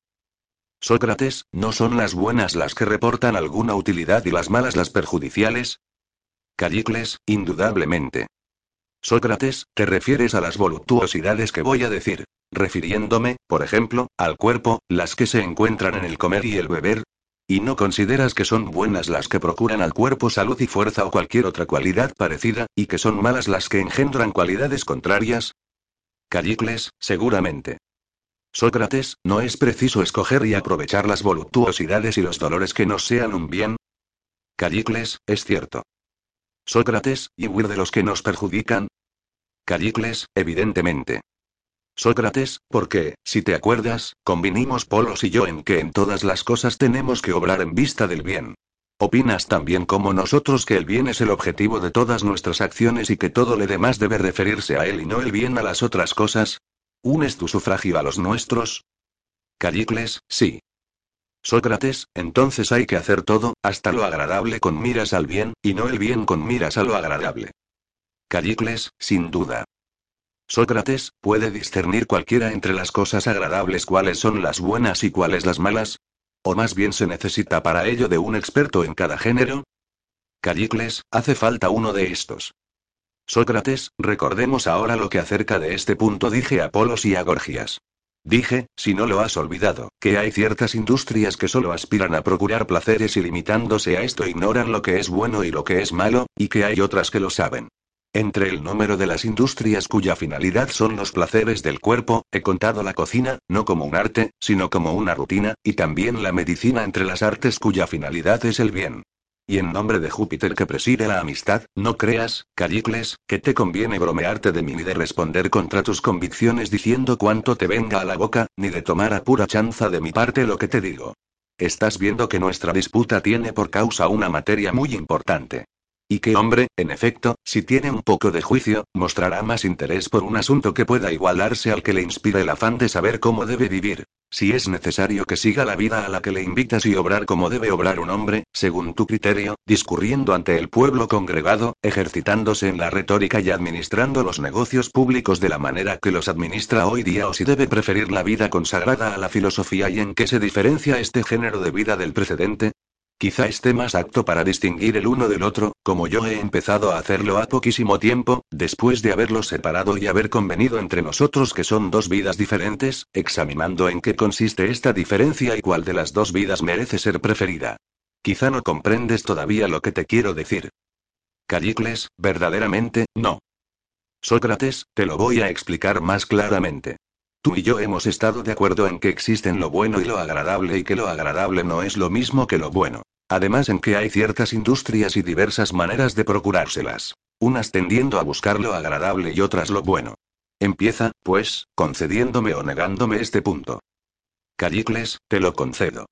Sócrates, ¿no son las buenas las que reportan alguna utilidad y las malas las perjudiciales? Callicles, indudablemente. Sócrates, ¿te refieres a las voluptuosidades que voy a decir? refiriéndome, por ejemplo, al cuerpo, las que se encuentran en el comer y el beber. ¿Y no consideras que son buenas las que procuran al cuerpo salud y fuerza o cualquier otra cualidad parecida, y que son malas las que engendran cualidades contrarias? Callicles, seguramente. Sócrates, ¿no es preciso escoger y aprovechar las voluptuosidades y los dolores que nos sean un bien? Callicles, es cierto. Sócrates, ¿y huir de los que nos perjudican? Callicles, evidentemente. Sócrates, porque, si te acuerdas, convinimos Polos y yo en que en todas las cosas tenemos que obrar en vista del bien. ¿Opinas también como nosotros que el bien es el objetivo de todas nuestras acciones y que todo lo demás debe referirse a él y no el bien a las otras cosas? ¿Unes tu sufragio a los nuestros? Callicles, sí. Sócrates, entonces hay que hacer todo, hasta lo agradable con miras al bien, y no el bien con miras a lo agradable. Callicles, sin duda. Sócrates, ¿puede discernir cualquiera entre las cosas agradables cuáles son las buenas y cuáles las malas? ¿O más bien se necesita para ello de un experto en cada género? Callicles, hace falta uno de estos. Sócrates, recordemos ahora lo que acerca de este punto dije a Polos y a Gorgias. Dije, si no lo has olvidado, que hay ciertas industrias que solo aspiran a procurar placeres y limitándose a esto ignoran lo que es bueno y lo que es malo, y que hay otras que lo saben. Entre el número de las industrias cuya finalidad son los placeres del cuerpo, he contado la cocina, no como un arte, sino como una rutina, y también la medicina entre las artes cuya finalidad es el bien. Y en nombre de Júpiter que preside la amistad, no creas, Callicles, que te conviene bromearte de mí ni de responder contra tus convicciones diciendo cuanto te venga a la boca, ni de tomar a pura chanza de mi parte lo que te digo. Estás viendo que nuestra disputa tiene por causa una materia muy importante. Y que hombre, en efecto, si tiene un poco de juicio, mostrará más interés por un asunto que pueda igualarse al que le inspira el afán de saber cómo debe vivir. Si es necesario que siga la vida a la que le invitas y obrar como debe obrar un hombre, según tu criterio, discurriendo ante el pueblo congregado, ejercitándose en la retórica y administrando los negocios públicos de la manera que los administra hoy día o si debe preferir la vida consagrada a la filosofía y en qué se diferencia este género de vida del precedente, Quizá esté más apto para distinguir el uno del otro, como yo he empezado a hacerlo a poquísimo tiempo, después de haberlos separado y haber convenido entre nosotros que son dos vidas diferentes, examinando en qué consiste esta diferencia y cuál de las dos vidas merece ser preferida. Quizá no comprendes todavía lo que te quiero decir. Callicles, verdaderamente, no. Sócrates, te lo voy a explicar más claramente. Tú y yo hemos estado de acuerdo en que existen lo bueno y lo agradable y que lo agradable no es lo mismo que lo bueno. Además en que hay ciertas industrias y diversas maneras de procurárselas. Unas tendiendo a buscar lo agradable y otras lo bueno. Empieza, pues, concediéndome o negándome este punto. Callicles, te lo concedo.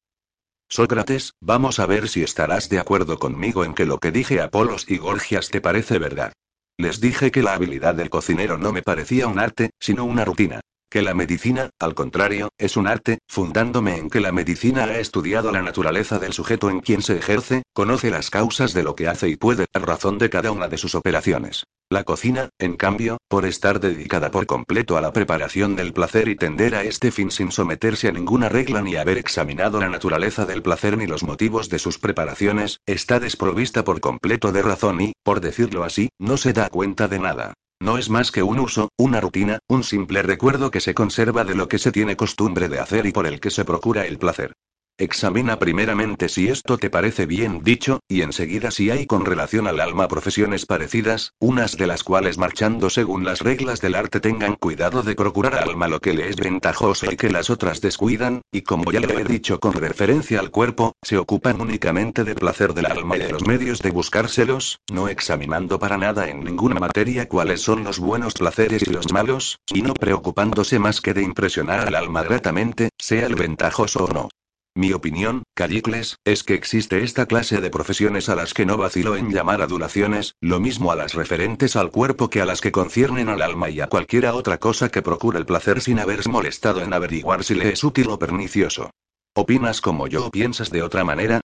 Sócrates, vamos a ver si estarás de acuerdo conmigo en que lo que dije a Polos y Gorgias te parece verdad. Les dije que la habilidad del cocinero no me parecía un arte, sino una rutina. Que la medicina, al contrario, es un arte, fundándome en que la medicina ha estudiado la naturaleza del sujeto en quien se ejerce, conoce las causas de lo que hace y puede dar razón de cada una de sus operaciones. La cocina, en cambio, por estar dedicada por completo a la preparación del placer y tender a este fin sin someterse a ninguna regla ni haber examinado la naturaleza del placer ni los motivos de sus preparaciones, está desprovista por completo de razón y, por decirlo así, no se da cuenta de nada. No es más que un uso, una rutina, un simple recuerdo que se conserva de lo que se tiene costumbre de hacer y por el que se procura el placer. Examina primeramente si esto te parece bien dicho, y enseguida si hay con relación al alma profesiones parecidas, unas de las cuales marchando según las reglas del arte tengan cuidado de procurar al alma lo que le es ventajoso y que las otras descuidan, y como ya le he dicho con referencia al cuerpo, se ocupan únicamente de placer del alma y de los medios de buscárselos, no examinando para nada en ninguna materia cuáles son los buenos placeres y los malos, y no preocupándose más que de impresionar al alma gratamente, sea el ventajoso o no. Mi opinión, Callicles, es que existe esta clase de profesiones a las que no vacilo en llamar adulaciones, lo mismo a las referentes al cuerpo que a las que conciernen al alma y a cualquiera otra cosa que procure el placer sin haberse molestado en averiguar si le es útil o pernicioso. ¿Opinas como yo o piensas de otra manera?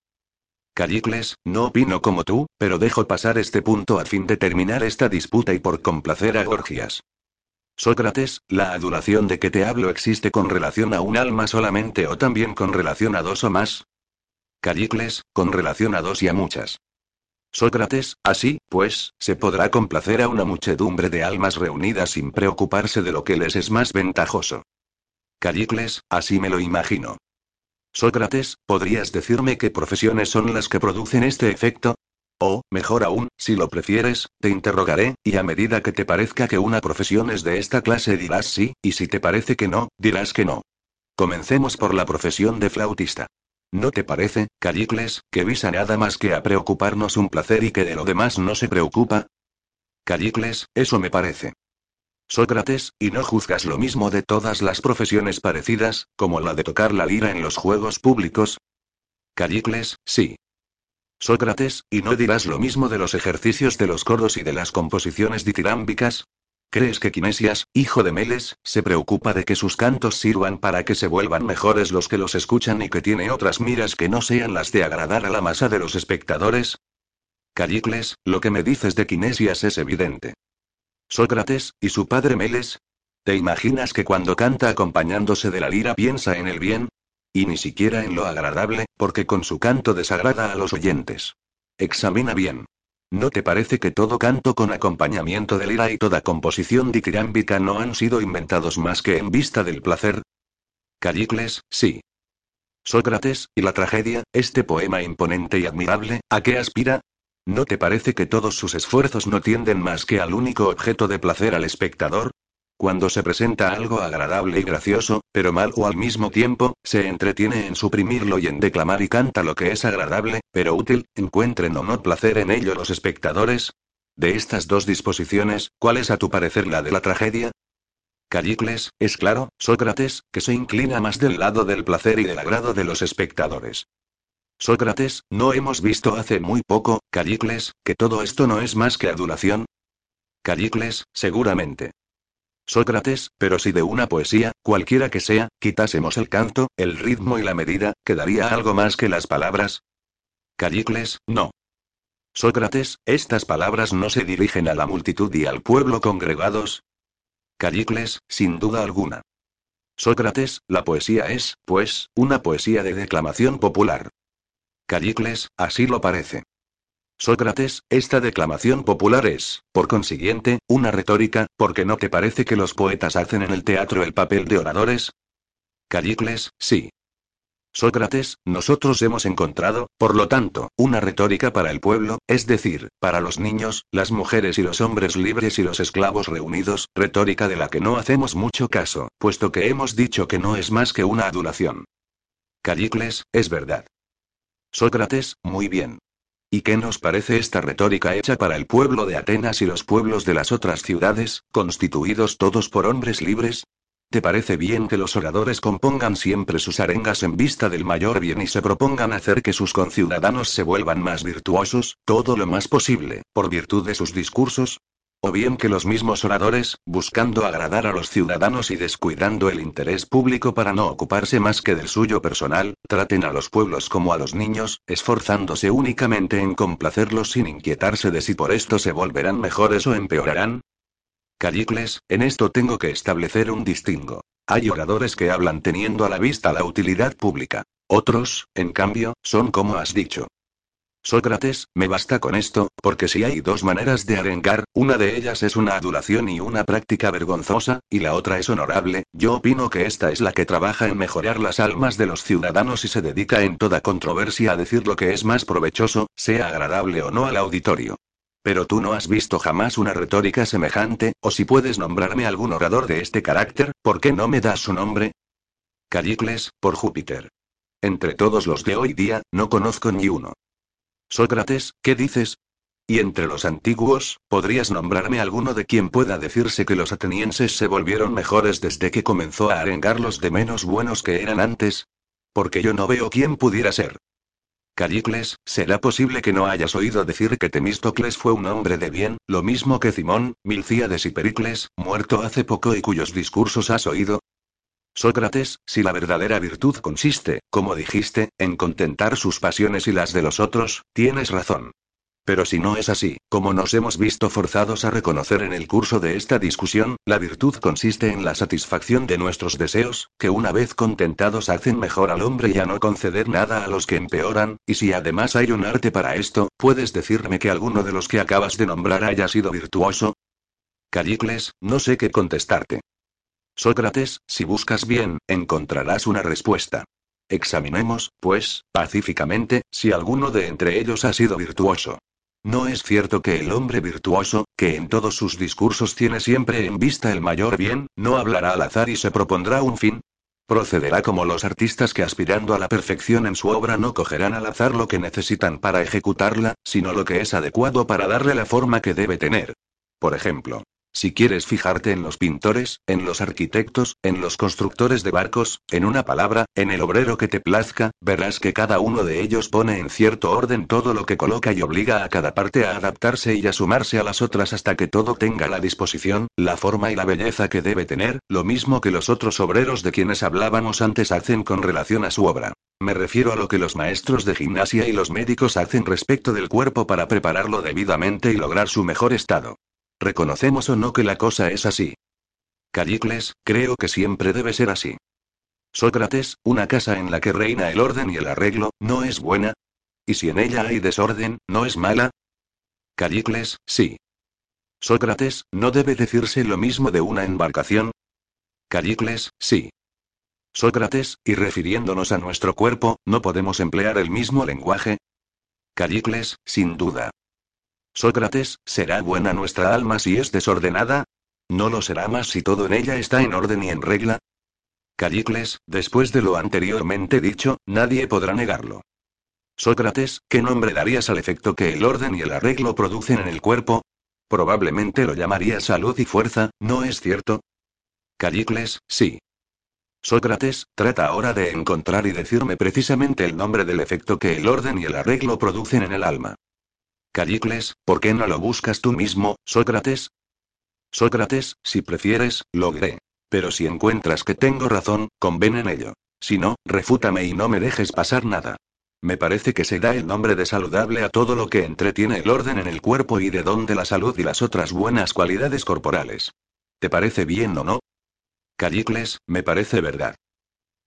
Callicles, no opino como tú, pero dejo pasar este punto a fin de terminar esta disputa y por complacer a Gorgias. Sócrates, ¿la adulación de que te hablo existe con relación a un alma solamente o también con relación a dos o más? Callicles, con relación a dos y a muchas. Sócrates, así, pues, se podrá complacer a una muchedumbre de almas reunidas sin preocuparse de lo que les es más ventajoso. Callicles, así me lo imagino. Sócrates, ¿podrías decirme qué profesiones son las que producen este efecto? O, mejor aún, si lo prefieres, te interrogaré, y a medida que te parezca que una profesión es de esta clase dirás sí, y si te parece que no, dirás que no. Comencemos por la profesión de flautista. ¿No te parece, Callicles, que visa nada más que a preocuparnos un placer y que de lo demás no se preocupa? Callicles, eso me parece. Sócrates, ¿y no juzgas lo mismo de todas las profesiones parecidas, como la de tocar la lira en los juegos públicos? Callicles, sí. Sócrates, ¿y no dirás lo mismo de los ejercicios de los coros y de las composiciones ditirámbicas? ¿Crees que Quinesias, hijo de Meles, se preocupa de que sus cantos sirvan para que se vuelvan mejores los que los escuchan y que tiene otras miras que no sean las de agradar a la masa de los espectadores? Callicles, lo que me dices de Quinesias es evidente. Sócrates, ¿y su padre Meles? ¿Te imaginas que cuando canta acompañándose de la lira piensa en el bien? Y ni siquiera en lo agradable, porque con su canto desagrada a los oyentes. Examina bien. ¿No te parece que todo canto con acompañamiento de lira y toda composición ditirámbica no han sido inventados más que en vista del placer? Callicles, sí. Sócrates, ¿y la tragedia, este poema imponente y admirable, a qué aspira? ¿No te parece que todos sus esfuerzos no tienden más que al único objeto de placer al espectador? Cuando se presenta algo agradable y gracioso, pero mal o al mismo tiempo, se entretiene en suprimirlo y en declamar y canta lo que es agradable, pero útil, encuentren o no placer en ello los espectadores. De estas dos disposiciones, ¿cuál es a tu parecer la de la tragedia? Callicles, es claro, Sócrates, que se inclina más del lado del placer y del agrado de los espectadores. Sócrates, ¿no hemos visto hace muy poco, Callicles, que todo esto no es más que adulación? Callicles, seguramente. Sócrates, pero si de una poesía, cualquiera que sea, quitásemos el canto, el ritmo y la medida, ¿quedaría algo más que las palabras? Callicles, no. Sócrates, ¿estas palabras no se dirigen a la multitud y al pueblo congregados? Callicles, sin duda alguna. Sócrates, la poesía es, pues, una poesía de declamación popular. Callicles, así lo parece. Sócrates, esta declamación popular es, por consiguiente, una retórica, porque no te parece que los poetas hacen en el teatro el papel de oradores? Callicles, sí. Sócrates, nosotros hemos encontrado, por lo tanto, una retórica para el pueblo, es decir, para los niños, las mujeres y los hombres libres y los esclavos reunidos, retórica de la que no hacemos mucho caso, puesto que hemos dicho que no es más que una adulación. Callicles, es verdad. Sócrates, muy bien. ¿Y qué nos parece esta retórica hecha para el pueblo de Atenas y los pueblos de las otras ciudades, constituidos todos por hombres libres? ¿Te parece bien que los oradores compongan siempre sus arengas en vista del mayor bien y se propongan hacer que sus conciudadanos se vuelvan más virtuosos, todo lo más posible, por virtud de sus discursos? ¿O bien que los mismos oradores, buscando agradar a los ciudadanos y descuidando el interés público para no ocuparse más que del suyo personal, traten a los pueblos como a los niños, esforzándose únicamente en complacerlos sin inquietarse de si por esto se volverán mejores o empeorarán? Callicles, en esto tengo que establecer un distingo. Hay oradores que hablan teniendo a la vista la utilidad pública. Otros, en cambio, son como has dicho. Sócrates, me basta con esto, porque si hay dos maneras de arengar, una de ellas es una adulación y una práctica vergonzosa, y la otra es honorable, yo opino que esta es la que trabaja en mejorar las almas de los ciudadanos y se dedica en toda controversia a decir lo que es más provechoso, sea agradable o no al auditorio. Pero tú no has visto jamás una retórica semejante, o si puedes nombrarme algún orador de este carácter, ¿por qué no me das su nombre? Callicles, por Júpiter. Entre todos los de hoy día, no conozco ni uno. Sócrates, ¿qué dices? Y entre los antiguos, ¿podrías nombrarme alguno de quien pueda decirse que los atenienses se volvieron mejores desde que comenzó a arengarlos de menos buenos que eran antes? Porque yo no veo quién pudiera ser. Callicles, ¿será posible que no hayas oído decir que Temístocles fue un hombre de bien, lo mismo que Simón, Milcíades y Pericles, muerto hace poco y cuyos discursos has oído? Sócrates, si la verdadera virtud consiste, como dijiste, en contentar sus pasiones y las de los otros, tienes razón. Pero si no es así, como nos hemos visto forzados a reconocer en el curso de esta discusión, la virtud consiste en la satisfacción de nuestros deseos, que una vez contentados hacen mejor al hombre y a no conceder nada a los que empeoran, y si además hay un arte para esto, ¿puedes decirme que alguno de los que acabas de nombrar haya sido virtuoso? Callicles, no sé qué contestarte. Sócrates, si buscas bien, encontrarás una respuesta. Examinemos, pues, pacíficamente, si alguno de entre ellos ha sido virtuoso. ¿No es cierto que el hombre virtuoso, que en todos sus discursos tiene siempre en vista el mayor bien, no hablará al azar y se propondrá un fin? Procederá como los artistas que aspirando a la perfección en su obra no cogerán al azar lo que necesitan para ejecutarla, sino lo que es adecuado para darle la forma que debe tener. Por ejemplo, si quieres fijarte en los pintores, en los arquitectos, en los constructores de barcos, en una palabra, en el obrero que te plazca, verás que cada uno de ellos pone en cierto orden todo lo que coloca y obliga a cada parte a adaptarse y a sumarse a las otras hasta que todo tenga la disposición, la forma y la belleza que debe tener, lo mismo que los otros obreros de quienes hablábamos antes hacen con relación a su obra. Me refiero a lo que los maestros de gimnasia y los médicos hacen respecto del cuerpo para prepararlo debidamente y lograr su mejor estado. Reconocemos o no que la cosa es así. Callicles, creo que siempre debe ser así. Sócrates, una casa en la que reina el orden y el arreglo, ¿no es buena? ¿Y si en ella hay desorden, no es mala? Callicles, sí. Sócrates, ¿no debe decirse lo mismo de una embarcación? Callicles, sí. Sócrates, y refiriéndonos a nuestro cuerpo, ¿no podemos emplear el mismo lenguaje? Callicles, sin duda. Sócrates, ¿será buena nuestra alma si es desordenada? ¿No lo será más si todo en ella está en orden y en regla? Callicles, después de lo anteriormente dicho, nadie podrá negarlo. Sócrates, ¿qué nombre darías al efecto que el orden y el arreglo producen en el cuerpo? Probablemente lo llamaría salud y fuerza, ¿no es cierto? Callicles, sí. Sócrates, trata ahora de encontrar y decirme precisamente el nombre del efecto que el orden y el arreglo producen en el alma. Callicles, ¿por qué no lo buscas tú mismo, Sócrates? Sócrates, si prefieres, lo. Pero si encuentras que tengo razón, conven en ello. Si no, refútame y no me dejes pasar nada. Me parece que se da el nombre de saludable a todo lo que entretiene el orden en el cuerpo y de donde la salud y las otras buenas cualidades corporales. ¿Te parece bien o no? Callicles, me parece verdad.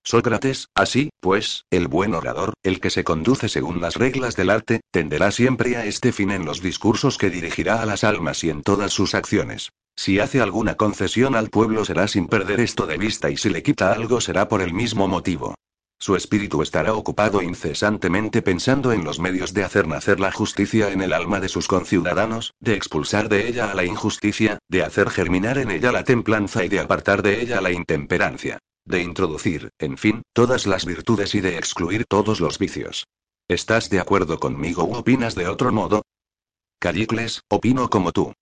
Sócrates, así, pues, el buen orador, el que se conduce según las reglas del arte, tenderá siempre a este fin en los discursos que dirigirá a las almas y en todas sus acciones. Si hace alguna concesión al pueblo será sin perder esto de vista y si le quita algo será por el mismo motivo. su espíritu estará ocupado incesantemente pensando en los medios de hacer nacer la justicia en el alma de sus conciudadanos, de expulsar de ella a la injusticia, de hacer germinar en ella la templanza y de apartar de ella la intemperancia. De introducir, en fin, todas las virtudes y de excluir todos los vicios. ¿Estás de acuerdo conmigo o opinas de otro modo? Callicles, opino como tú.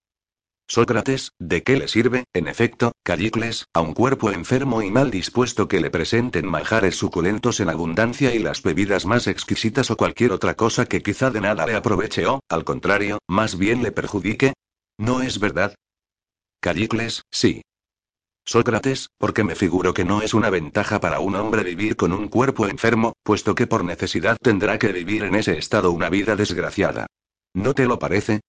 Sócrates, ¿de qué le sirve, en efecto, Callicles, a un cuerpo enfermo y mal dispuesto que le presenten manjares suculentos en abundancia y las bebidas más exquisitas o cualquier otra cosa que quizá de nada le aproveche o, al contrario, más bien le perjudique? ¿No es verdad? Callicles, sí. Sócrates, porque me figuro que no es una ventaja para un hombre vivir con un cuerpo enfermo, puesto que por necesidad tendrá que vivir en ese estado una vida desgraciada. ¿No te lo parece?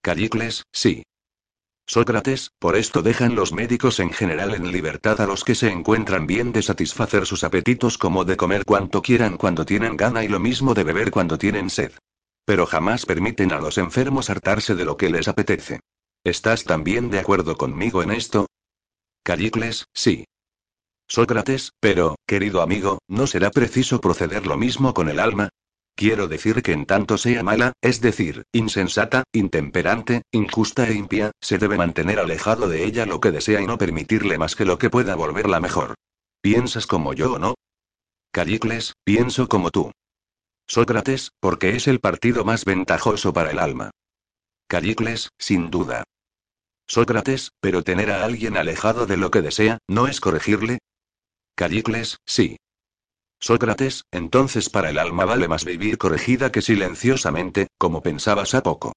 Callicles, sí. Sócrates, por esto dejan los médicos en general en libertad a los que se encuentran bien de satisfacer sus apetitos como de comer cuanto quieran cuando tienen gana y lo mismo de beber cuando tienen sed. Pero jamás permiten a los enfermos hartarse de lo que les apetece. ¿Estás también de acuerdo conmigo en esto? Callicles, sí. Sócrates, pero, querido amigo, ¿no será preciso proceder lo mismo con el alma? Quiero decir que en tanto sea mala, es decir, insensata, intemperante, injusta e impía, se debe mantener alejado de ella lo que desea y no permitirle más que lo que pueda volverla mejor. ¿Piensas como yo o no? Callicles, pienso como tú. Sócrates, porque es el partido más ventajoso para el alma. Callicles, sin duda. Sócrates, pero tener a alguien alejado de lo que desea, ¿no es corregirle? Callicles, sí. Sócrates, entonces para el alma vale más vivir corregida que silenciosamente, como pensabas a poco.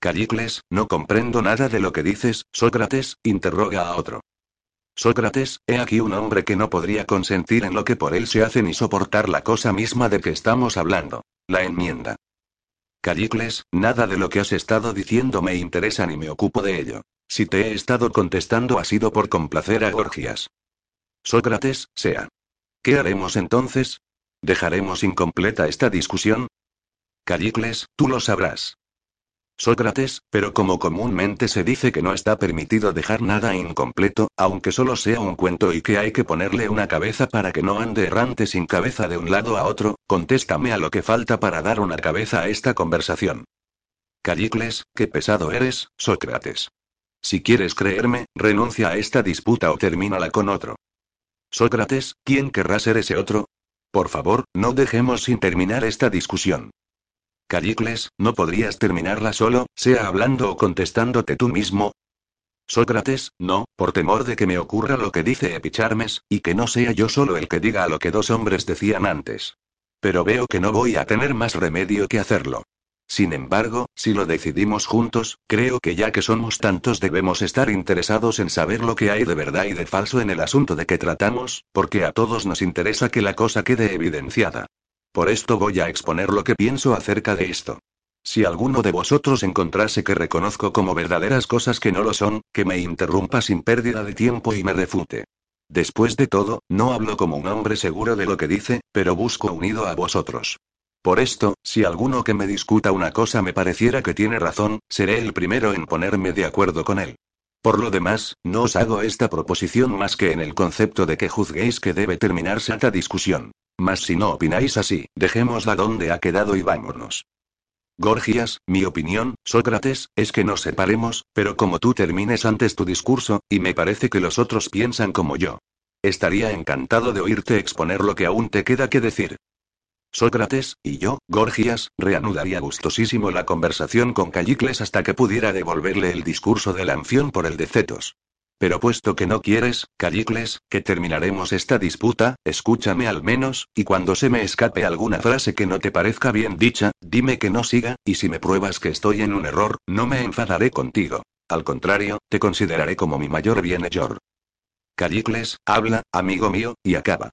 Callicles, no comprendo nada de lo que dices, Sócrates, interroga a otro. Sócrates, he aquí un hombre que no podría consentir en lo que por él se hace ni soportar la cosa misma de que estamos hablando. La enmienda. Callicles, nada de lo que has estado diciendo me interesa ni me ocupo de ello. Si te he estado contestando ha sido por complacer a Gorgias. Sócrates, sea. ¿Qué haremos entonces? ¿Dejaremos incompleta esta discusión? Callicles, tú lo sabrás. Sócrates, pero como comúnmente se dice que no está permitido dejar nada incompleto, aunque solo sea un cuento y que hay que ponerle una cabeza para que no ande errante sin cabeza de un lado a otro, contéstame a lo que falta para dar una cabeza a esta conversación. Callicles, qué pesado eres, Sócrates. Si quieres creerme, renuncia a esta disputa o termínala con otro. Sócrates, ¿quién querrá ser ese otro? Por favor, no dejemos sin terminar esta discusión. Callicles, ¿no podrías terminarla solo, sea hablando o contestándote tú mismo? Sócrates, no, por temor de que me ocurra lo que dice Epicharmes, y que no sea yo solo el que diga a lo que dos hombres decían antes. Pero veo que no voy a tener más remedio que hacerlo. Sin embargo, si lo decidimos juntos, creo que ya que somos tantos debemos estar interesados en saber lo que hay de verdad y de falso en el asunto de que tratamos, porque a todos nos interesa que la cosa quede evidenciada. Por esto voy a exponer lo que pienso acerca de esto. Si alguno de vosotros encontrase que reconozco como verdaderas cosas que no lo son, que me interrumpa sin pérdida de tiempo y me refute. Después de todo, no hablo como un hombre seguro de lo que dice, pero busco unido a vosotros. Por esto, si alguno que me discuta una cosa me pareciera que tiene razón, seré el primero en ponerme de acuerdo con él. Por lo demás, no os hago esta proposición más que en el concepto de que juzguéis que debe terminarse esta discusión. Mas si no opináis así, dejémosla donde ha quedado y vámonos. Gorgias, mi opinión, Sócrates, es que nos separemos, pero como tú termines antes tu discurso, y me parece que los otros piensan como yo. Estaría encantado de oírte exponer lo que aún te queda que decir. Sócrates, y yo, Gorgias, reanudaría gustosísimo la conversación con Callicles hasta que pudiera devolverle el discurso del anfión por el de Cetos. Pero puesto que no quieres, Callicles, que terminaremos esta disputa, escúchame al menos, y cuando se me escape alguna frase que no te parezca bien dicha, dime que no siga, y si me pruebas que estoy en un error, no me enfadaré contigo. Al contrario, te consideraré como mi mayor bienhechor. Callicles, habla, amigo mío, y acaba.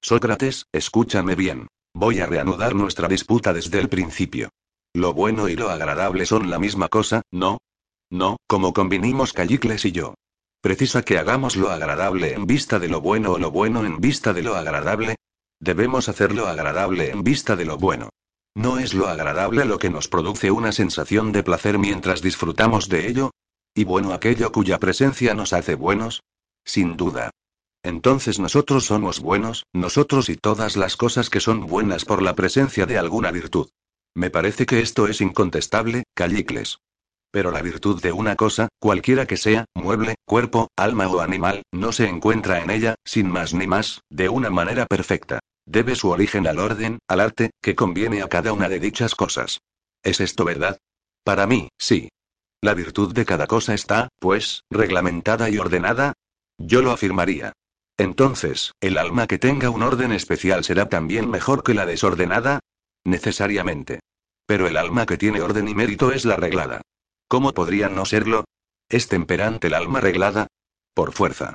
Sócrates, escúchame bien. Voy a reanudar nuestra disputa desde el principio. Lo bueno y lo agradable son la misma cosa, ¿no? No, como convinimos Callicles y yo. ¿Precisa que hagamos lo agradable en vista de lo bueno o lo bueno en vista de lo agradable? Debemos hacer lo agradable en vista de lo bueno. ¿No es lo agradable lo que nos produce una sensación de placer mientras disfrutamos de ello? ¿Y bueno aquello cuya presencia nos hace buenos? Sin duda. Entonces nosotros somos buenos, nosotros y todas las cosas que son buenas por la presencia de alguna virtud. Me parece que esto es incontestable, Callicles. Pero la virtud de una cosa, cualquiera que sea, mueble, cuerpo, alma o animal, no se encuentra en ella, sin más ni más, de una manera perfecta. Debe su origen al orden, al arte, que conviene a cada una de dichas cosas. ¿Es esto verdad? Para mí, sí. La virtud de cada cosa está, pues, reglamentada y ordenada. Yo lo afirmaría. Entonces, ¿el alma que tenga un orden especial será también mejor que la desordenada? Necesariamente. Pero el alma que tiene orden y mérito es la reglada. ¿Cómo podría no serlo? ¿Es temperante el alma reglada? Por fuerza.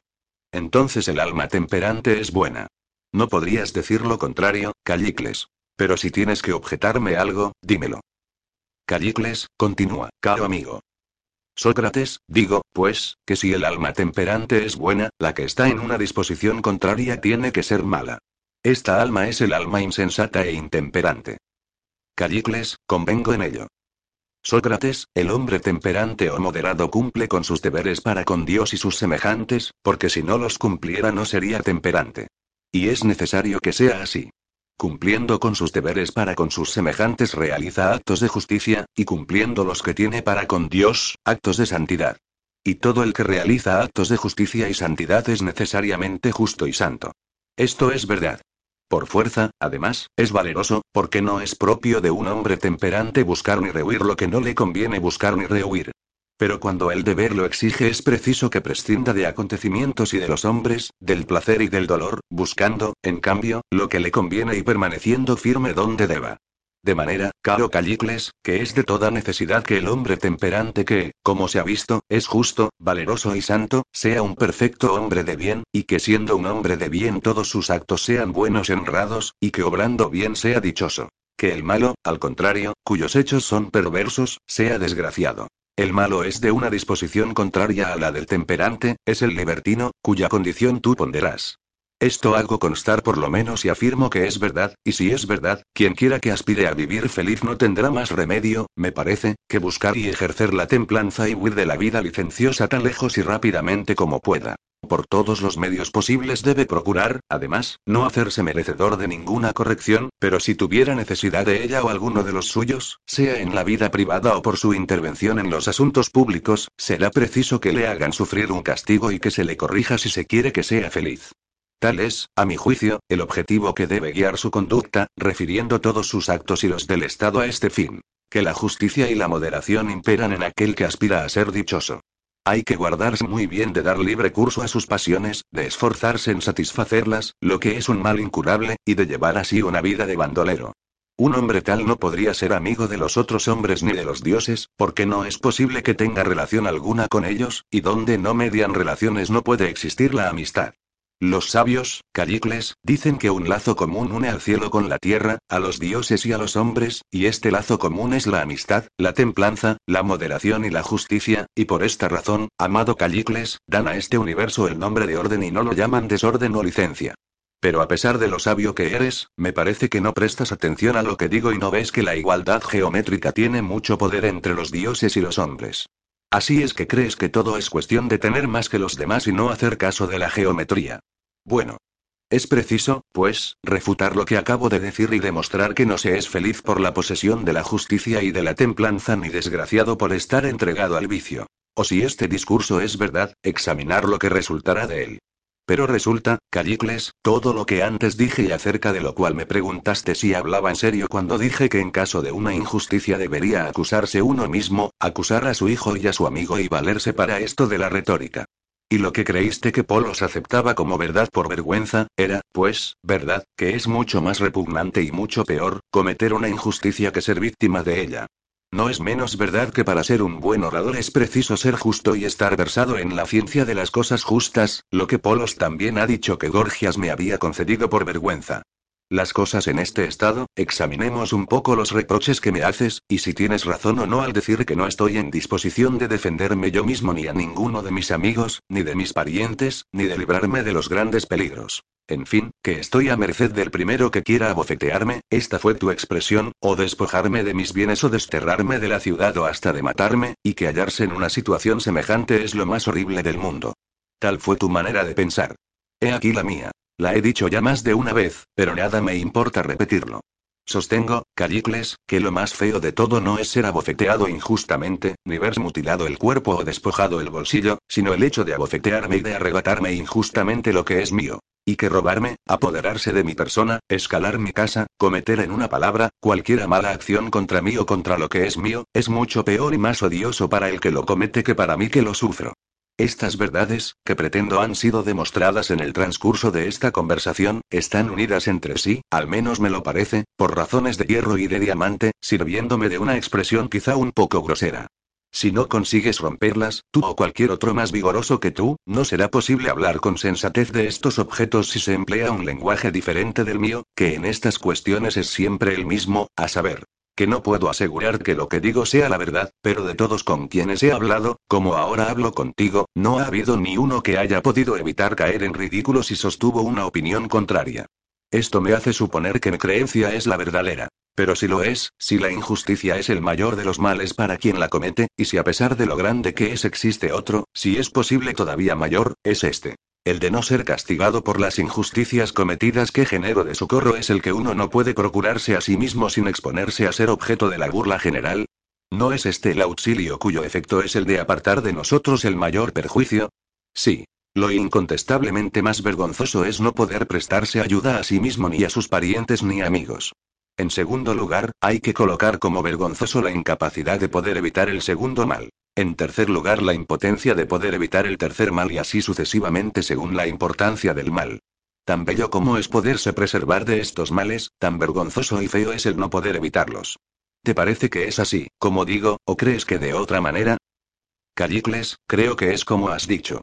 Entonces el alma temperante es buena. No podrías decir lo contrario, Callicles. Pero si tienes que objetarme algo, dímelo. Callicles, continúa, caro amigo. Sócrates, digo, pues, que si el alma temperante es buena, la que está en una disposición contraria tiene que ser mala. Esta alma es el alma insensata e intemperante. Callicles, convengo en ello. Sócrates, el hombre temperante o moderado cumple con sus deberes para con Dios y sus semejantes, porque si no los cumpliera no sería temperante. Y es necesario que sea así. Cumpliendo con sus deberes para con sus semejantes realiza actos de justicia, y cumpliendo los que tiene para con Dios, actos de santidad. Y todo el que realiza actos de justicia y santidad es necesariamente justo y santo. Esto es verdad. Por fuerza, además, es valeroso, porque no es propio de un hombre temperante buscar ni rehuir lo que no le conviene buscar ni rehuir. Pero cuando el deber lo exige es preciso que prescinda de acontecimientos y de los hombres, del placer y del dolor, buscando, en cambio, lo que le conviene y permaneciendo firme donde deba. De manera, caro Callicles, que es de toda necesidad que el hombre temperante que, como se ha visto, es justo, valeroso y santo, sea un perfecto hombre de bien, y que siendo un hombre de bien todos sus actos sean buenos honrados, y que obrando bien sea dichoso. Que el malo, al contrario, cuyos hechos son perversos, sea desgraciado. El malo es de una disposición contraria a la del temperante, es el libertino, cuya condición tú ponderás. Esto hago constar por lo menos y afirmo que es verdad, y si es verdad, quien quiera que aspire a vivir feliz no tendrá más remedio, me parece, que buscar y ejercer la templanza y huir de la vida licenciosa tan lejos y rápidamente como pueda. Por todos los medios posibles debe procurar, además, no hacerse merecedor de ninguna corrección, pero si tuviera necesidad de ella o alguno de los suyos, sea en la vida privada o por su intervención en los asuntos públicos, será preciso que le hagan sufrir un castigo y que se le corrija si se quiere que sea feliz. Tal es, a mi juicio, el objetivo que debe guiar su conducta, refiriendo todos sus actos y los del Estado a este fin. Que la justicia y la moderación imperan en aquel que aspira a ser dichoso. Hay que guardarse muy bien de dar libre curso a sus pasiones, de esforzarse en satisfacerlas, lo que es un mal incurable, y de llevar así una vida de bandolero. Un hombre tal no podría ser amigo de los otros hombres ni de los dioses, porque no es posible que tenga relación alguna con ellos, y donde no median relaciones no puede existir la amistad. Los sabios, Callicles, dicen que un lazo común une al cielo con la tierra, a los dioses y a los hombres, y este lazo común es la amistad, la templanza, la moderación y la justicia, y por esta razón, amado Callicles, dan a este universo el nombre de orden y no lo llaman desorden o licencia. Pero a pesar de lo sabio que eres, me parece que no prestas atención a lo que digo y no ves que la igualdad geométrica tiene mucho poder entre los dioses y los hombres. Así es que crees que todo es cuestión de tener más que los demás y no hacer caso de la geometría. Bueno. Es preciso, pues, refutar lo que acabo de decir y demostrar que no se es feliz por la posesión de la justicia y de la templanza ni desgraciado por estar entregado al vicio. O si este discurso es verdad, examinar lo que resultará de él. Pero resulta, Callicles, todo lo que antes dije y acerca de lo cual me preguntaste si hablaba en serio cuando dije que en caso de una injusticia debería acusarse uno mismo, acusar a su hijo y a su amigo y valerse para esto de la retórica. Y lo que creíste que Polos aceptaba como verdad por vergüenza, era, pues, verdad, que es mucho más repugnante y mucho peor, cometer una injusticia que ser víctima de ella. No es menos verdad que para ser un buen orador es preciso ser justo y estar versado en la ciencia de las cosas justas, lo que Polos también ha dicho que Gorgias me había concedido por vergüenza las cosas en este estado, examinemos un poco los reproches que me haces, y si tienes razón o no al decir que no estoy en disposición de defenderme yo mismo ni a ninguno de mis amigos, ni de mis parientes, ni de librarme de los grandes peligros. En fin, que estoy a merced del primero que quiera abofetearme, esta fue tu expresión, o despojarme de mis bienes o desterrarme de la ciudad o hasta de matarme, y que hallarse en una situación semejante es lo más horrible del mundo. Tal fue tu manera de pensar. He aquí la mía. La he dicho ya más de una vez, pero nada me importa repetirlo. Sostengo, Callicles, que lo más feo de todo no es ser abofeteado injustamente, ni ver mutilado el cuerpo o despojado el bolsillo, sino el hecho de abofetearme y de arrebatarme injustamente lo que es mío. Y que robarme, apoderarse de mi persona, escalar mi casa, cometer en una palabra, cualquiera mala acción contra mí o contra lo que es mío, es mucho peor y más odioso para el que lo comete que para mí que lo sufro. Estas verdades, que pretendo han sido demostradas en el transcurso de esta conversación, están unidas entre sí, al menos me lo parece, por razones de hierro y de diamante, sirviéndome de una expresión quizá un poco grosera. Si no consigues romperlas, tú o cualquier otro más vigoroso que tú, no será posible hablar con sensatez de estos objetos si se emplea un lenguaje diferente del mío, que en estas cuestiones es siempre el mismo, a saber, que no puedo asegurar que lo que digo sea la verdad, pero de todos con quienes he hablado, como ahora hablo contigo, no ha habido ni uno que haya podido evitar caer en ridículo si sostuvo una opinión contraria. Esto me hace suponer que mi creencia es la verdadera. Pero si lo es, si la injusticia es el mayor de los males para quien la comete, y si a pesar de lo grande que es existe otro, si es posible todavía mayor, es este. El de no ser castigado por las injusticias cometidas, ¿qué género de socorro es el que uno no puede procurarse a sí mismo sin exponerse a ser objeto de la burla general? ¿No es este el auxilio cuyo efecto es el de apartar de nosotros el mayor perjuicio? Sí. Lo incontestablemente más vergonzoso es no poder prestarse ayuda a sí mismo ni a sus parientes ni amigos. En segundo lugar, hay que colocar como vergonzoso la incapacidad de poder evitar el segundo mal. En tercer lugar, la impotencia de poder evitar el tercer mal y así sucesivamente según la importancia del mal. Tan bello como es poderse preservar de estos males, tan vergonzoso y feo es el no poder evitarlos. ¿Te parece que es así, como digo, o crees que de otra manera? Callicles, creo que es como has dicho.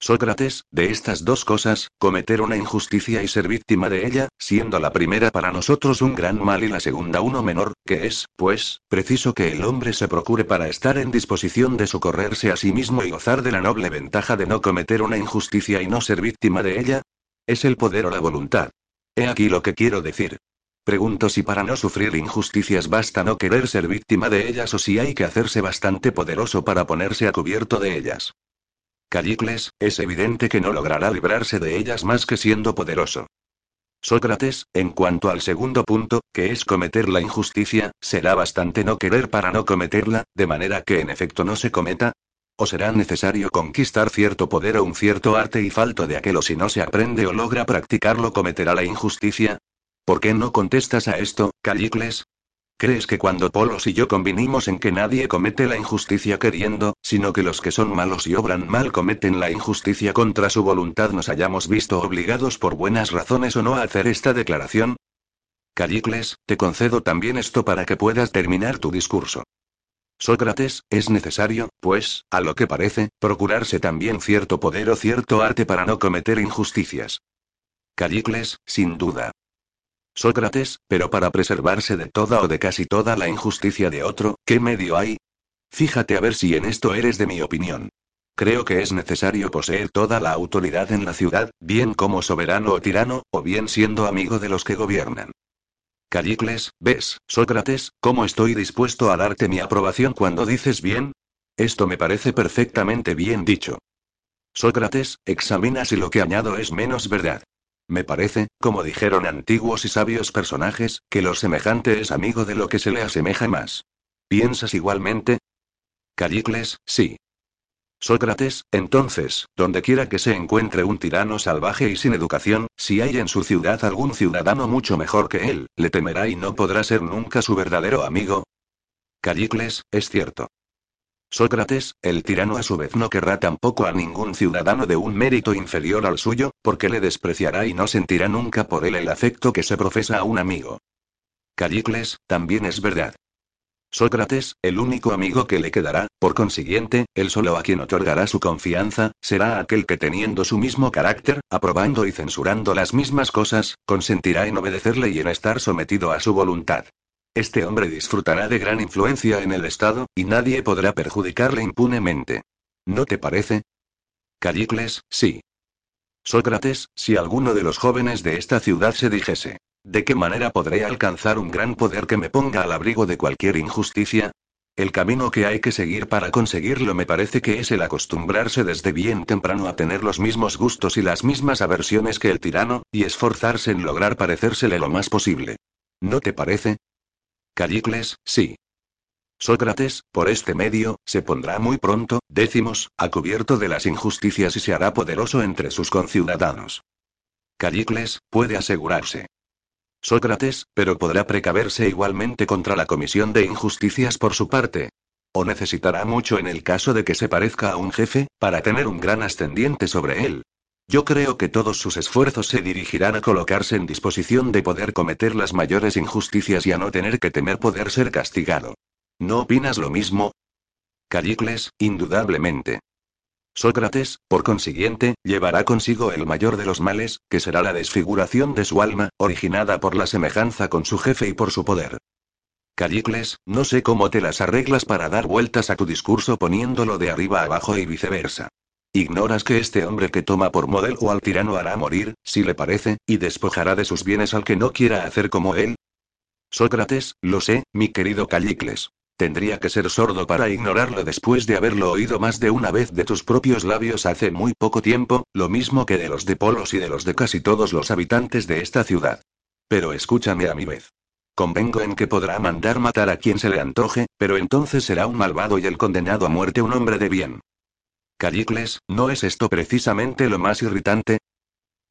Sócrates, de estas dos cosas, cometer una injusticia y ser víctima de ella, siendo la primera para nosotros un gran mal y la segunda uno menor, que es, pues, preciso que el hombre se procure para estar en disposición de socorrerse a sí mismo y gozar de la noble ventaja de no cometer una injusticia y no ser víctima de ella? Es el poder o la voluntad. He aquí lo que quiero decir. Pregunto si para no sufrir injusticias basta no querer ser víctima de ellas o si hay que hacerse bastante poderoso para ponerse a cubierto de ellas. Callicles, es evidente que no logrará librarse de ellas más que siendo poderoso. Sócrates, en cuanto al segundo punto, que es cometer la injusticia, será bastante no querer para no cometerla, de manera que en efecto no se cometa. ¿O será necesario conquistar cierto poder o un cierto arte y falto de aquel o si no se aprende o logra practicarlo cometerá la injusticia? ¿Por qué no contestas a esto, Callicles? ¿Crees que cuando Polos y yo convinimos en que nadie comete la injusticia queriendo, sino que los que son malos y obran mal cometen la injusticia contra su voluntad nos hayamos visto obligados por buenas razones o no a hacer esta declaración? Callicles, te concedo también esto para que puedas terminar tu discurso. Sócrates, es necesario, pues, a lo que parece, procurarse también cierto poder o cierto arte para no cometer injusticias. Callicles, sin duda. Sócrates, pero para preservarse de toda o de casi toda la injusticia de otro, ¿qué medio hay? Fíjate a ver si en esto eres de mi opinión. Creo que es necesario poseer toda la autoridad en la ciudad, bien como soberano o tirano, o bien siendo amigo de los que gobiernan. Callicles, ¿ves, Sócrates, cómo estoy dispuesto a darte mi aprobación cuando dices bien? Esto me parece perfectamente bien dicho. Sócrates, examina si lo que añado es menos verdad. Me parece, como dijeron antiguos y sabios personajes, que lo semejante es amigo de lo que se le asemeja más. ¿Piensas igualmente? Callicles, sí. Sócrates, entonces, donde quiera que se encuentre un tirano salvaje y sin educación, si hay en su ciudad algún ciudadano mucho mejor que él, le temerá y no podrá ser nunca su verdadero amigo. Callicles, es cierto. Sócrates, el tirano a su vez no querrá tampoco a ningún ciudadano de un mérito inferior al suyo, porque le despreciará y no sentirá nunca por él el afecto que se profesa a un amigo. Callicles, también es verdad. Sócrates, el único amigo que le quedará, por consiguiente, el solo a quien otorgará su confianza, será aquel que teniendo su mismo carácter, aprobando y censurando las mismas cosas, consentirá en obedecerle y en estar sometido a su voluntad. Este hombre disfrutará de gran influencia en el Estado, y nadie podrá perjudicarle impunemente. ¿No te parece? Callicles, sí. Sócrates, si alguno de los jóvenes de esta ciudad se dijese, ¿de qué manera podré alcanzar un gran poder que me ponga al abrigo de cualquier injusticia? El camino que hay que seguir para conseguirlo me parece que es el acostumbrarse desde bien temprano a tener los mismos gustos y las mismas aversiones que el tirano, y esforzarse en lograr parecérsele lo más posible. ¿No te parece? Callicles, sí. Sócrates, por este medio, se pondrá muy pronto, décimos, a cubierto de las injusticias y se hará poderoso entre sus conciudadanos. Callicles, puede asegurarse. Sócrates, pero podrá precaverse igualmente contra la comisión de injusticias por su parte. O necesitará mucho en el caso de que se parezca a un jefe, para tener un gran ascendiente sobre él. Yo creo que todos sus esfuerzos se dirigirán a colocarse en disposición de poder cometer las mayores injusticias y a no tener que temer poder ser castigado. ¿No opinas lo mismo? Callicles, indudablemente. Sócrates, por consiguiente, llevará consigo el mayor de los males, que será la desfiguración de su alma, originada por la semejanza con su jefe y por su poder. Callicles, no sé cómo te las arreglas para dar vueltas a tu discurso poniéndolo de arriba abajo y viceversa. Ignoras que este hombre que toma por modelo al tirano hará morir, si le parece, y despojará de sus bienes al que no quiera hacer como él. Sócrates, lo sé, mi querido Callicles. Tendría que ser sordo para ignorarlo después de haberlo oído más de una vez de tus propios labios hace muy poco tiempo, lo mismo que de los de Polos y de los de casi todos los habitantes de esta ciudad. Pero escúchame a mi vez. Convengo en que podrá mandar matar a quien se le antoje, pero entonces será un malvado y el condenado a muerte un hombre de bien. Callicles, ¿no es esto precisamente lo más irritante?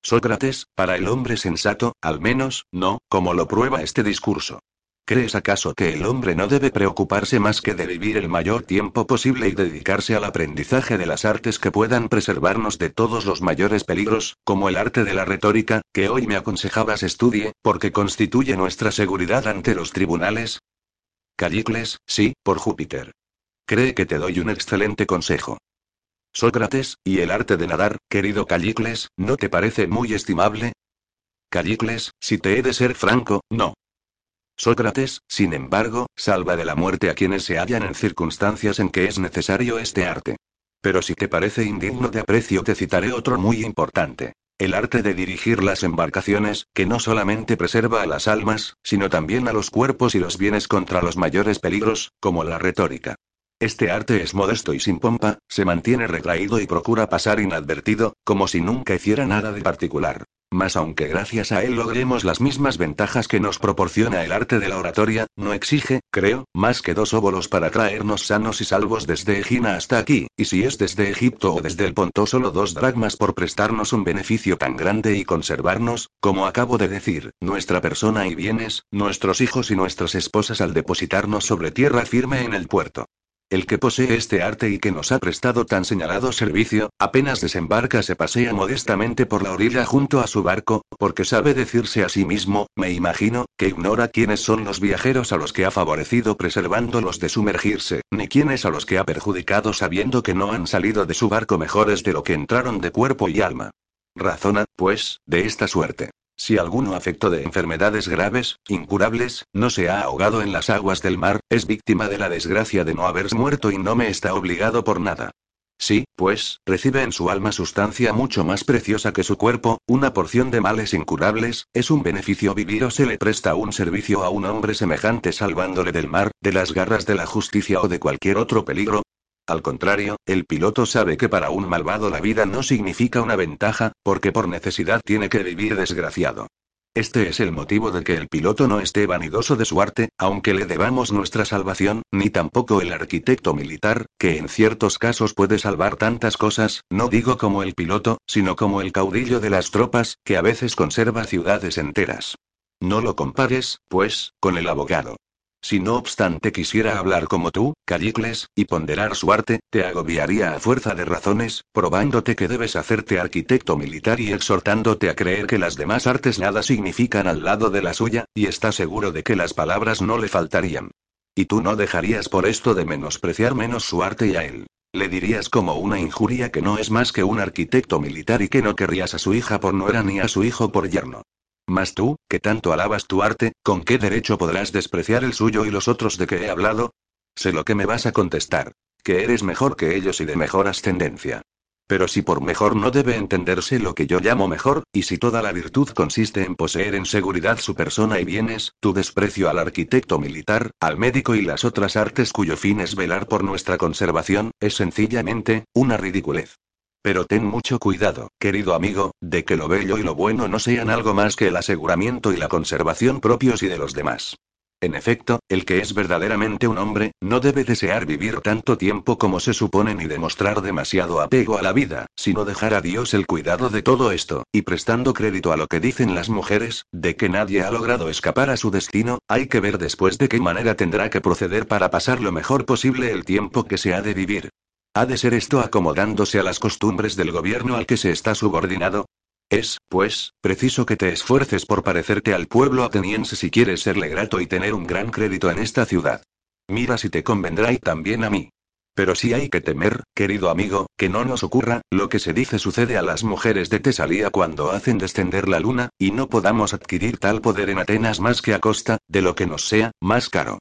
Sócrates, para el hombre sensato, al menos, no, como lo prueba este discurso. ¿Crees acaso que el hombre no debe preocuparse más que de vivir el mayor tiempo posible y dedicarse al aprendizaje de las artes que puedan preservarnos de todos los mayores peligros, como el arte de la retórica, que hoy me aconsejabas estudie, porque constituye nuestra seguridad ante los tribunales? Callicles, sí, por Júpiter. Cree que te doy un excelente consejo. Sócrates, ¿y el arte de nadar, querido Callicles, no te parece muy estimable? Callicles, si te he de ser franco, no. Sócrates, sin embargo, salva de la muerte a quienes se hallan en circunstancias en que es necesario este arte. Pero si te parece indigno de aprecio te citaré otro muy importante. El arte de dirigir las embarcaciones, que no solamente preserva a las almas, sino también a los cuerpos y los bienes contra los mayores peligros, como la retórica. Este arte es modesto y sin pompa, se mantiene retraído y procura pasar inadvertido, como si nunca hiciera nada de particular. Mas aunque gracias a él logremos las mismas ventajas que nos proporciona el arte de la oratoria, no exige, creo, más que dos óvulos para traernos sanos y salvos desde Egina hasta aquí, y si es desde Egipto o desde el Ponto solo dos dragmas por prestarnos un beneficio tan grande y conservarnos, como acabo de decir, nuestra persona y bienes, nuestros hijos y nuestras esposas al depositarnos sobre tierra firme en el puerto. El que posee este arte y que nos ha prestado tan señalado servicio, apenas desembarca se pasea modestamente por la orilla junto a su barco, porque sabe decirse a sí mismo, me imagino, que ignora quiénes son los viajeros a los que ha favorecido preservándolos de sumergirse, ni quiénes a los que ha perjudicado sabiendo que no han salido de su barco mejores de lo que entraron de cuerpo y alma. Razona, pues, de esta suerte. Si alguno afecto de enfermedades graves, incurables, no se ha ahogado en las aguas del mar, es víctima de la desgracia de no haberse muerto y no me está obligado por nada. Sí, pues, recibe en su alma sustancia mucho más preciosa que su cuerpo, una porción de males incurables, es un beneficio vivir o se le presta un servicio a un hombre semejante salvándole del mar, de las garras de la justicia o de cualquier otro peligro, al contrario, el piloto sabe que para un malvado la vida no significa una ventaja, porque por necesidad tiene que vivir desgraciado. Este es el motivo de que el piloto no esté vanidoso de su arte, aunque le debamos nuestra salvación, ni tampoco el arquitecto militar, que en ciertos casos puede salvar tantas cosas, no digo como el piloto, sino como el caudillo de las tropas, que a veces conserva ciudades enteras. No lo compares, pues, con el abogado. Si no obstante quisiera hablar como tú, Callicles, y ponderar su arte, te agobiaría a fuerza de razones, probándote que debes hacerte arquitecto militar y exhortándote a creer que las demás artes nada significan al lado de la suya, y está seguro de que las palabras no le faltarían. Y tú no dejarías por esto de menospreciar menos su arte y a él. Le dirías como una injuria que no es más que un arquitecto militar y que no querrías a su hija por nuera ni a su hijo por yerno. Mas tú, que tanto alabas tu arte, ¿con qué derecho podrás despreciar el suyo y los otros de que he hablado? Sé lo que me vas a contestar, que eres mejor que ellos y de mejor ascendencia. Pero si por mejor no debe entenderse lo que yo llamo mejor, y si toda la virtud consiste en poseer en seguridad su persona y bienes, tu desprecio al arquitecto militar, al médico y las otras artes cuyo fin es velar por nuestra conservación, es sencillamente, una ridiculez. Pero ten mucho cuidado, querido amigo, de que lo bello y lo bueno no sean algo más que el aseguramiento y la conservación propios y de los demás. En efecto, el que es verdaderamente un hombre, no debe desear vivir tanto tiempo como se supone ni demostrar demasiado apego a la vida, sino dejar a Dios el cuidado de todo esto, y prestando crédito a lo que dicen las mujeres, de que nadie ha logrado escapar a su destino, hay que ver después de qué manera tendrá que proceder para pasar lo mejor posible el tiempo que se ha de vivir. ¿Ha de ser esto acomodándose a las costumbres del gobierno al que se está subordinado? Es, pues, preciso que te esfuerces por parecerte al pueblo ateniense si quieres serle grato y tener un gran crédito en esta ciudad. Mira si te convendrá y también a mí. Pero sí hay que temer, querido amigo, que no nos ocurra, lo que se dice sucede a las mujeres de Tesalía cuando hacen descender la luna, y no podamos adquirir tal poder en Atenas más que a costa, de lo que nos sea, más caro.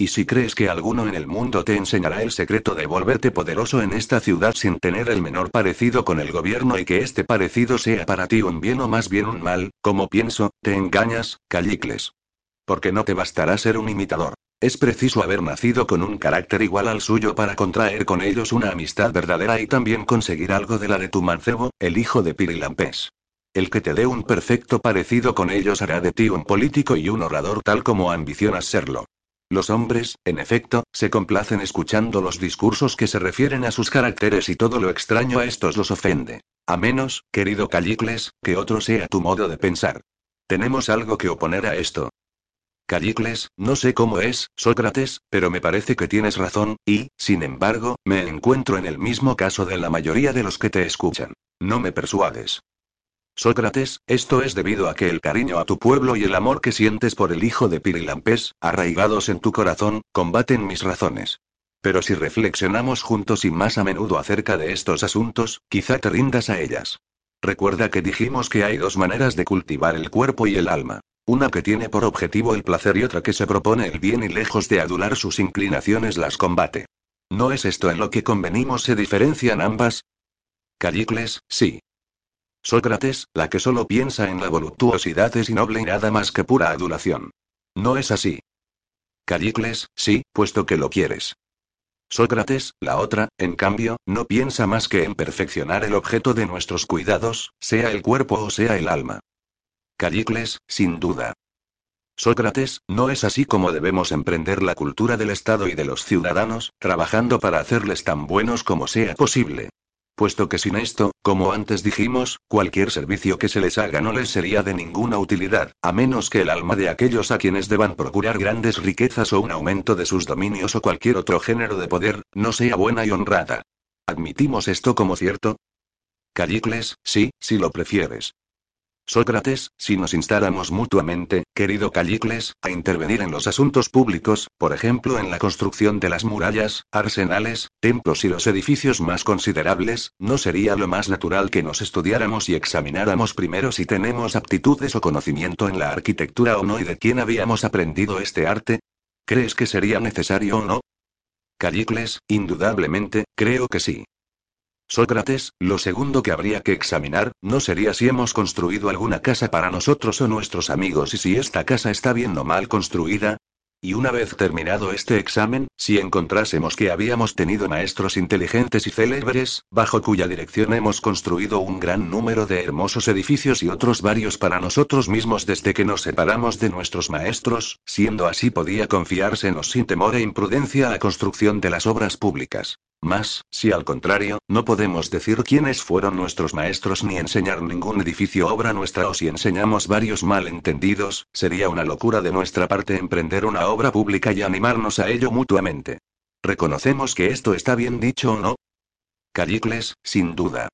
Y si crees que alguno en el mundo te enseñará el secreto de volverte poderoso en esta ciudad sin tener el menor parecido con el gobierno y que este parecido sea para ti un bien o más bien un mal, como pienso, te engañas, Callicles. Porque no te bastará ser un imitador. Es preciso haber nacido con un carácter igual al suyo para contraer con ellos una amistad verdadera y también conseguir algo de la de tu mancebo, el hijo de Pirilampés. El que te dé un perfecto parecido con ellos hará de ti un político y un orador tal como ambicionas serlo. Los hombres, en efecto, se complacen escuchando los discursos que se refieren a sus caracteres y todo lo extraño a estos los ofende. A menos, querido Callicles, que otro sea tu modo de pensar. Tenemos algo que oponer a esto. Callicles, no sé cómo es, Sócrates, pero me parece que tienes razón, y, sin embargo, me encuentro en el mismo caso de la mayoría de los que te escuchan. No me persuades. Sócrates, esto es debido a que el cariño a tu pueblo y el amor que sientes por el hijo de Pirilampés, arraigados en tu corazón, combaten mis razones. Pero si reflexionamos juntos y más a menudo acerca de estos asuntos, quizá te rindas a ellas. Recuerda que dijimos que hay dos maneras de cultivar el cuerpo y el alma. Una que tiene por objetivo el placer y otra que se propone el bien y lejos de adular sus inclinaciones las combate. ¿No es esto en lo que convenimos se diferencian ambas? Callicles, sí. Sócrates, la que solo piensa en la voluptuosidad es innoble y nada más que pura adulación. No es así. Callicles, sí, puesto que lo quieres. Sócrates, la otra, en cambio, no piensa más que en perfeccionar el objeto de nuestros cuidados, sea el cuerpo o sea el alma. Callicles, sin duda. Sócrates, no es así como debemos emprender la cultura del Estado y de los ciudadanos, trabajando para hacerles tan buenos como sea posible puesto que sin esto, como antes dijimos, cualquier servicio que se les haga no les sería de ninguna utilidad, a menos que el alma de aquellos a quienes deban procurar grandes riquezas o un aumento de sus dominios o cualquier otro género de poder, no sea buena y honrada. ¿Admitimos esto como cierto? Callicles, sí, si lo prefieres. Sócrates, si nos instáramos mutuamente, querido Callicles, a intervenir en los asuntos públicos, por ejemplo en la construcción de las murallas, arsenales, templos y los edificios más considerables, ¿no sería lo más natural que nos estudiáramos y examináramos primero si tenemos aptitudes o conocimiento en la arquitectura o no y de quién habíamos aprendido este arte? ¿Crees que sería necesario o no? Callicles, indudablemente, creo que sí. Sócrates, lo segundo que habría que examinar, no sería si hemos construido alguna casa para nosotros o nuestros amigos y si esta casa está bien o mal construida, y una vez terminado este examen, si encontrásemos que habíamos tenido maestros inteligentes y célebres, bajo cuya dirección hemos construido un gran número de hermosos edificios y otros varios para nosotros mismos desde que nos separamos de nuestros maestros, siendo así podía confiársenos sin temor e imprudencia a construcción de las obras públicas. Mas, si al contrario, no podemos decir quiénes fueron nuestros maestros ni enseñar ningún edificio obra nuestra o si enseñamos varios malentendidos, sería una locura de nuestra parte emprender una obra pública y animarnos a ello mutuamente. ¿Reconocemos que esto está bien dicho o no? Callicles, sin duda.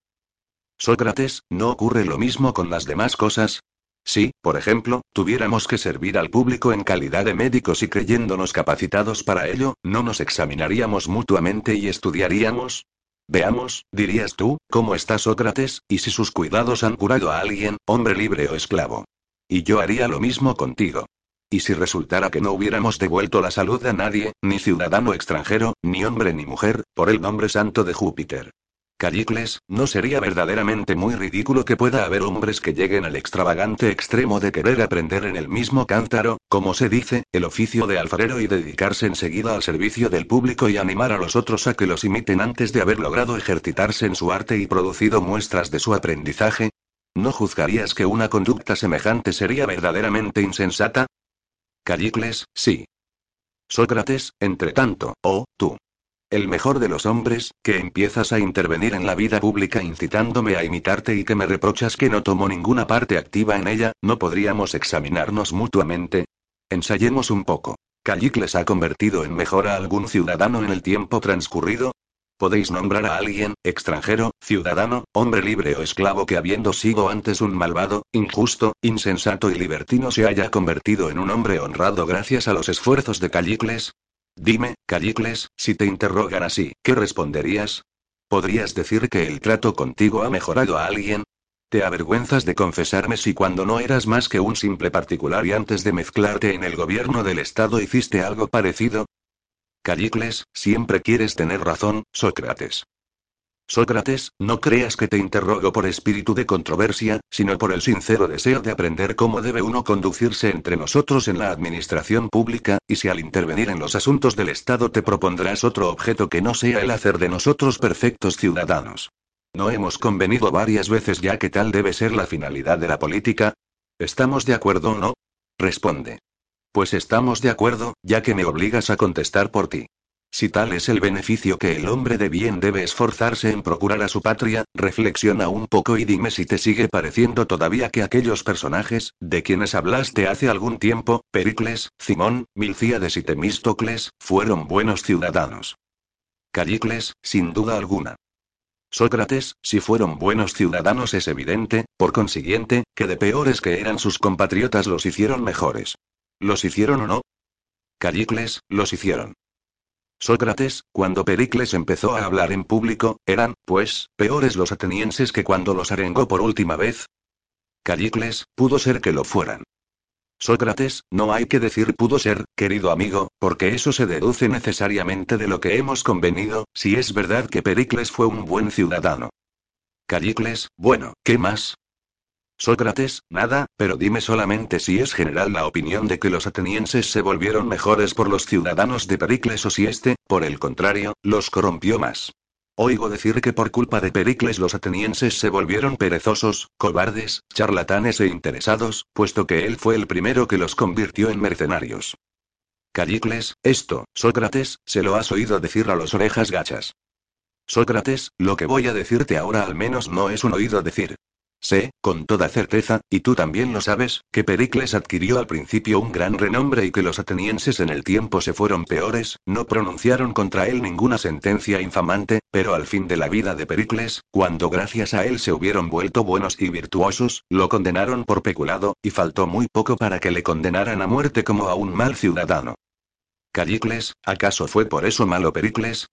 Sócrates, ¿no ocurre lo mismo con las demás cosas? Si, por ejemplo, tuviéramos que servir al público en calidad de médicos y creyéndonos capacitados para ello, ¿no nos examinaríamos mutuamente y estudiaríamos? Veamos, dirías tú, cómo está Sócrates, y si sus cuidados han curado a alguien, hombre libre o esclavo. Y yo haría lo mismo contigo. Y si resultara que no hubiéramos devuelto la salud a nadie, ni ciudadano extranjero, ni hombre ni mujer, por el nombre santo de Júpiter. Callicles, ¿no sería verdaderamente muy ridículo que pueda haber hombres que lleguen al extravagante extremo de querer aprender en el mismo cántaro, como se dice, el oficio de alfarero y dedicarse enseguida al servicio del público y animar a los otros a que los imiten antes de haber logrado ejercitarse en su arte y producido muestras de su aprendizaje? ¿No juzgarías que una conducta semejante sería verdaderamente insensata? Callicles, sí. Sócrates, entre tanto, oh, tú. El mejor de los hombres, que empiezas a intervenir en la vida pública incitándome a imitarte y que me reprochas que no tomo ninguna parte activa en ella, ¿no podríamos examinarnos mutuamente? Ensayemos un poco. ¿Callicles ha convertido en mejor a algún ciudadano en el tiempo transcurrido? ¿Podéis nombrar a alguien, extranjero, ciudadano, hombre libre o esclavo que habiendo sido antes un malvado, injusto, insensato y libertino se haya convertido en un hombre honrado gracias a los esfuerzos de Callicles? Dime, Callicles, si te interrogan así, ¿qué responderías? ¿Podrías decir que el trato contigo ha mejorado a alguien? ¿Te avergüenzas de confesarme si cuando no eras más que un simple particular y antes de mezclarte en el gobierno del Estado hiciste algo parecido? Callicles, siempre quieres tener razón, Sócrates. Sócrates, no creas que te interrogo por espíritu de controversia, sino por el sincero deseo de aprender cómo debe uno conducirse entre nosotros en la administración pública, y si al intervenir en los asuntos del Estado te propondrás otro objeto que no sea el hacer de nosotros perfectos ciudadanos. ¿No hemos convenido varias veces ya que tal debe ser la finalidad de la política? ¿Estamos de acuerdo o no? Responde. Pues estamos de acuerdo, ya que me obligas a contestar por ti. Si tal es el beneficio que el hombre de bien debe esforzarse en procurar a su patria, reflexiona un poco y dime si te sigue pareciendo todavía que aquellos personajes, de quienes hablaste hace algún tiempo, Pericles, Cimón, Milcíades y Temístocles, fueron buenos ciudadanos. Callicles, sin duda alguna. Sócrates, si fueron buenos ciudadanos es evidente, por consiguiente, que de peores que eran sus compatriotas los hicieron mejores. ¿Los hicieron o no? Callicles, los hicieron. Sócrates, cuando Pericles empezó a hablar en público, eran, pues, peores los atenienses que cuando los arengó por última vez. Callicles, pudo ser que lo fueran. Sócrates, no hay que decir pudo ser, querido amigo, porque eso se deduce necesariamente de lo que hemos convenido, si es verdad que Pericles fue un buen ciudadano. Callicles, bueno, ¿qué más? Sócrates, nada, pero dime solamente si es general la opinión de que los atenienses se volvieron mejores por los ciudadanos de Pericles o si éste, por el contrario, los corrompió más. Oigo decir que por culpa de Pericles los atenienses se volvieron perezosos, cobardes, charlatanes e interesados, puesto que él fue el primero que los convirtió en mercenarios. Callicles, esto, Sócrates, se lo has oído decir a los orejas gachas. Sócrates, lo que voy a decirte ahora al menos no es un oído decir. Sé, con toda certeza, y tú también lo sabes, que Pericles adquirió al principio un gran renombre y que los atenienses en el tiempo se fueron peores, no pronunciaron contra él ninguna sentencia infamante, pero al fin de la vida de Pericles, cuando gracias a él se hubieron vuelto buenos y virtuosos, lo condenaron por peculado, y faltó muy poco para que le condenaran a muerte como a un mal ciudadano. Callicles, ¿acaso fue por eso malo Pericles?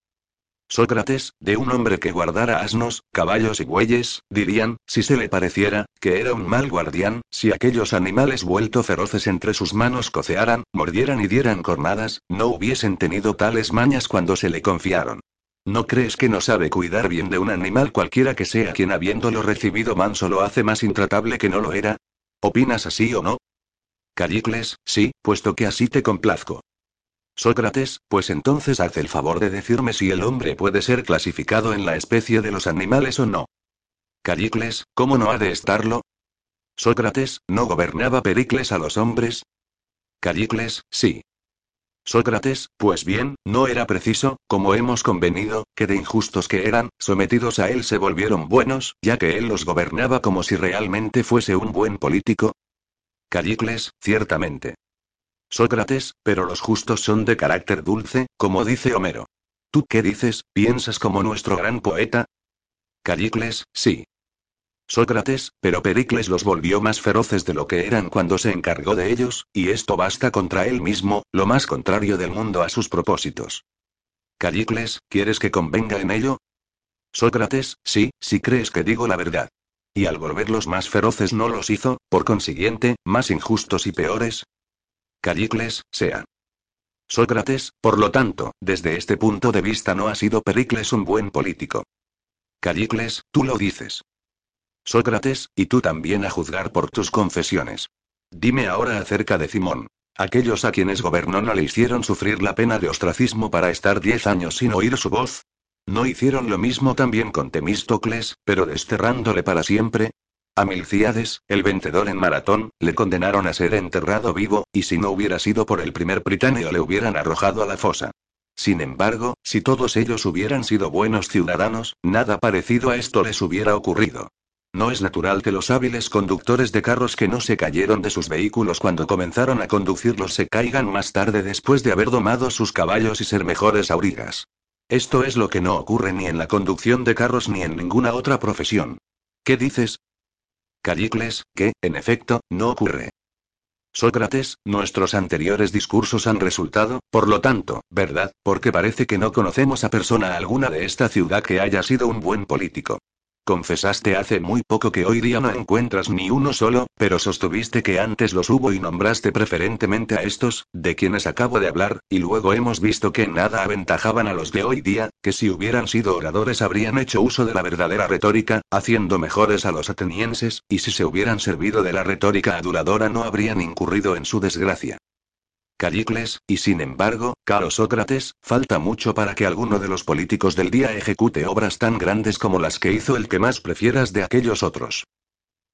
Sócrates, de un hombre que guardara asnos, caballos y bueyes, dirían, si se le pareciera, que era un mal guardián, si aquellos animales vuelto feroces entre sus manos cocearan, mordieran y dieran cornadas, no hubiesen tenido tales mañas cuando se le confiaron. ¿No crees que no sabe cuidar bien de un animal cualquiera que sea quien habiéndolo recibido manso lo hace más intratable que no lo era? ¿Opinas así o no? Callicles, sí, puesto que así te complazco. Sócrates, pues entonces haz el favor de decirme si el hombre puede ser clasificado en la especie de los animales o no. Callicles, ¿cómo no ha de estarlo? Sócrates, ¿no gobernaba Pericles a los hombres? Callicles, sí. Sócrates, pues bien, no era preciso, como hemos convenido, que de injustos que eran, sometidos a él se volvieron buenos, ya que él los gobernaba como si realmente fuese un buen político. Callicles, ciertamente. Sócrates, pero los justos son de carácter dulce, como dice Homero. ¿Tú qué dices? ¿Piensas como nuestro gran poeta? Callicles, sí. Sócrates, pero Pericles los volvió más feroces de lo que eran cuando se encargó de ellos, y esto basta contra él mismo, lo más contrario del mundo a sus propósitos. Callicles, ¿quieres que convenga en ello? Sócrates, sí, si crees que digo la verdad. Y al volverlos más feroces no los hizo, por consiguiente, más injustos y peores, Callicles, sea. Sócrates, por lo tanto, desde este punto de vista no ha sido Pericles un buen político. Callicles, tú lo dices. Sócrates, y tú también a juzgar por tus confesiones. Dime ahora acerca de Simón. Aquellos a quienes gobernó no le hicieron sufrir la pena de ostracismo para estar diez años sin oír su voz. ¿No hicieron lo mismo también con Temístocles, pero desterrándole para siempre? A Milciades, el vencedor en maratón, le condenaron a ser enterrado vivo, y si no hubiera sido por el primer Britanio le hubieran arrojado a la fosa. Sin embargo, si todos ellos hubieran sido buenos ciudadanos, nada parecido a esto les hubiera ocurrido. No es natural que los hábiles conductores de carros que no se cayeron de sus vehículos cuando comenzaron a conducirlos se caigan más tarde después de haber domado sus caballos y ser mejores aurigas. Esto es lo que no ocurre ni en la conducción de carros ni en ninguna otra profesión. ¿Qué dices? Callicles, que, en efecto, no ocurre. Sócrates, nuestros anteriores discursos han resultado, por lo tanto, verdad, porque parece que no conocemos a persona alguna de esta ciudad que haya sido un buen político. Confesaste hace muy poco que hoy día no encuentras ni uno solo, pero sostuviste que antes los hubo y nombraste preferentemente a estos, de quienes acabo de hablar, y luego hemos visto que nada aventajaban a los de hoy día, que si hubieran sido oradores habrían hecho uso de la verdadera retórica, haciendo mejores a los atenienses, y si se hubieran servido de la retórica aduladora no habrían incurrido en su desgracia. Callicles, y sin embargo, caro Sócrates, falta mucho para que alguno de los políticos del día ejecute obras tan grandes como las que hizo el que más prefieras de aquellos otros.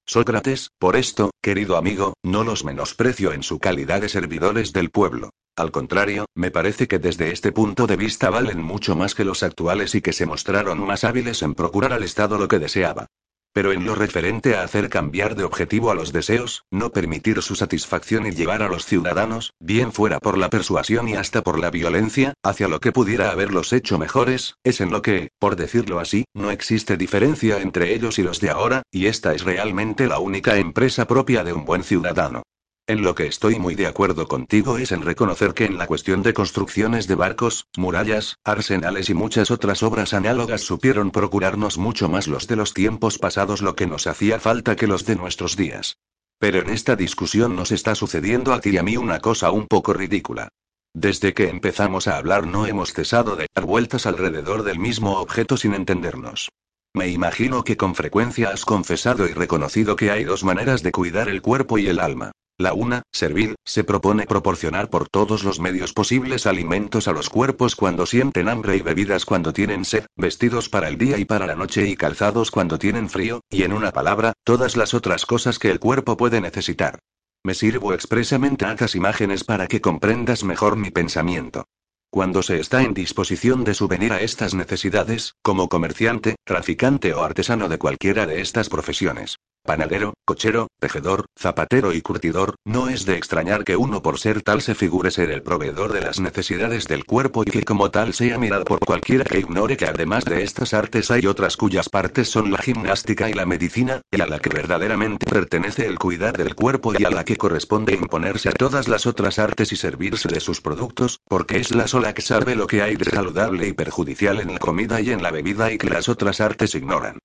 Sócrates, por esto, querido amigo, no los menosprecio en su calidad de servidores del pueblo. Al contrario, me parece que desde este punto de vista valen mucho más que los actuales y que se mostraron más hábiles en procurar al Estado lo que deseaba. Pero en lo referente a hacer cambiar de objetivo a los deseos, no permitir su satisfacción y llevar a los ciudadanos, bien fuera por la persuasión y hasta por la violencia, hacia lo que pudiera haberlos hecho mejores, es en lo que, por decirlo así, no existe diferencia entre ellos y los de ahora, y esta es realmente la única empresa propia de un buen ciudadano. En lo que estoy muy de acuerdo contigo es en reconocer que en la cuestión de construcciones de barcos, murallas, arsenales y muchas otras obras análogas supieron procurarnos mucho más los de los tiempos pasados lo que nos hacía falta que los de nuestros días. Pero en esta discusión nos está sucediendo a ti y a mí una cosa un poco ridícula. Desde que empezamos a hablar no hemos cesado de dar vueltas alrededor del mismo objeto sin entendernos. Me imagino que con frecuencia has confesado y reconocido que hay dos maneras de cuidar el cuerpo y el alma. La una, servir, se propone proporcionar por todos los medios posibles alimentos a los cuerpos cuando sienten hambre y bebidas cuando tienen sed, vestidos para el día y para la noche y calzados cuando tienen frío, y en una palabra, todas las otras cosas que el cuerpo puede necesitar. Me sirvo expresamente a estas imágenes para que comprendas mejor mi pensamiento. Cuando se está en disposición de subvenir a estas necesidades, como comerciante, traficante o artesano de cualquiera de estas profesiones, panadero, cochero, tejedor, zapatero y curtidor, no es de extrañar que uno por ser tal se figure ser el proveedor de las necesidades del cuerpo y que como tal sea mirado por cualquiera que ignore que además de estas artes hay otras cuyas partes son la gimnástica y la medicina, y a la que verdaderamente pertenece el cuidar del cuerpo y a la que corresponde imponerse a todas las otras artes y servirse de sus productos, porque es la sola que sabe lo que hay de saludable y perjudicial en la comida y en la bebida y que las otras artes ignoran.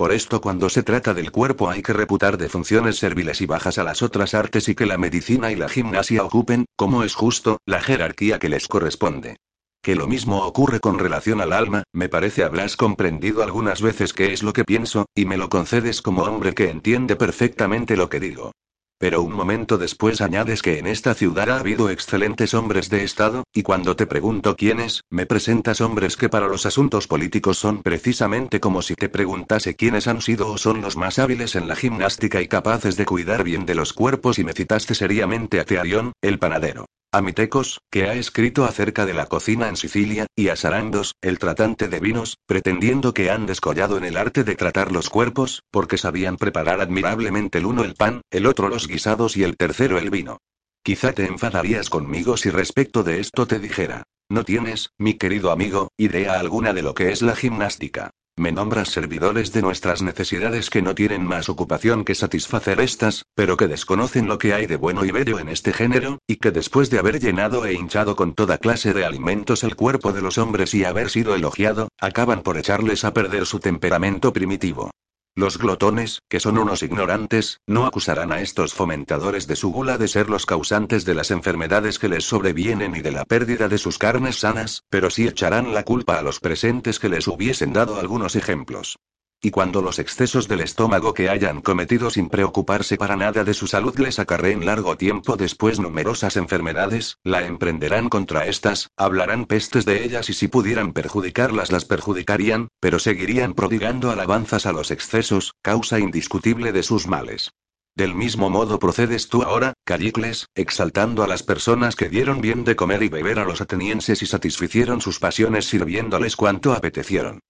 Por esto cuando se trata del cuerpo hay que reputar de funciones serviles y bajas a las otras artes y que la medicina y la gimnasia ocupen, como es justo, la jerarquía que les corresponde. Que lo mismo ocurre con relación al alma, me parece habrás comprendido algunas veces qué es lo que pienso, y me lo concedes como hombre que entiende perfectamente lo que digo. Pero un momento después añades que en esta ciudad ha habido excelentes hombres de Estado, y cuando te pregunto quiénes, me presentas hombres que para los asuntos políticos son precisamente como si te preguntase quiénes han sido o son los más hábiles en la gimnástica y capaces de cuidar bien de los cuerpos y me citaste seriamente a Tearión, el panadero a Mitecos, que ha escrito acerca de la cocina en Sicilia, y a Sarandos, el tratante de vinos, pretendiendo que han descollado en el arte de tratar los cuerpos, porque sabían preparar admirablemente el uno el pan, el otro los guisados y el tercero el vino. Quizá te enfadarías conmigo si respecto de esto te dijera. No tienes, mi querido amigo, idea alguna de lo que es la gimnástica. Me nombras servidores de nuestras necesidades que no tienen más ocupación que satisfacer estas, pero que desconocen lo que hay de bueno y bello en este género, y que después de haber llenado e hinchado con toda clase de alimentos el cuerpo de los hombres y haber sido elogiado, acaban por echarles a perder su temperamento primitivo. Los glotones, que son unos ignorantes, no acusarán a estos fomentadores de su gula de ser los causantes de las enfermedades que les sobrevienen y de la pérdida de sus carnes sanas, pero sí echarán la culpa a los presentes que les hubiesen dado algunos ejemplos. Y cuando los excesos del estómago que hayan cometido sin preocuparse para nada de su salud les acarreen largo tiempo después numerosas enfermedades, la emprenderán contra estas, hablarán pestes de ellas y si pudieran perjudicarlas las perjudicarían, pero seguirían prodigando alabanzas a los excesos, causa indiscutible de sus males. Del mismo modo procedes tú ahora, Callicles, exaltando a las personas que dieron bien de comer y beber a los atenienses y satisficieron sus pasiones sirviéndoles cuanto apetecieron.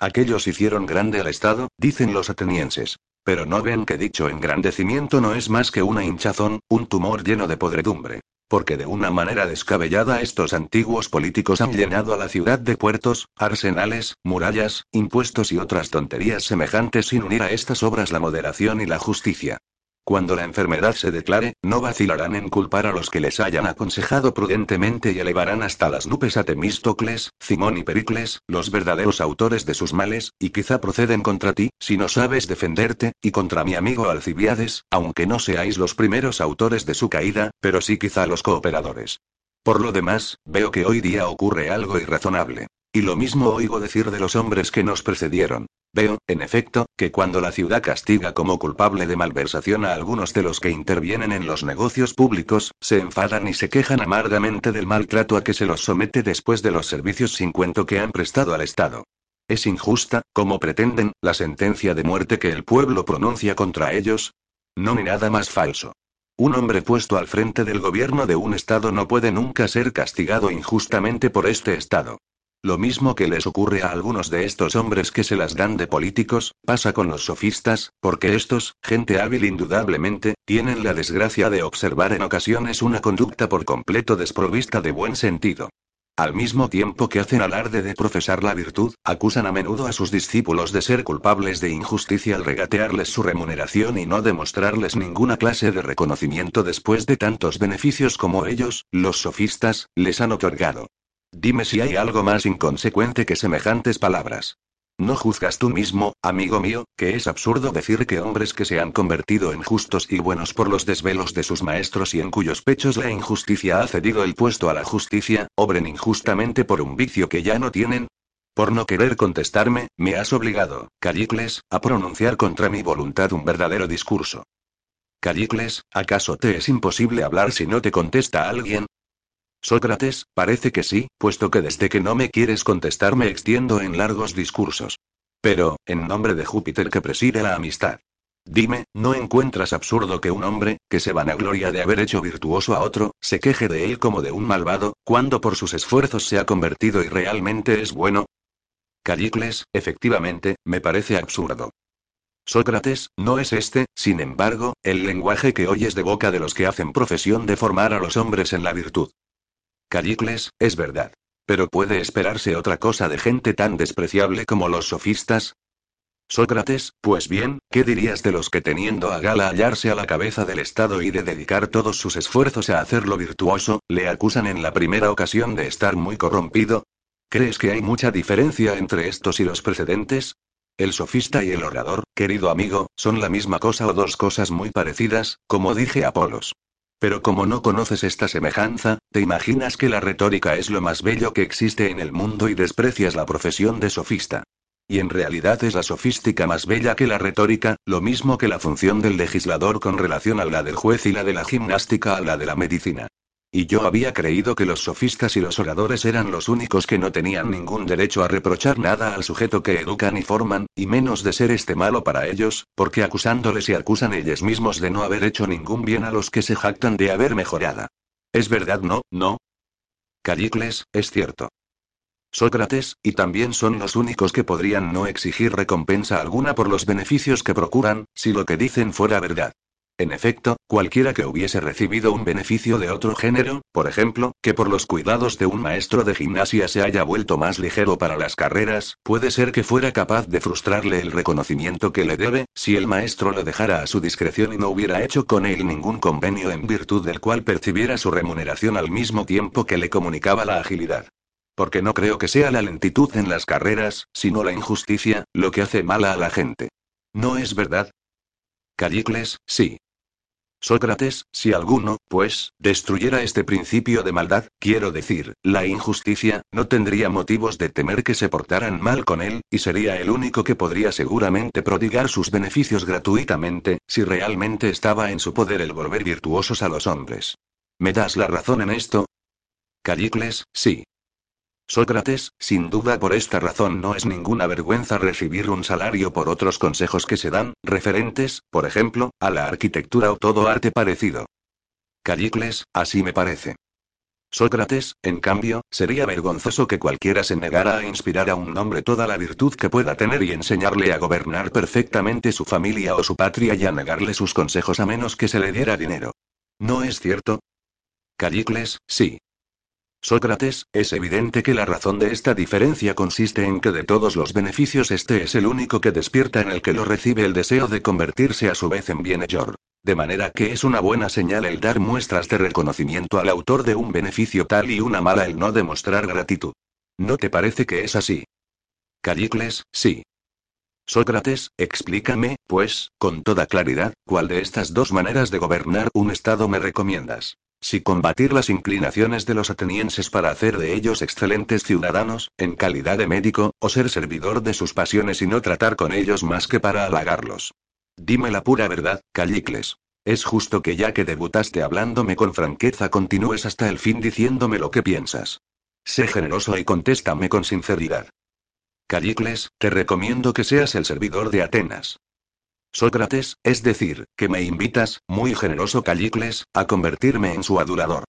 Aquellos hicieron grande al Estado, dicen los atenienses. Pero no ven que dicho engrandecimiento no es más que una hinchazón, un tumor lleno de podredumbre. Porque de una manera descabellada estos antiguos políticos han llenado a la ciudad de puertos, arsenales, murallas, impuestos y otras tonterías semejantes sin unir a estas obras la moderación y la justicia. Cuando la enfermedad se declare, no vacilarán en culpar a los que les hayan aconsejado prudentemente y elevarán hasta las nubes a Temístocles, Cimón y Pericles, los verdaderos autores de sus males, y quizá proceden contra ti, si no sabes defenderte, y contra mi amigo Alcibiades, aunque no seáis los primeros autores de su caída, pero sí quizá los cooperadores. Por lo demás, veo que hoy día ocurre algo irrazonable. Y lo mismo oigo decir de los hombres que nos precedieron. Veo, en efecto, que cuando la ciudad castiga como culpable de malversación a algunos de los que intervienen en los negocios públicos, se enfadan y se quejan amargamente del maltrato a que se los somete después de los servicios sin cuento que han prestado al Estado. ¿Es injusta, como pretenden, la sentencia de muerte que el pueblo pronuncia contra ellos? No ni nada más falso. Un hombre puesto al frente del gobierno de un Estado no puede nunca ser castigado injustamente por este Estado. Lo mismo que les ocurre a algunos de estos hombres que se las dan de políticos, pasa con los sofistas, porque estos, gente hábil indudablemente, tienen la desgracia de observar en ocasiones una conducta por completo desprovista de buen sentido. Al mismo tiempo que hacen alarde de profesar la virtud, acusan a menudo a sus discípulos de ser culpables de injusticia al regatearles su remuneración y no demostrarles ninguna clase de reconocimiento después de tantos beneficios como ellos, los sofistas, les han otorgado. Dime si hay algo más inconsecuente que semejantes palabras. ¿No juzgas tú mismo, amigo mío, que es absurdo decir que hombres que se han convertido en justos y buenos por los desvelos de sus maestros y en cuyos pechos la injusticia ha cedido el puesto a la justicia, obren injustamente por un vicio que ya no tienen? Por no querer contestarme, me has obligado, Callicles, a pronunciar contra mi voluntad un verdadero discurso. Callicles, ¿acaso te es imposible hablar si no te contesta alguien? Sócrates, parece que sí, puesto que desde que no me quieres contestar me extiendo en largos discursos. Pero, en nombre de Júpiter que preside la amistad. Dime, ¿no encuentras absurdo que un hombre, que se vanagloria de haber hecho virtuoso a otro, se queje de él como de un malvado, cuando por sus esfuerzos se ha convertido y realmente es bueno? Callicles, efectivamente, me parece absurdo. Sócrates, no es este, sin embargo, el lenguaje que oyes de boca de los que hacen profesión de formar a los hombres en la virtud. Callicles, es verdad. Pero ¿puede esperarse otra cosa de gente tan despreciable como los sofistas? Sócrates, pues bien, ¿qué dirías de los que teniendo a gala hallarse a la cabeza del Estado y de dedicar todos sus esfuerzos a hacerlo virtuoso, le acusan en la primera ocasión de estar muy corrompido? ¿Crees que hay mucha diferencia entre estos y los precedentes? El sofista y el orador, querido amigo, son la misma cosa o dos cosas muy parecidas, como dije a Polos. Pero como no conoces esta semejanza, te imaginas que la retórica es lo más bello que existe en el mundo y desprecias la profesión de sofista. Y en realidad es la sofística más bella que la retórica, lo mismo que la función del legislador con relación a la del juez y la de la gimnástica a la de la medicina. Y yo había creído que los sofistas y los oradores eran los únicos que no tenían ningún derecho a reprochar nada al sujeto que educan y forman, y menos de ser este malo para ellos, porque acusándoles y acusan ellos mismos de no haber hecho ningún bien a los que se jactan de haber mejorado. ¿Es verdad no, no? Callicles, es cierto. Sócrates, y también son los únicos que podrían no exigir recompensa alguna por los beneficios que procuran, si lo que dicen fuera verdad. En efecto, cualquiera que hubiese recibido un beneficio de otro género, por ejemplo, que por los cuidados de un maestro de gimnasia se haya vuelto más ligero para las carreras, puede ser que fuera capaz de frustrarle el reconocimiento que le debe, si el maestro lo dejara a su discreción y no hubiera hecho con él ningún convenio en virtud del cual percibiera su remuneración al mismo tiempo que le comunicaba la agilidad. Porque no creo que sea la lentitud en las carreras, sino la injusticia, lo que hace mala a la gente. ¿No es verdad? Callicles, sí. Sócrates, si alguno, pues, destruyera este principio de maldad, quiero decir, la injusticia, no tendría motivos de temer que se portaran mal con él, y sería el único que podría seguramente prodigar sus beneficios gratuitamente, si realmente estaba en su poder el volver virtuosos a los hombres. ¿Me das la razón en esto? Callicles, sí. Sócrates, sin duda por esta razón no es ninguna vergüenza recibir un salario por otros consejos que se dan, referentes, por ejemplo, a la arquitectura o todo arte parecido. Callicles, así me parece. Sócrates, en cambio, sería vergonzoso que cualquiera se negara a inspirar a un hombre toda la virtud que pueda tener y enseñarle a gobernar perfectamente su familia o su patria y a negarle sus consejos a menos que se le diera dinero. ¿No es cierto? Callicles, sí. Sócrates, es evidente que la razón de esta diferencia consiste en que de todos los beneficios este es el único que despierta en el que lo recibe el deseo de convertirse a su vez en bienhechor. De manera que es una buena señal el dar muestras de reconocimiento al autor de un beneficio tal y una mala el no demostrar gratitud. ¿No te parece que es así? Callicles, sí. Sócrates, explícame, pues, con toda claridad, cuál de estas dos maneras de gobernar un Estado me recomiendas. Si combatir las inclinaciones de los atenienses para hacer de ellos excelentes ciudadanos, en calidad de médico, o ser servidor de sus pasiones y no tratar con ellos más que para halagarlos. Dime la pura verdad, Callicles. Es justo que ya que debutaste hablándome con franqueza continúes hasta el fin diciéndome lo que piensas. Sé generoso y contéstame con sinceridad. Callicles, te recomiendo que seas el servidor de Atenas. Sócrates, es decir, que me invitas, muy generoso Callicles, a convertirme en su adulador.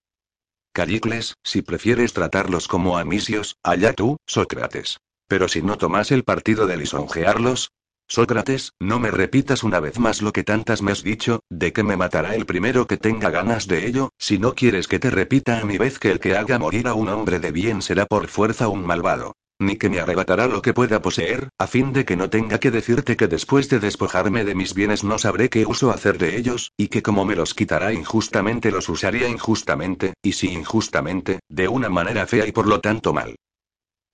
Callicles, si prefieres tratarlos como amisios, allá tú, Sócrates. Pero si no tomas el partido de lisonjearlos, Sócrates, no me repitas una vez más lo que tantas me has dicho, de que me matará el primero que tenga ganas de ello, si no quieres que te repita a mi vez que el que haga morir a un hombre de bien será por fuerza un malvado ni que me arrebatará lo que pueda poseer, a fin de que no tenga que decirte que después de despojarme de mis bienes no sabré qué uso hacer de ellos, y que como me los quitará injustamente los usaría injustamente, y si injustamente, de una manera fea y por lo tanto mal.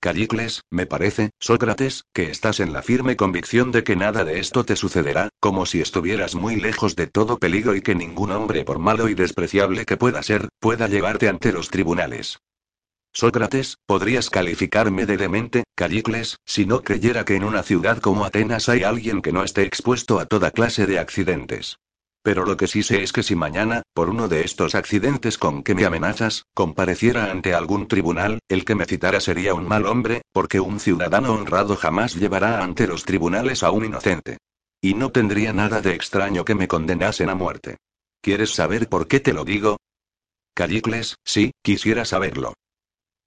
Callicles, me parece, Sócrates, que estás en la firme convicción de que nada de esto te sucederá, como si estuvieras muy lejos de todo peligro y que ningún hombre por malo y despreciable que pueda ser, pueda llevarte ante los tribunales. Sócrates, podrías calificarme de demente, Callicles, si no creyera que en una ciudad como Atenas hay alguien que no esté expuesto a toda clase de accidentes. Pero lo que sí sé es que si mañana, por uno de estos accidentes con que me amenazas, compareciera ante algún tribunal, el que me citara sería un mal hombre, porque un ciudadano honrado jamás llevará ante los tribunales a un inocente. Y no tendría nada de extraño que me condenasen a muerte. ¿Quieres saber por qué te lo digo? Callicles, sí, quisiera saberlo.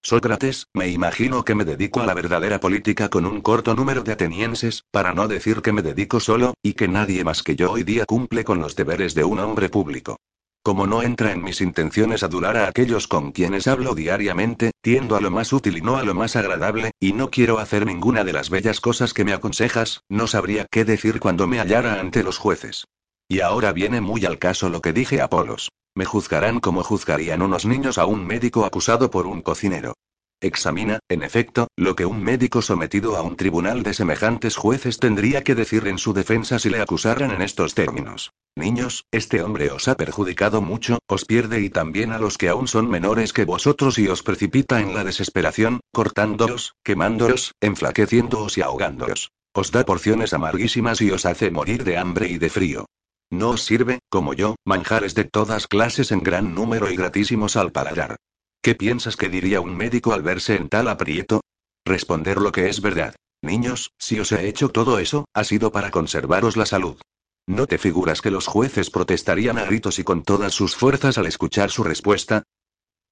Sócrates, me imagino que me dedico a la verdadera política con un corto número de atenienses, para no decir que me dedico solo, y que nadie más que yo hoy día cumple con los deberes de un hombre público. Como no entra en mis intenciones adular a aquellos con quienes hablo diariamente, tiendo a lo más útil y no a lo más agradable, y no quiero hacer ninguna de las bellas cosas que me aconsejas, no sabría qué decir cuando me hallara ante los jueces. Y ahora viene muy al caso lo que dije a Polos. Me juzgarán como juzgarían unos niños a un médico acusado por un cocinero. Examina, en efecto, lo que un médico sometido a un tribunal de semejantes jueces tendría que decir en su defensa si le acusaran en estos términos. Niños, este hombre os ha perjudicado mucho, os pierde y también a los que aún son menores que vosotros y os precipita en la desesperación, cortándoos, quemándoos, enflaqueciéndoos y ahogándoos. Os da porciones amarguísimas y os hace morir de hambre y de frío. No os sirve, como yo, manjares de todas clases en gran número y gratísimos al paladar. ¿Qué piensas que diría un médico al verse en tal aprieto? Responder lo que es verdad. Niños, si os he hecho todo eso, ha sido para conservaros la salud. ¿No te figuras que los jueces protestarían a gritos y con todas sus fuerzas al escuchar su respuesta?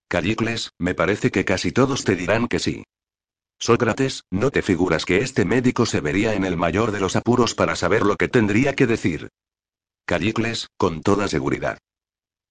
Callicles, me parece que casi todos te dirán que sí. Sócrates, ¿no te figuras que este médico se vería en el mayor de los apuros para saber lo que tendría que decir? Callicles, con toda seguridad.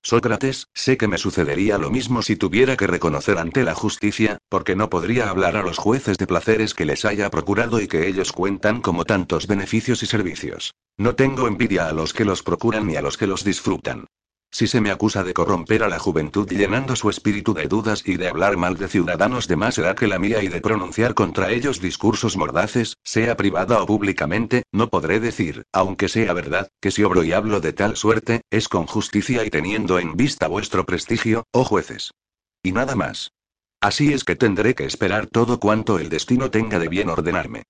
Sócrates, sé que me sucedería lo mismo si tuviera que reconocer ante la justicia, porque no podría hablar a los jueces de placeres que les haya procurado y que ellos cuentan como tantos beneficios y servicios. No tengo envidia a los que los procuran ni a los que los disfrutan. Si se me acusa de corromper a la juventud llenando su espíritu de dudas y de hablar mal de ciudadanos de más edad que la mía y de pronunciar contra ellos discursos mordaces, sea privada o públicamente, no podré decir, aunque sea verdad, que si obro y hablo de tal suerte, es con justicia y teniendo en vista vuestro prestigio, oh jueces. Y nada más. Así es que tendré que esperar todo cuanto el destino tenga de bien ordenarme.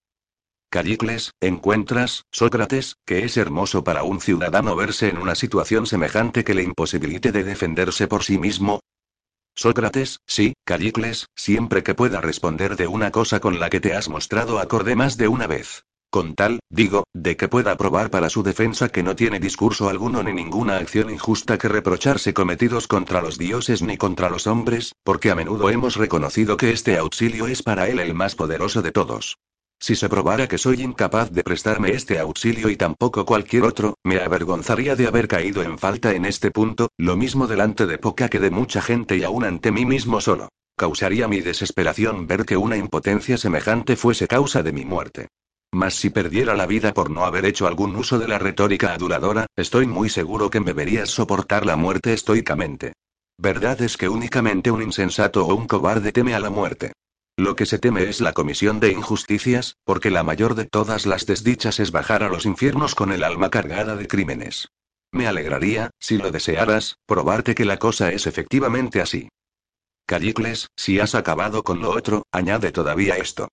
Callicles, encuentras, Sócrates, que es hermoso para un ciudadano verse en una situación semejante que le imposibilite de defenderse por sí mismo. Sócrates, sí, Callicles, siempre que pueda responder de una cosa con la que te has mostrado acorde más de una vez. Con tal, digo, de que pueda probar para su defensa que no tiene discurso alguno ni ninguna acción injusta que reprocharse cometidos contra los dioses ni contra los hombres, porque a menudo hemos reconocido que este auxilio es para él el más poderoso de todos. Si se probara que soy incapaz de prestarme este auxilio y tampoco cualquier otro, me avergonzaría de haber caído en falta en este punto, lo mismo delante de poca que de mucha gente y aún ante mí mismo solo. Causaría mi desesperación ver que una impotencia semejante fuese causa de mi muerte. Mas si perdiera la vida por no haber hecho algún uso de la retórica aduladora, estoy muy seguro que me verías soportar la muerte estoicamente. Verdad es que únicamente un insensato o un cobarde teme a la muerte. Lo que se teme es la comisión de injusticias, porque la mayor de todas las desdichas es bajar a los infiernos con el alma cargada de crímenes. Me alegraría, si lo desearas, probarte que la cosa es efectivamente así. Callicles, si has acabado con lo otro, añade todavía esto.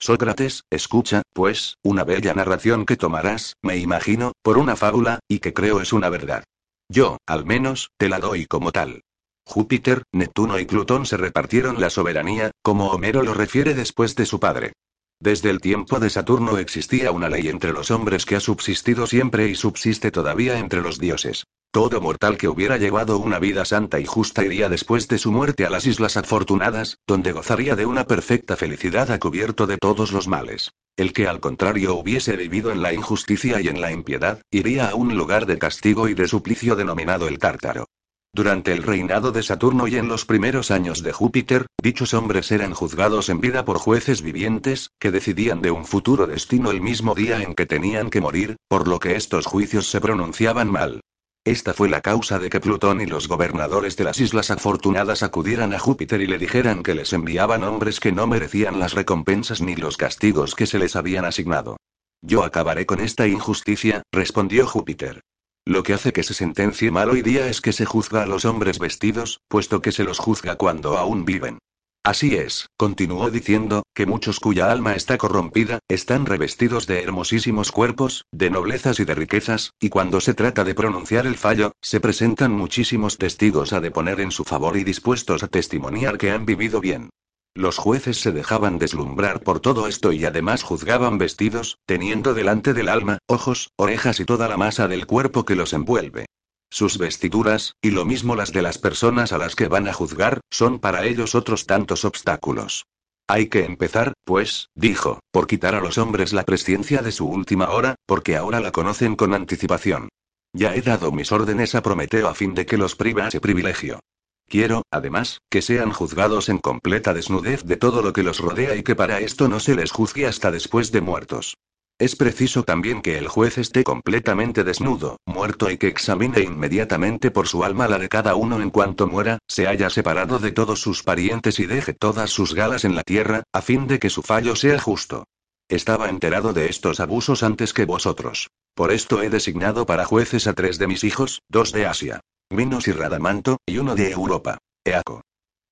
Sócrates, escucha, pues, una bella narración que tomarás, me imagino, por una fábula, y que creo es una verdad. Yo, al menos, te la doy como tal. Júpiter, Neptuno y Plutón se repartieron la soberanía, como Homero lo refiere después de su padre. Desde el tiempo de Saturno existía una ley entre los hombres que ha subsistido siempre y subsiste todavía entre los dioses. Todo mortal que hubiera llevado una vida santa y justa iría después de su muerte a las Islas Afortunadas, donde gozaría de una perfecta felicidad a cubierto de todos los males. El que al contrario hubiese vivido en la injusticia y en la impiedad, iría a un lugar de castigo y de suplicio denominado el Tártaro. Durante el reinado de Saturno y en los primeros años de Júpiter, dichos hombres eran juzgados en vida por jueces vivientes, que decidían de un futuro destino el mismo día en que tenían que morir, por lo que estos juicios se pronunciaban mal. Esta fue la causa de que Plutón y los gobernadores de las Islas Afortunadas acudieran a Júpiter y le dijeran que les enviaban hombres que no merecían las recompensas ni los castigos que se les habían asignado. Yo acabaré con esta injusticia, respondió Júpiter. Lo que hace que se sentencie mal hoy día es que se juzga a los hombres vestidos, puesto que se los juzga cuando aún viven. Así es, continuó diciendo, que muchos cuya alma está corrompida, están revestidos de hermosísimos cuerpos, de noblezas y de riquezas, y cuando se trata de pronunciar el fallo, se presentan muchísimos testigos a deponer en su favor y dispuestos a testimoniar que han vivido bien. Los jueces se dejaban deslumbrar por todo esto y además juzgaban vestidos, teniendo delante del alma, ojos, orejas y toda la masa del cuerpo que los envuelve. Sus vestiduras, y lo mismo las de las personas a las que van a juzgar, son para ellos otros tantos obstáculos. Hay que empezar, pues, dijo, por quitar a los hombres la presciencia de su última hora, porque ahora la conocen con anticipación. Ya he dado mis órdenes a Prometeo a fin de que los priva ese privilegio. Quiero, además, que sean juzgados en completa desnudez de todo lo que los rodea y que para esto no se les juzgue hasta después de muertos. Es preciso también que el juez esté completamente desnudo, muerto y que examine inmediatamente por su alma la de cada uno en cuanto muera, se haya separado de todos sus parientes y deje todas sus galas en la tierra, a fin de que su fallo sea justo. Estaba enterado de estos abusos antes que vosotros. Por esto he designado para jueces a tres de mis hijos, dos de Asia. Minos y Radamanto, y uno de Europa. Eaco.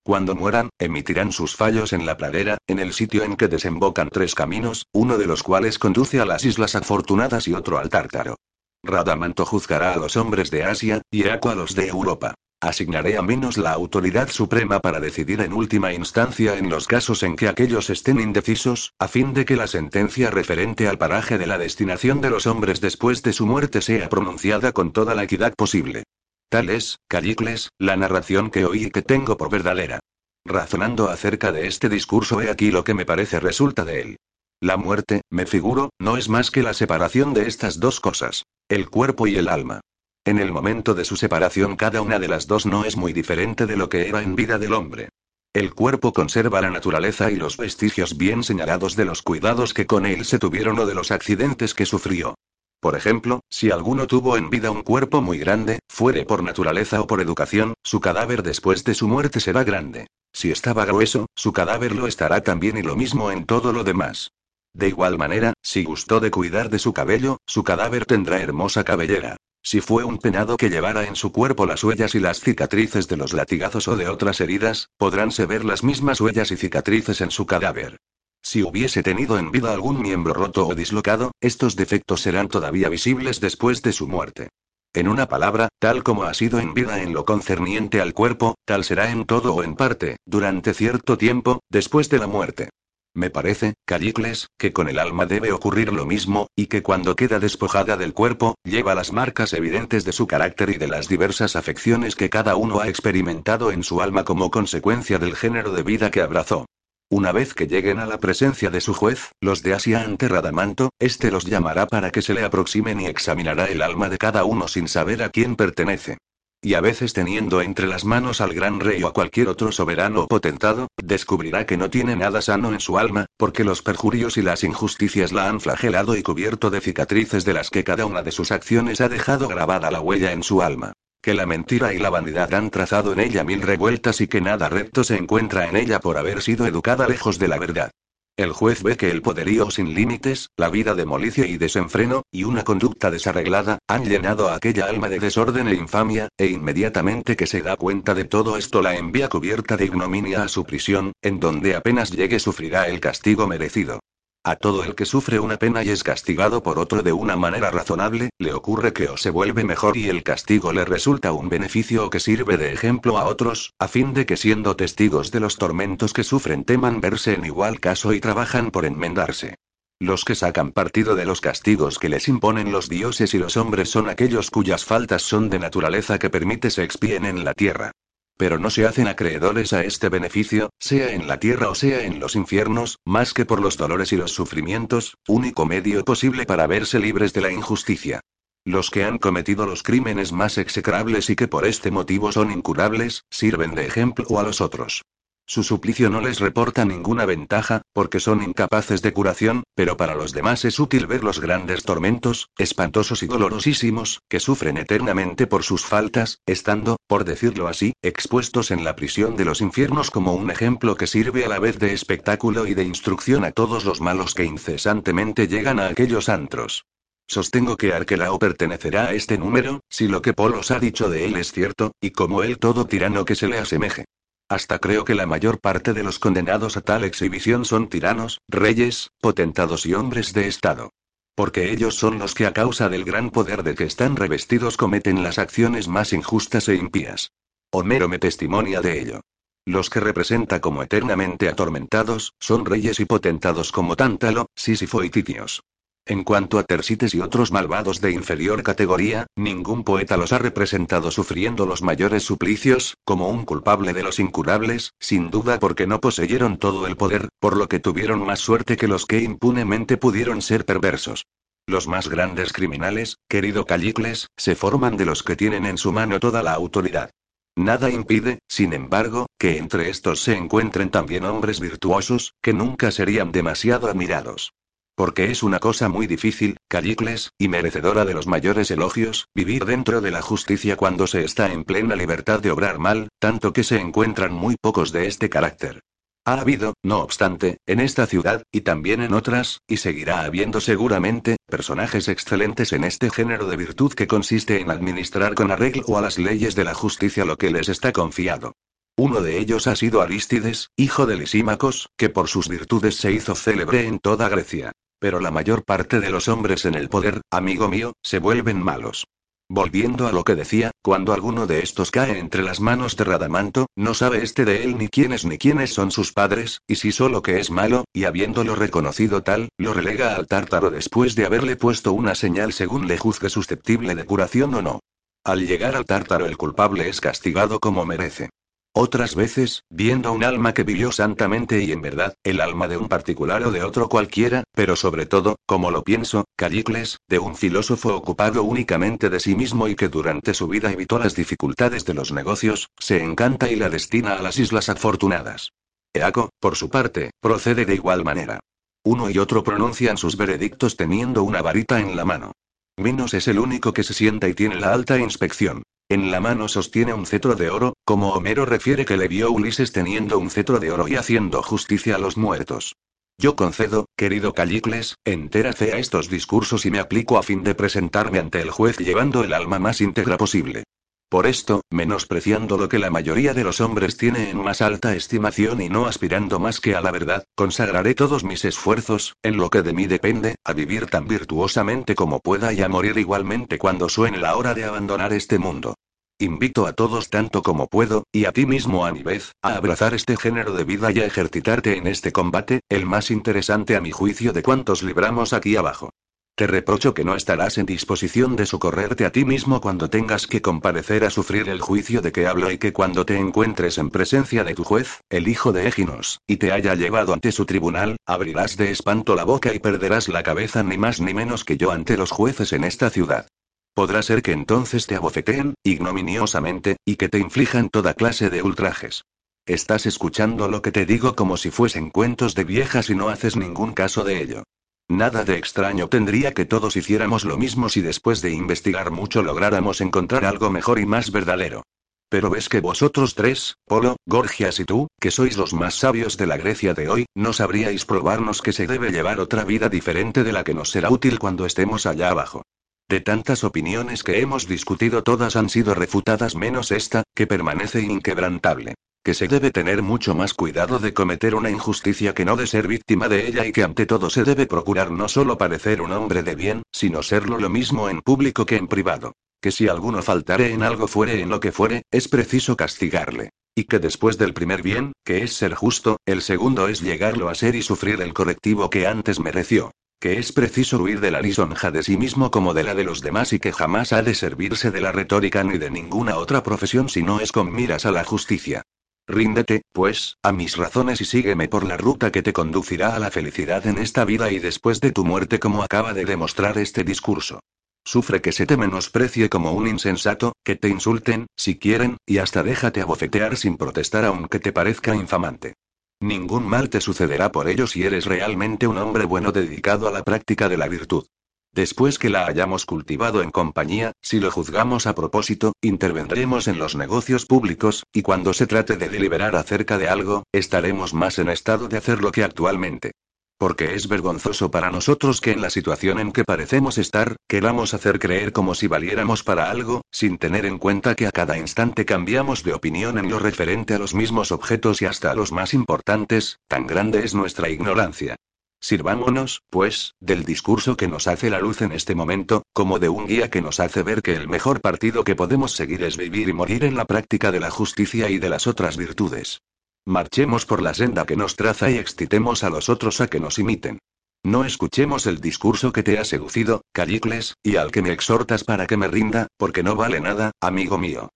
Cuando mueran, emitirán sus fallos en la pradera, en el sitio en que desembocan tres caminos, uno de los cuales conduce a las Islas Afortunadas y otro al Tártaro. Radamanto juzgará a los hombres de Asia, y Eaco a los de Europa. Asignaré a Minos la autoridad suprema para decidir en última instancia en los casos en que aquellos estén indecisos, a fin de que la sentencia referente al paraje de la destinación de los hombres después de su muerte sea pronunciada con toda la equidad posible. Tal es, Callicles, la narración que oí y que tengo por verdadera. Razonando acerca de este discurso he aquí lo que me parece resulta de él. La muerte, me figuro, no es más que la separación de estas dos cosas, el cuerpo y el alma. En el momento de su separación cada una de las dos no es muy diferente de lo que era en vida del hombre. El cuerpo conserva la naturaleza y los vestigios bien señalados de los cuidados que con él se tuvieron o de los accidentes que sufrió. Por ejemplo, si alguno tuvo en vida un cuerpo muy grande, fuere por naturaleza o por educación, su cadáver después de su muerte será grande. Si estaba grueso, su cadáver lo estará también y lo mismo en todo lo demás. De igual manera, si gustó de cuidar de su cabello, su cadáver tendrá hermosa cabellera. Si fue un penado que llevara en su cuerpo las huellas y las cicatrices de los latigazos o de otras heridas, podránse ver las mismas huellas y cicatrices en su cadáver. Si hubiese tenido en vida algún miembro roto o dislocado, estos defectos serán todavía visibles después de su muerte. En una palabra, tal como ha sido en vida en lo concerniente al cuerpo, tal será en todo o en parte, durante cierto tiempo, después de la muerte. Me parece, Callicles, que con el alma debe ocurrir lo mismo, y que cuando queda despojada del cuerpo, lleva las marcas evidentes de su carácter y de las diversas afecciones que cada uno ha experimentado en su alma como consecuencia del género de vida que abrazó. Una vez que lleguen a la presencia de su juez, los de Asia ante Radamanto, éste los llamará para que se le aproximen y examinará el alma de cada uno sin saber a quién pertenece. Y a veces teniendo entre las manos al gran rey o a cualquier otro soberano o potentado, descubrirá que no tiene nada sano en su alma, porque los perjurios y las injusticias la han flagelado y cubierto de cicatrices de las que cada una de sus acciones ha dejado grabada la huella en su alma. Que la mentira y la vanidad han trazado en ella mil revueltas y que nada recto se encuentra en ella por haber sido educada lejos de la verdad. El juez ve que el poderío sin límites, la vida de molicie y desenfreno, y una conducta desarreglada, han llenado a aquella alma de desorden e infamia, e inmediatamente que se da cuenta de todo esto la envía cubierta de ignominia a su prisión, en donde apenas llegue sufrirá el castigo merecido. A todo el que sufre una pena y es castigado por otro de una manera razonable, le ocurre que o se vuelve mejor y el castigo le resulta un beneficio o que sirve de ejemplo a otros, a fin de que siendo testigos de los tormentos que sufren teman verse en igual caso y trabajan por enmendarse. Los que sacan partido de los castigos que les imponen los dioses y los hombres son aquellos cuyas faltas son de naturaleza que permite se expíen en la tierra pero no se hacen acreedores a este beneficio, sea en la tierra o sea en los infiernos, más que por los dolores y los sufrimientos, único medio posible para verse libres de la injusticia. Los que han cometido los crímenes más execrables y que por este motivo son incurables, sirven de ejemplo a los otros. Su suplicio no les reporta ninguna ventaja, porque son incapaces de curación, pero para los demás es útil ver los grandes tormentos, espantosos y dolorosísimos, que sufren eternamente por sus faltas, estando, por decirlo así, expuestos en la prisión de los infiernos como un ejemplo que sirve a la vez de espectáculo y de instrucción a todos los malos que incesantemente llegan a aquellos antros. Sostengo que Arquelao pertenecerá a este número, si lo que Polos ha dicho de él es cierto, y como él todo tirano que se le asemeje. Hasta creo que la mayor parte de los condenados a tal exhibición son tiranos, reyes, potentados y hombres de Estado. Porque ellos son los que a causa del gran poder de que están revestidos cometen las acciones más injustas e impías. Homero me testimonia de ello. Los que representa como eternamente atormentados, son reyes y potentados como Tántalo, Sísifo y Titios. En cuanto a Tersites y otros malvados de inferior categoría, ningún poeta los ha representado sufriendo los mayores suplicios, como un culpable de los incurables, sin duda porque no poseyeron todo el poder, por lo que tuvieron más suerte que los que impunemente pudieron ser perversos. Los más grandes criminales, querido Callicles, se forman de los que tienen en su mano toda la autoridad. Nada impide, sin embargo, que entre estos se encuentren también hombres virtuosos, que nunca serían demasiado admirados. Porque es una cosa muy difícil, Callicles, y merecedora de los mayores elogios, vivir dentro de la justicia cuando se está en plena libertad de obrar mal, tanto que se encuentran muy pocos de este carácter. Ha habido, no obstante, en esta ciudad, y también en otras, y seguirá habiendo seguramente, personajes excelentes en este género de virtud que consiste en administrar con arreglo a las leyes de la justicia lo que les está confiado. Uno de ellos ha sido Aristides, hijo de Lisímacos, que por sus virtudes se hizo célebre en toda Grecia. Pero la mayor parte de los hombres en el poder, amigo mío, se vuelven malos. Volviendo a lo que decía, cuando alguno de estos cae entre las manos de Radamanto, no sabe este de él ni quiénes ni quiénes son sus padres, y si solo que es malo, y habiéndolo reconocido tal, lo relega al tártaro después de haberle puesto una señal según le juzgue susceptible de curación o no. Al llegar al tártaro el culpable es castigado como merece. Otras veces, viendo un alma que vivió santamente y en verdad, el alma de un particular o de otro cualquiera, pero sobre todo, como lo pienso, Callicles, de un filósofo ocupado únicamente de sí mismo y que durante su vida evitó las dificultades de los negocios, se encanta y la destina a las islas afortunadas. Eaco, por su parte, procede de igual manera. Uno y otro pronuncian sus veredictos teniendo una varita en la mano. Minos es el único que se sienta y tiene la alta inspección. En la mano sostiene un cetro de oro, como Homero refiere que le vio Ulises teniendo un cetro de oro y haciendo justicia a los muertos. Yo concedo, querido Callicles, entérate a estos discursos y me aplico a fin de presentarme ante el juez llevando el alma más íntegra posible. Por esto, menospreciando lo que la mayoría de los hombres tiene en más alta estimación y no aspirando más que a la verdad, consagraré todos mis esfuerzos, en lo que de mí depende, a vivir tan virtuosamente como pueda y a morir igualmente cuando suene la hora de abandonar este mundo. Invito a todos tanto como puedo, y a ti mismo a mi vez, a abrazar este género de vida y a ejercitarte en este combate, el más interesante a mi juicio de cuantos libramos aquí abajo. Te reprocho que no estarás en disposición de socorrerte a ti mismo cuando tengas que comparecer a sufrir el juicio de que hablo y que cuando te encuentres en presencia de tu juez, el hijo de Eginos, y te haya llevado ante su tribunal, abrirás de espanto la boca y perderás la cabeza ni más ni menos que yo ante los jueces en esta ciudad. Podrá ser que entonces te abofeteen, ignominiosamente, y que te inflijan toda clase de ultrajes. Estás escuchando lo que te digo como si fuesen cuentos de viejas y no haces ningún caso de ello. Nada de extraño tendría que todos hiciéramos lo mismo si después de investigar mucho lográramos encontrar algo mejor y más verdadero. Pero ves que vosotros tres, Polo, Gorgias y tú, que sois los más sabios de la Grecia de hoy, no sabríais probarnos que se debe llevar otra vida diferente de la que nos será útil cuando estemos allá abajo. De tantas opiniones que hemos discutido todas han sido refutadas menos esta, que permanece inquebrantable que se debe tener mucho más cuidado de cometer una injusticia que no de ser víctima de ella y que ante todo se debe procurar no solo parecer un hombre de bien, sino serlo lo mismo en público que en privado. Que si alguno faltare en algo fuere en lo que fuere, es preciso castigarle. Y que después del primer bien, que es ser justo, el segundo es llegarlo a ser y sufrir el correctivo que antes mereció que es preciso huir de la lisonja de sí mismo como de la de los demás y que jamás ha de servirse de la retórica ni de ninguna otra profesión si no es con miras a la justicia. Ríndete, pues, a mis razones y sígueme por la ruta que te conducirá a la felicidad en esta vida y después de tu muerte como acaba de demostrar este discurso. Sufre que se te menosprecie como un insensato, que te insulten, si quieren, y hasta déjate abofetear sin protestar aunque te parezca infamante. Ningún mal te sucederá por ello si eres realmente un hombre bueno dedicado a la práctica de la virtud. Después que la hayamos cultivado en compañía, si lo juzgamos a propósito, intervendremos en los negocios públicos, y cuando se trate de deliberar acerca de algo, estaremos más en estado de hacerlo que actualmente. Porque es vergonzoso para nosotros que en la situación en que parecemos estar, queramos hacer creer como si valiéramos para algo, sin tener en cuenta que a cada instante cambiamos de opinión en lo referente a los mismos objetos y hasta a los más importantes, tan grande es nuestra ignorancia. Sirvámonos, pues, del discurso que nos hace la luz en este momento, como de un guía que nos hace ver que el mejor partido que podemos seguir es vivir y morir en la práctica de la justicia y de las otras virtudes. Marchemos por la senda que nos traza y excitemos a los otros a que nos imiten. No escuchemos el discurso que te ha seducido, Callicles, y al que me exhortas para que me rinda, porque no vale nada, amigo mío.